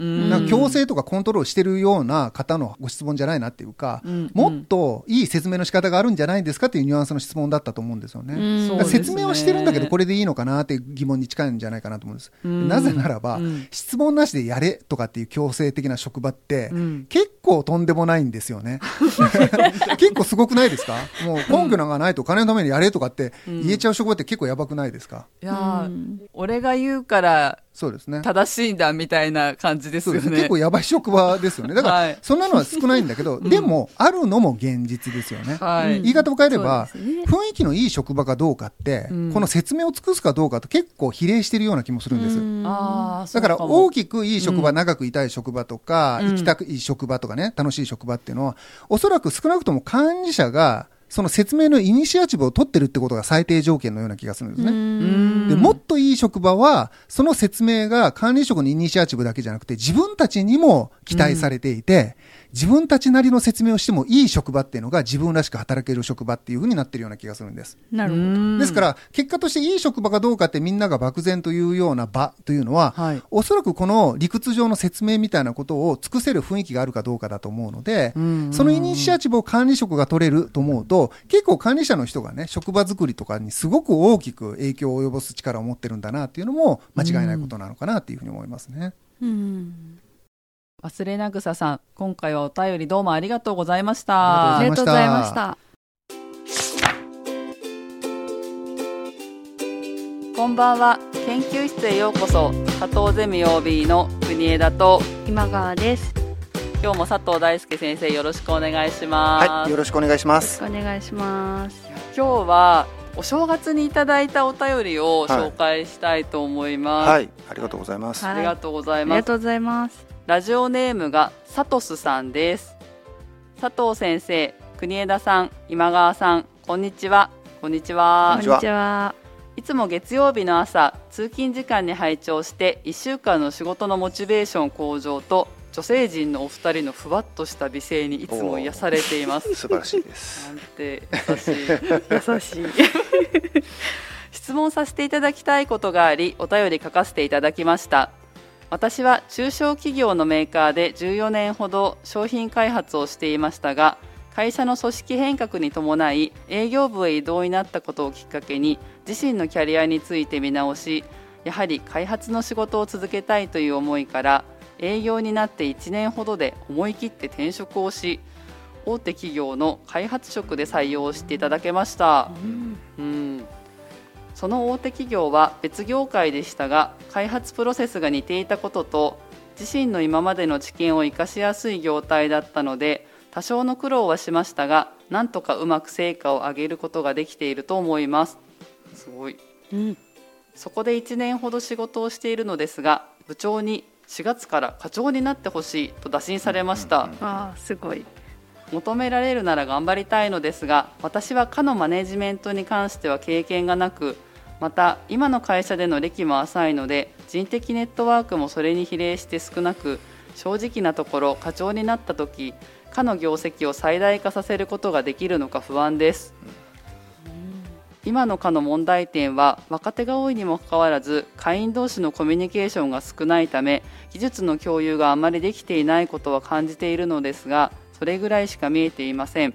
うん。
なんか強制とかコントロールしてるような方のご質問じゃないなっていうか、
うん。
もっといい説明の仕方があるんじゃないですかっていうニュアンスの質問だったと思うんですよね。
うん。
説明はしてるんだけど、これでいいのかなっていう疑問に近いんじゃないかなと思うんです。
うん。
なぜならば、
うん。
質問なしでやれとかっていう強制的な職場って、
うん。
結構とんでもないんですよね。結構すごくないですか？もう根拠なんかないと金のためにやれとかって言えちゃう職場って結構やばくないですか、
いやー、
うん。
俺が言うから
そうですね。
正しいんだみたいな感じですよね。
結構やばい職場ですよね。だから、
はい
そんなのは少ないんだけど、でも、あるのも現実ですよね。
はい。
言い方を変えれば、雰囲気のいい職場かどうかって、
うん
この説明を尽くすかどうかと結構比例してるような気もするんです。だから大きくいい職場、長くいたい職場とか、
うん
行きたくいい職場とかね、楽しい職場っていうのは、おそらく少なくとも管理者が、その説明のイニシアチブを取ってるってことが最低条件のような気がするんですね。い職場は、その説明が管理職のイニシアチブだけじゃなくて、自分たちにも期待されていて、自分たちなりの説明をしてもいい職場っていうのが自分らしく働ける職場っていうふうになってるような気がするんです。
なるほど。
ですから、結果としていい職場かどうかってみんなが漠然というような場というのは、
はい
おそらくこの理屈上の説明みたいなことを尽くせる雰囲気があるかどうかだと思うので、
うん
そのイニシアチブを管理職が取れると思うと、結構管理者の人がね、職場作りとかにすごく大きく影響を及ぼす力を持ってるんだなっていうのも間違いないことなのかなっていうふうに思いますね。
うん
忘れなぐささん、今回はお便りどうもありがとうございまし
あ
た
あり。がとうございました。
こんばんは。研究室へようこそ。加藤ゼミ OB の国枝と、
今川です。
今日も佐藤大輔先生よろしくお願いします。
はい、よろしくお願いします。
お願いします。
今日はお正月にいただいたお便りを紹介したいと思います。
はい、ありがとうございます。
はい
ありがとうござい
あり
ます。
がとうございます。
ラジオネームがサトスさんです。佐藤先生、国枝さん、今川さん、こんにちは。こんにちは。
こんにちは。
いつも月曜日の朝、通勤時間に拝聴して、1週間の仕事のモチベーション向上と、女性陣のお二人のふわっとした美声にいつも癒されています。
素晴らしいです。
なんて優しい。
優しい。
質問させていただきたいことがありお便り書かせていただきました私は中小企業のメーカーで14年ほど商品開発をしていましたが会社の組織変革に伴い営業部へ異動になったことをきっかけに自身のキャリアについて見直しやはり開発の仕事を続けたいという思いから営業になって1年ほどで思い切って転職をし大手企業の開発職で採用していただけました。うん、その大手企業は別業界でしたが開発プロセスが似ていたことと自身の今までの知見を生かしやすい業態だったので多少の苦労はしましたがなんとかうまく成果を上げることができていると思います。すごい、
うん、
そこで1年ほど仕事をしているのですが部長に4月から課長になってほしいと打診されました、
あすごい。
求められるなら頑張りたいのですが私は課のマネジメントに関しては経験がなくまた今の会社での歴も浅いので人的ネットワークもそれに比例して少なく正直なところ課長になった時課の業績を最大化させることができるのか不安です、今の課の問題点は若手が多いにもかかわらず会員同士のコミュニケーションが少ないため技術の共有があまりできていないことは感じているのですがそれぐらいしか見えていません。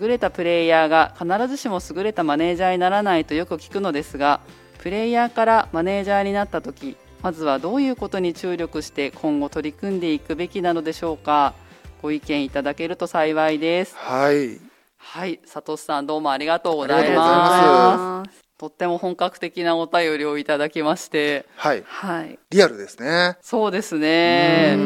優れたプレイヤーが必ずしも優れたマネージャーにならないとよく聞くのですがプレイヤーからマネージャーになった時まずはどういうことに注力して今後取り組んでいくべきなのでしょうか？ご意見いただけると幸いです。
はい。
はい佐藤さんどうもありがとうございます。とっても本格的なお便りをいただきまして
はい、
はい、
リアルです。ね
そうですね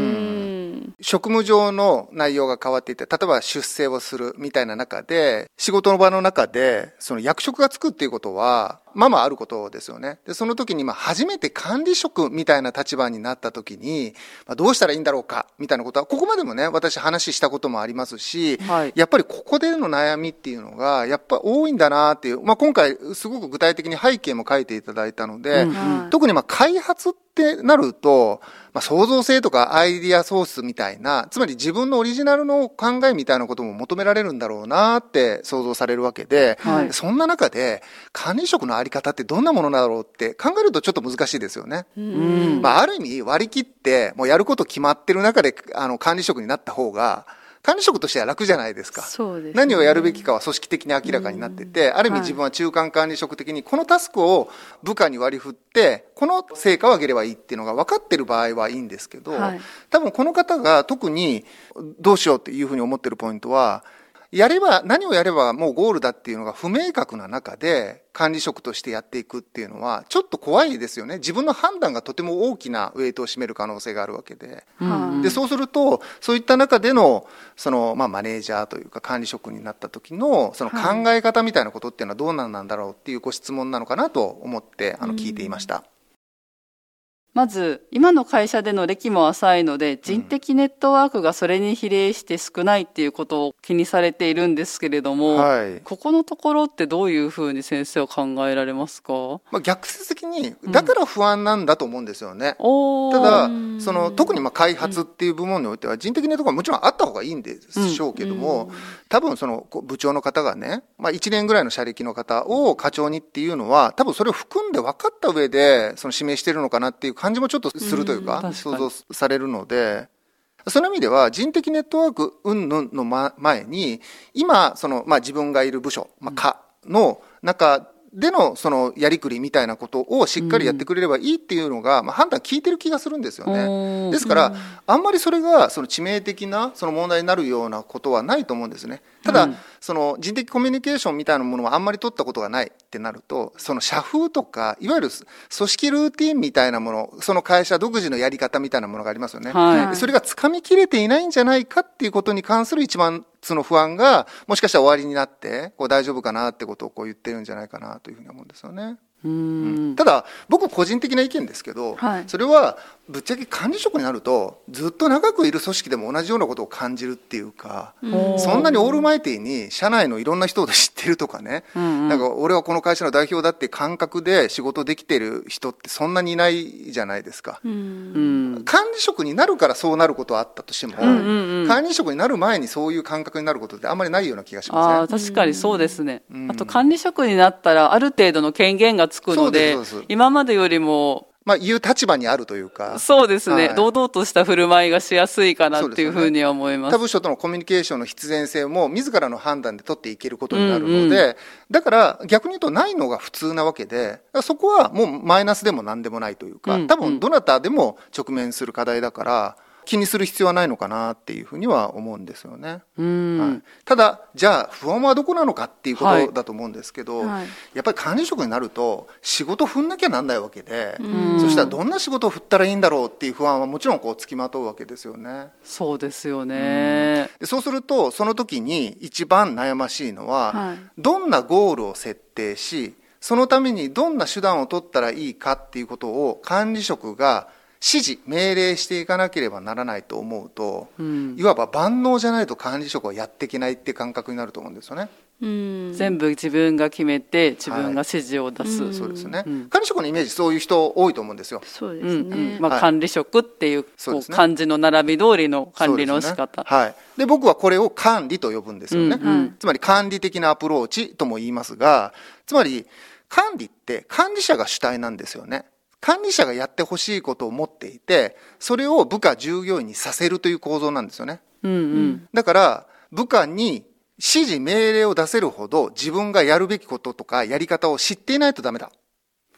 職務上の内容が変わっていて、例えば出世をするみたいな中で、仕事の場の中で、その役職がつくっていうことは、まあまああることですよね。で、その時に、まあ初めて管理職みたいな立場になった時に、まあ、どうしたらいいんだろうか、みたいなことは、ここまでもね、私話したこともありますし、はい、やっぱりここでの悩みっていうのが、やっぱ多いんだなっていう、まあ今回すごく具体的に背景も書いていただいたので、うんうん、特にまあ開発ってなると、まあ、創造性とかアイディアソースみたいな、つまり自分のオリジナルの考えみたいなことも求められるんだろうなって想像されるわけで、はい、そんな中で管理職のあり方ってどんなものだろうって考えるとちょっと難しいですよね。まあ、ある意味割り切ってもうやること決まってる中であの管理職になった方が、管理職としては楽じゃないですか。
すね、
何をやるべきかは組織的に明らかになってて、ある意味自分は中間管理職的にこのタスクを部下に割り振って、この成果を上げればいいっていうのが分かってる場合はいいんですけど、はい、多分この方が特にどうしようっていうふうに思ってるポイントは、やれば、何をやればもうゴールだっていうのが不明確な中で、管理職としてやっていくっていうのは、ちょっと怖いですよね。自分の判断がとても大きなウェイトを占める可能性があるわけで。うん、で、そうすると、そういった中での、その、まあ、マネージャーというか管理職になった時の、その考え方みたいなことっていうのはどうなんだろうっていうご質問なのかなと思って、あの、聞いていました。
まず今の会社での歴も浅いので人的ネットワークがそれに比例して少ないっていうことを気にされているんですけれども、はい、ここのところってどういうふうに先生は考えられますか、
まあ、逆説的にだから不安なんだと思うんですよね、うん、ただその特にまあ開発っていう部門においては人的ネットワークはもちろんあった方がいいんでしょうけども、うん、多分その部長の方がね、まあ、1年ぐらいの社歴の方を課長にっていうのは多分それを含んで分かった上でその指名してるのかなっていう感じもちょっとするというか、うん、想像されるので、その意味では人的ネットワーク云々の前に、今、その、まあ自分がいる部署、まあ課の中でのそのやりくりみたいなことをしっかりやってくれればいいっていうのが、まあ、判断聞いてる気がするんですよね。ですから、あんまりそれがその致命的なその問題になるようなことはないと思うんですね。ただ、その人的コミュニケーションみたいなものはあんまり取ったことがないってなると、その社風とか、いわゆる組織ルーティンみたいなもの、その会社独自のやり方みたいなものがありますよね。はい、それが掴みきれていないんじゃないかっていうことに関する一番その不安が、もしかしたら終わりになって、こう大丈夫かなってことをこう言ってるんじゃないかなというふうに思うんですよね。うん、ただ僕個人的な意見ですけど、はい、それはぶっちゃけ管理職になるとずっと長くいる組織でも同じようなことを感じるっていうか、そんなにオールマイティに社内のいろんな人を知ってるとかね、うんうん、なんか俺はこの会社の代表だって感覚で仕事できてる人ってそんなにいないじゃないですか、うん、管理職になるからそうなることはあったとしても、うんうん、管理職になる前にそういう感覚になることってあんまりないような気がします。ね
あ確かにそうですね、あと管理職になったらある程度の権限がつくので今までよりも
まあ、言う立場にあるというか。
そうですね、はい、堂々とした振る舞いがしやすいかなっていうふうには思います。
他部署とのコミュニケーションの必然性も自らの判断で取っていけることになるので、うんうん、だから逆に言うとないのが普通なわけで、そこはもうマイナスでも何でもないというか、多分どなたでも直面する課題だから、気にする必要はないのかなっていうふうには思うんですよね。
うん、
はい、ただじゃあ不安はどこなのかっていうことだと思うんですけど、
はい。
やっぱり管理職になると仕事振んなきゃなんないわけで、
ん。
そしたらどんな仕事を振ったらいいんだろうっていう不安はもちろんこうつきまとうわけですよね。
そうですよね。
でそうするとその時に一番悩ましいのは、
はい。
どんなゴールを設定しそのためにどんな手段を取ったらいいかっていうことを管理職が指示命令していかなければならないと思うと、
うん。
いわば万能じゃないと管理職はやっていけないっていう感覚になると思うんですよね。
うん。
全部自分が決めて自分が指示を出す。
はい
そうですね、
うん。
管理職のイメージそういう人多いと思うんですよ。
そうですね。
ん。まあ、
はい。
管理職っていうこう漢字の並び通りの管理の仕方。
ですね。はい、で僕はこれを管理と呼ぶんですよね、
うんうん。
つまり管理的なアプローチとも言いますがつまり管理って管理者が主体なんですよね管理者がやってほしいことを持っていてそれを部下従業員にさせるという構造なんですよね。
うんうん。
だから部下に指示命令を出せるほど自分がやるべきこととかやり方を知っていないとダメだ。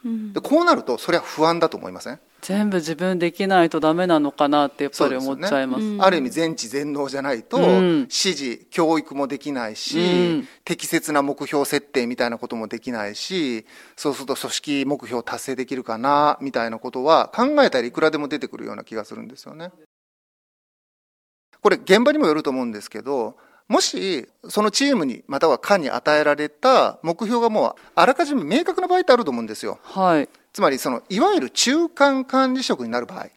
うん。
でこうなるとそれは不安だと思いません？
全部自分できないとダメなのかなってやっぱり思っちゃいます。
ねうん
ある意味全知全能じゃないと、
うん
指示教育もできないし、
うん
適切な目標設定みたいなこともできないしそうすると組織目標を達成できるかなみたいなことは考えたらいくらでも出てくるような気がするんですよね。これ現場にもよると思うんですけどもしそのチームにまたは課に与えられた目標がもうあらかじめ明確な場合ってあると思うんですよ。
はい。
つまりそのいわゆる中間管理職になる場合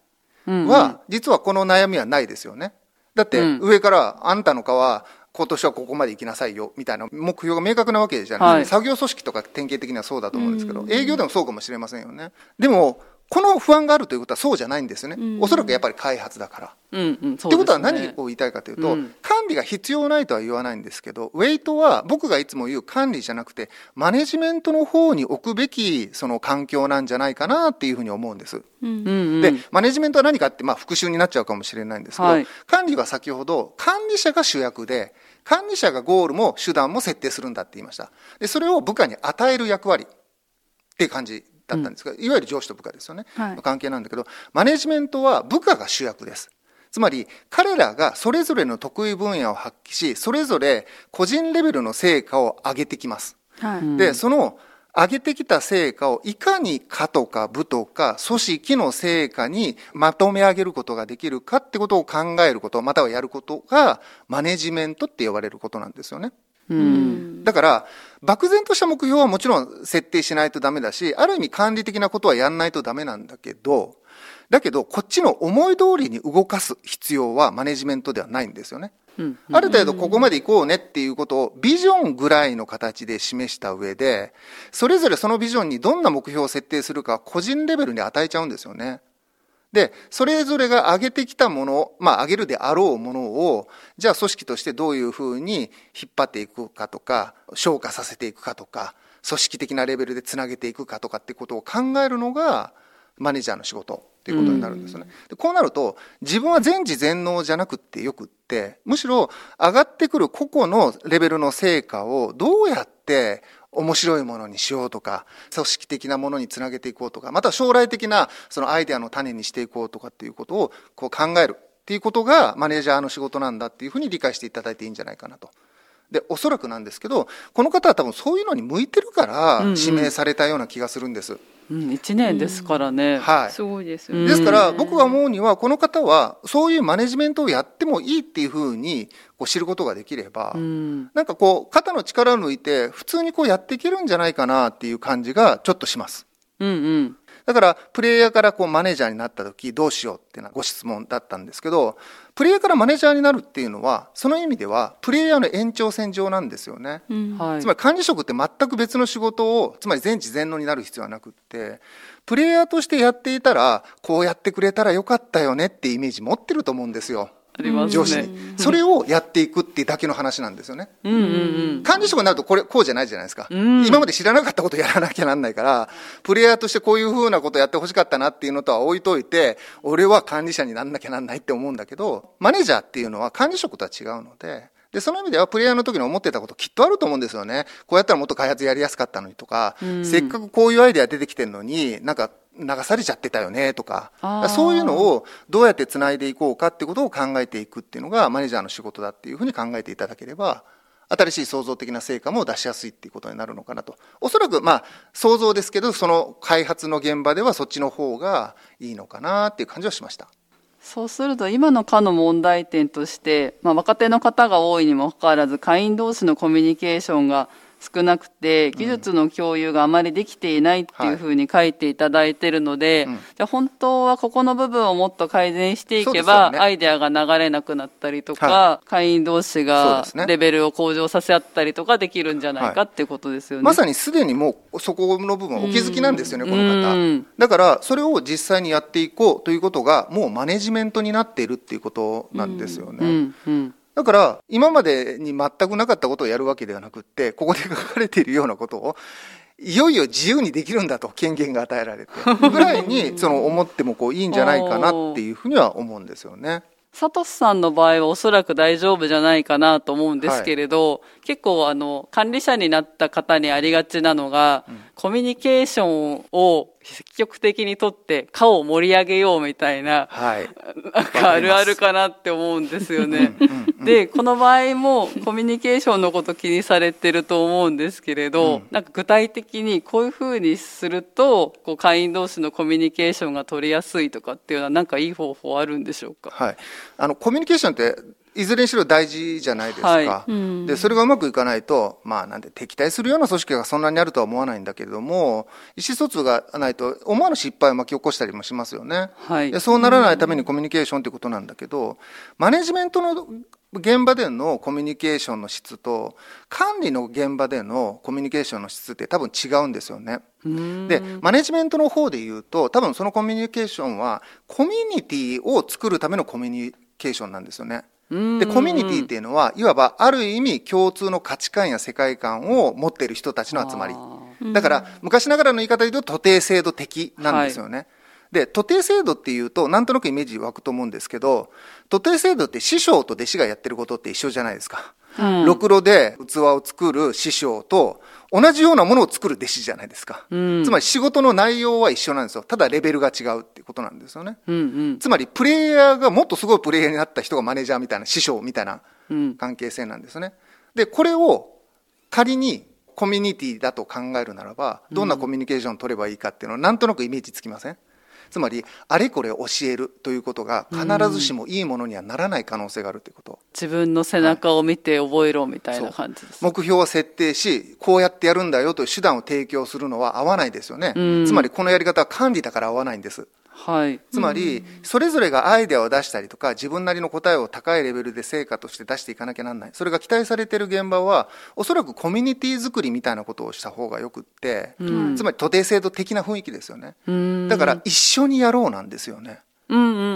は、実はこの悩みはないですよね。だって
うん。
上からあんたの課は今年はここまで行きなさいよみたいな目標が明確なわけじゃない。
はい。
作業組織とか典型的にはそうだと思うんですけど、
うん。
営業でもそうかもしれませんよね。でもこの不安があるということはそうじゃないんですよね。
うん
おそらくやっぱり開発だから。
うんうん、そ
ってことは何を言いたいかというと、
うん
管理が必要ないとは言わないんですけど、ウェイトは僕がいつも言う管理じゃなくて、マネジメントの方に置くべきその環境なんじゃないかなっていうふうに思うんです。
うん
うんうん、
で、マネジメントは何かって、まあ、復習になっちゃうかもしれないんですけど、
はい
管理は先ほど、管理者が主役で、管理者がゴールも手段も設定するんだって言いました。で、それを部下に与える役割っていう感じだったんですが、いわゆる上司と部下ですよね、
はい
の関係なんだけど、マネジメントは部下が主役です。つまり、彼らがそれぞれの得意分野を発揮し、それぞれ個人レベルの成果を上げてきます。
はい
うん
で、その上げてきた成果をいかに課とか部とか組織の成果にまとめ上げることができるかってことを考えること、またはやることがマネジメントって呼ばれることなんですよね。
う
うんん
だから、漠然とした目標はもちろん設定しないとダメだし、ある意味管理的なことはやんないとダメなんだけど、だけど、こっちの思い通りに動かす必要はマネジメントではないんですよね。
うん
ある程度ここまで行こうねっていうことをビジョンぐらいの形で示した上で、それぞれそのビジョンにどんな目標を設定するか個人レベルに与えちゃうんですよね。で、それぞれが上げてきたもの、まあ上げるであろうものを、じゃあ組織としてどういうふうに引っ張っていくかとか、消化させていくかとか、組織的なレベルでつなげていくかとかってことを考えるのが、マネージャーの仕事っていうことになるんですよね。でこうなると、自分は全知全能じゃなくってよくって、むしろ上がってくる個々のレベルの成果をどうやって面白いものにしようとか、組織的なものにつなげていこうとか、または将来的なそのアイデアの種にしていこうとかっていうことをこう考えるっていうことがマネージャーの仕事なんだっていうふうに理解していただいていいんじゃないかなと。で、おそらくなんですけど、この方は多分そういうのに向いてるから
うんうん
指名されたような気がするんです。
うん、1年ですからね、
はい。
すごいですよ
うん
ね。
ですから僕が思うにはこの方はそういうマネジメントをやってもいいっていうふうにこう知ることができれば、
うん
なんかこう肩の力を抜いて普通にこうやっていけるんじゃないかなっていう感じがちょっとします。
うんうん
だからプレイヤーからこうマネージャーになった時どうしようっていうのはご質問だったんですけどプレイヤーからマネージャーになるっていうのはその意味ではプレイヤーの延長線上なんですよね。
うん。
はい。
つまり管理職って全く別の仕事をつまり全知全能になる必要はなくってプレイヤーとしてやっていたらこうやってくれたらよかったよねってイメージ持ってると思うんですよ
ありますね
上司に、それをやっていくっていうだけの話なんですよね。
うんうん
管理職になるとこれこうじゃないじゃないですか、
うん。
今まで知らなかったことやらなきゃなんないからプレイヤーとしてこういうふうなことやってほしかったなっていうのとは置いといて俺は管理者になんなきゃなんないって思うんだけどマネージャーっていうのは管理職とは違うのででその意味ではプレイヤーの時に思ってたこときっとあると思うんですよね。こうやったらもっと開発やりやすかったのにとか、
うん。
せっかくこういうアイデア出てきてるのになんか流されちゃってたよねとか。そういうのをどうやってつないでいこうかってことを考えていくっていうのがマネージャーの仕事だっていうふうに考えていただければ新しい創造的な成果も出しやすいっていうことになるのかなと。おそらくまあ想像ですけどその開発の現場ではそっちの方がいいのかなっていう感じはしました。
そうすると今の課の問題点として、まあ、若手の方が多いにもかかわらず会員同士のコミュニケーションが少なくて技術の共有があまりできていないっていうふうに書いていただいてるので、
うん
じゃあ本当はここの部分をもっと改善していけば、アイデアが流れなくなったりとか、
は
会員同士がレベルを向上させ合ったりとかできるんじゃないか
はい
っていうことですよね。
まさにすでにもうそこの部分はお気づきなんですよね、この
う
方。
ん。
だから、それを実際にやっていこうということが、もうマネジメントになっているっていうことなんですよね。
うん。うん
だから、今までに全くなかったことをやるわけではなくって、ここで書かれているようなことを、いよいよ自由にできるんだと権限が与えられて、ぐらいに、その思ってもこういいんじゃないかなっていうふうには思うんですよね。
サトシさんの場合はおそらく大丈夫じゃないかなと思うんですけれど、結構あの管理者になった方にありがちなのが、コミュニケーションを積極的にとって課を盛り上げようみたいな、
はい。
なんかあるあるかなって思うんですよね。で、この場合もコミュニケーションのこと気にされてると思うんですけれど、なんか具体的にこういうふうにすると、こう会員同士のコミュニケーションが取りやすいとかっていうのはなんかいい方法あるんでしょうか？
はい、あのコミュニケーションっていずれにしろ大事じゃないですか、
は
うん。
でそれがうまくいかないと、まあ、なんで敵対するような組織がそんなにあるとは思わないんだけれども意思疎通がないと思わぬ失敗を巻き起こしたりもしますよね、
はい。
でそうならないためにコミュニケーションということなんだけどマネジメントの現場でのコミュニケーションの質と管理の現場でのコミュニケーションの質って多分違うんですよね。でマネジメントの方で言うと多分そのコミュニケーションはコミュニティを作るためのコミュニケーションなんですよね。でコミュニティっていうのはいわばある意味共通の価値観や世界観を持っている人たちの集まり。だから昔ながらの言い方で言うと徒弟制度的なんですよね。で徒弟制度っていうとなんとなくイメージ湧くと思うんですけど徒弟制度って師匠と弟子がやってることって一緒じゃないですか。
うん。
ろくろで器を作る師匠と同じようなものを作る弟子じゃないですか、
うん。
つまり仕事の内容は一緒なんですよ。ただレベルが違うっていうことなんですよね。
うんうん。
つまりプレイヤーがもっとすごいプレイヤーになった人がマネージャーみたいな師匠みたいな
うん。
関係性なんですね。でこれを仮にコミュニティだと考えるならばどんなコミュニケーションを取ればいいかっていうのはなんとなくイメージつきません？つまりあれこれ教えるということが必ずしもいいものにはならない可能性があるということ。
自分の背中を見て覚えろみたいな感じです。
目標を設定しこうやってやるんだよという手段を提供するのは合わないですよね、
うん。
つまりこのやり方は管理だから合わないんです
はい。
つまりそれぞれがアイデアを出したりとか自分なりの答えを高いレベルで成果として出していかなきゃなんない。それが期待されている現場はおそらくコミュニティ作りみたいなことをした方がよくって、
うん。
つまり徒弟制度的な雰囲気ですよね。
うん。
だから一緒にやろうなんですよね。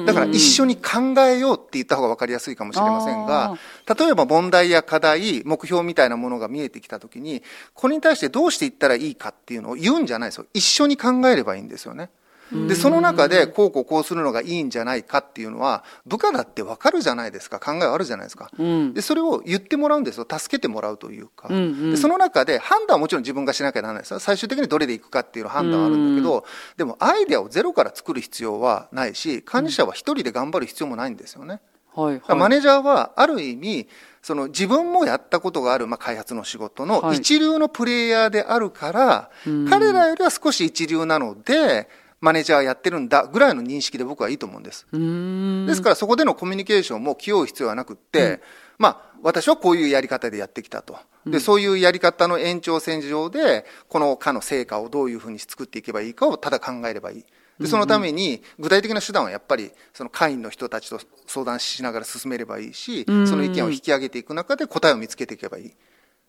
だから一緒に考えようって言った方が分かりやすいかもしれませんが、例えば問題や課題、目標みたいなものが見えてきたときに、これに対してどうしていったらいいかっていうのを言うんじゃないですよ。一緒に考えればいいんですよね。で、その中で、こうこうこうするのがいいんじゃないかっていうのは、部下だって分かるじゃないですか。考えはあるじゃないですか。
うん
で、それを言ってもらうんですよ。助けてもらうというか。でその中で判断はもちろん自分がしなきゃならないですよ最終的にどれでいくかっていう判断はあるんだけど、でもアイデアをゼロから作る必要はないし管理者は一人で頑張る必要もないんですよね。
はいはい。
ネージャーはある意味その自分もやったことがある、まあ、開発の仕事の
はい
一流のプレイヤーであるから、
うん
彼らよりは少し一流なのでマネージャーやってるんだぐらいの認識で僕はいいと思うんです。ですからそこでのコミュニケーションも気負う必要はなくって、まあ私はこういうやり方でやってきたと。で、そういうやり方の延長線上で、この課の成果をどういうふうに作っていけばいいかをただ考えればいい。で、そのために具体的な手段はやっぱりその会員の人たちと相談しながら進めればいいし、その意見を引き上げていく中で答えを見つけていけばいい。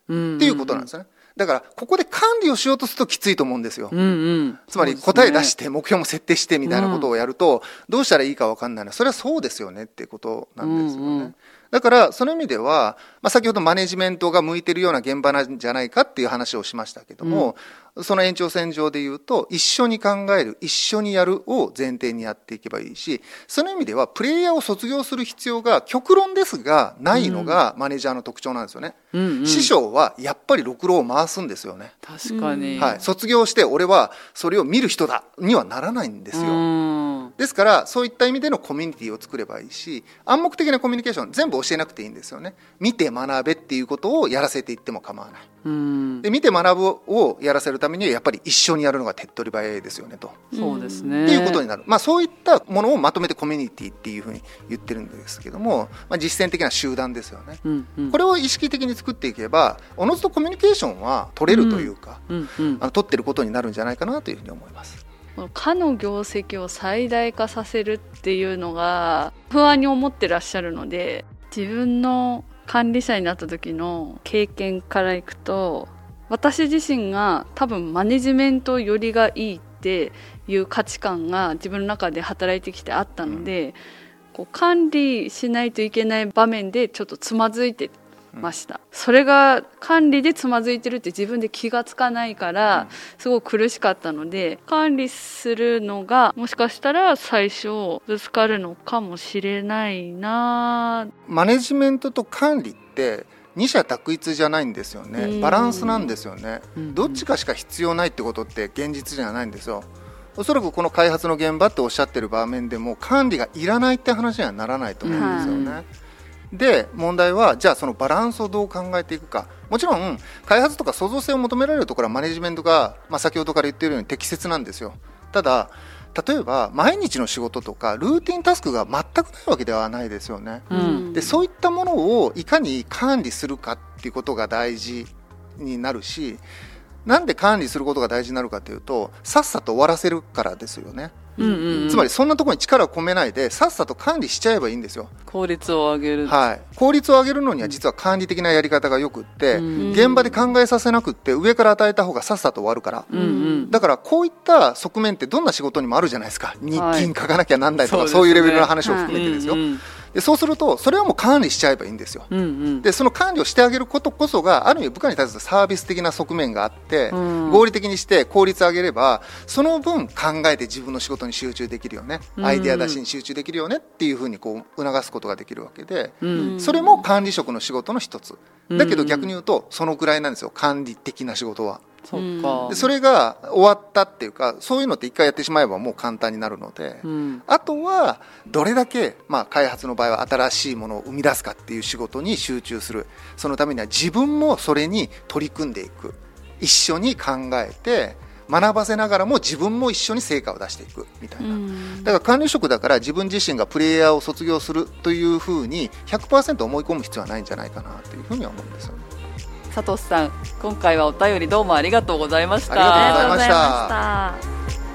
うん
っていうことなんですよね。だから、ここで管理をしようとするときついと思うんですよ。
うんうん。
つまり答え出して目標も設定してみたいなことをやるとどうしたらいいか分かんないのはそれはそうですよねっていうことなんですよね。
うんうん
だからその意味では、まあ、先ほどマネジメントが向いてるような現場なんじゃないかっていう話をしましたけども、その延長線上で言うと一緒に考える一緒にやるを前提にやっていけばいいしその意味ではプレイヤーを卒業する必要が極論ですがないのがマネージャーの特徴なんですよね、
うんうん。
師匠はやっぱりろくろを回すんですよね、
確かに、
はい、卒業して俺はそれを見る人だにはならないんですよ、
うん
ですからそういった意味でのコミュニティを作ればいいし暗黙的なコミュニケーション全部教えなくていいんですよね。見て学べっていうことをやらせていっても構わない。
うん。
で見て学ぶをやらせるためにはやっぱり一緒にやるのが手っ取り早いですよねと。
そうですね。
っていうことになる、まあ、そういったものをまとめてコミュニティっていうふうに言ってるんですけども、まあ、実践的な集団ですよね。
うんうん。
これを意識的に作っていけばおのずとコミュニケーションは取れるというか、
うんうん
あの取ってることになるんじゃないかなというふうに思います。
この課の業績を最大化させるっていうのが不安に思ってらっしゃるので自分の管理者になった時の経験からいくと私自身が多分マネジメントよりがいいっていう価値観が自分の中で働いてきてあったので、こう管理しないといけない場面でちょっとつまずいてました、それが管理でつまずいてるって自分で気がつかないから、すごく苦しかったので管理するのがもしかしたら最初ぶつかるのかもしれないな。
マネジメントと管理って二者択一じゃないんですよね。
うん。
バランスなんですよね。
うん。
どっちかしか必要ないってことって現実じゃないんですよ。おそらくこの開発の現場っておっしゃってる場面でも管理がいらないって話にはならないと思うんですよね、で問題はじゃあそのバランスをどう考えていくか。もちろん開発とか創造性を求められるところはマネジメントが、まあ、先ほどから言っているように適切なんですよ。ただ例えば毎日の仕事とかルーティンタスクが全くないわけではないですよね、
うん。
でそういったものをいかに管理するかっていうことが大事になるしなんで管理することが大事になるかというとさっさと終わらせるからですよね、
うんうんうん。
つまりそんなところに力を込めないでさっさと管理しちゃえばいいんですよ、
効率を上げる、
はい、効率を上げるのには実は管理的なやり方がよくって、
うん。
現場で考えさせなくって上から与えた方がさっさと終わるから、
うんうん。
だからこういった側面ってどんな仕事にもあるじゃないですか。日
はい
勤書かなきゃなんないとか、
そうですね。
そういうレベルの話を含めてですよ、
うんうん
でそうするとそれはもう管理しちゃえばいいんですよ。
うんうん。
でその管理をしてあげることこそがある意味部下に対するサービス的な側面があって、
うん。
合理的にして効率を上げればその分考えて自分の仕事に集中できるよね、
うん。
アイデア出しに集中できるよねっていうふうにこう促すことができるわけで、
うん。
それも管理職の仕事の一つ。だけど
うん
逆に言うとそのぐらいなんですよ。管理的な仕事は。
そっか。
でそれが終わったっていうかそういうのって一回やってしまえばもう簡単になるので、
うん。
あとはどれだけ、まあ、開発の場合は新しいものを生み出すかっていう仕事に集中する。そのためには自分もそれに取り組んでいく。一緒に考えて学ばせながらも自分も一緒に成果を出していく。みたいな、
うん。
だから管理職だから自分自身がプレイヤーを卒業するというふうに100%思い込む必要はないんじゃないかなというふうには思うんですよね。
さん今回はお便りどうも
ありがとうございました。
ありがとうございました。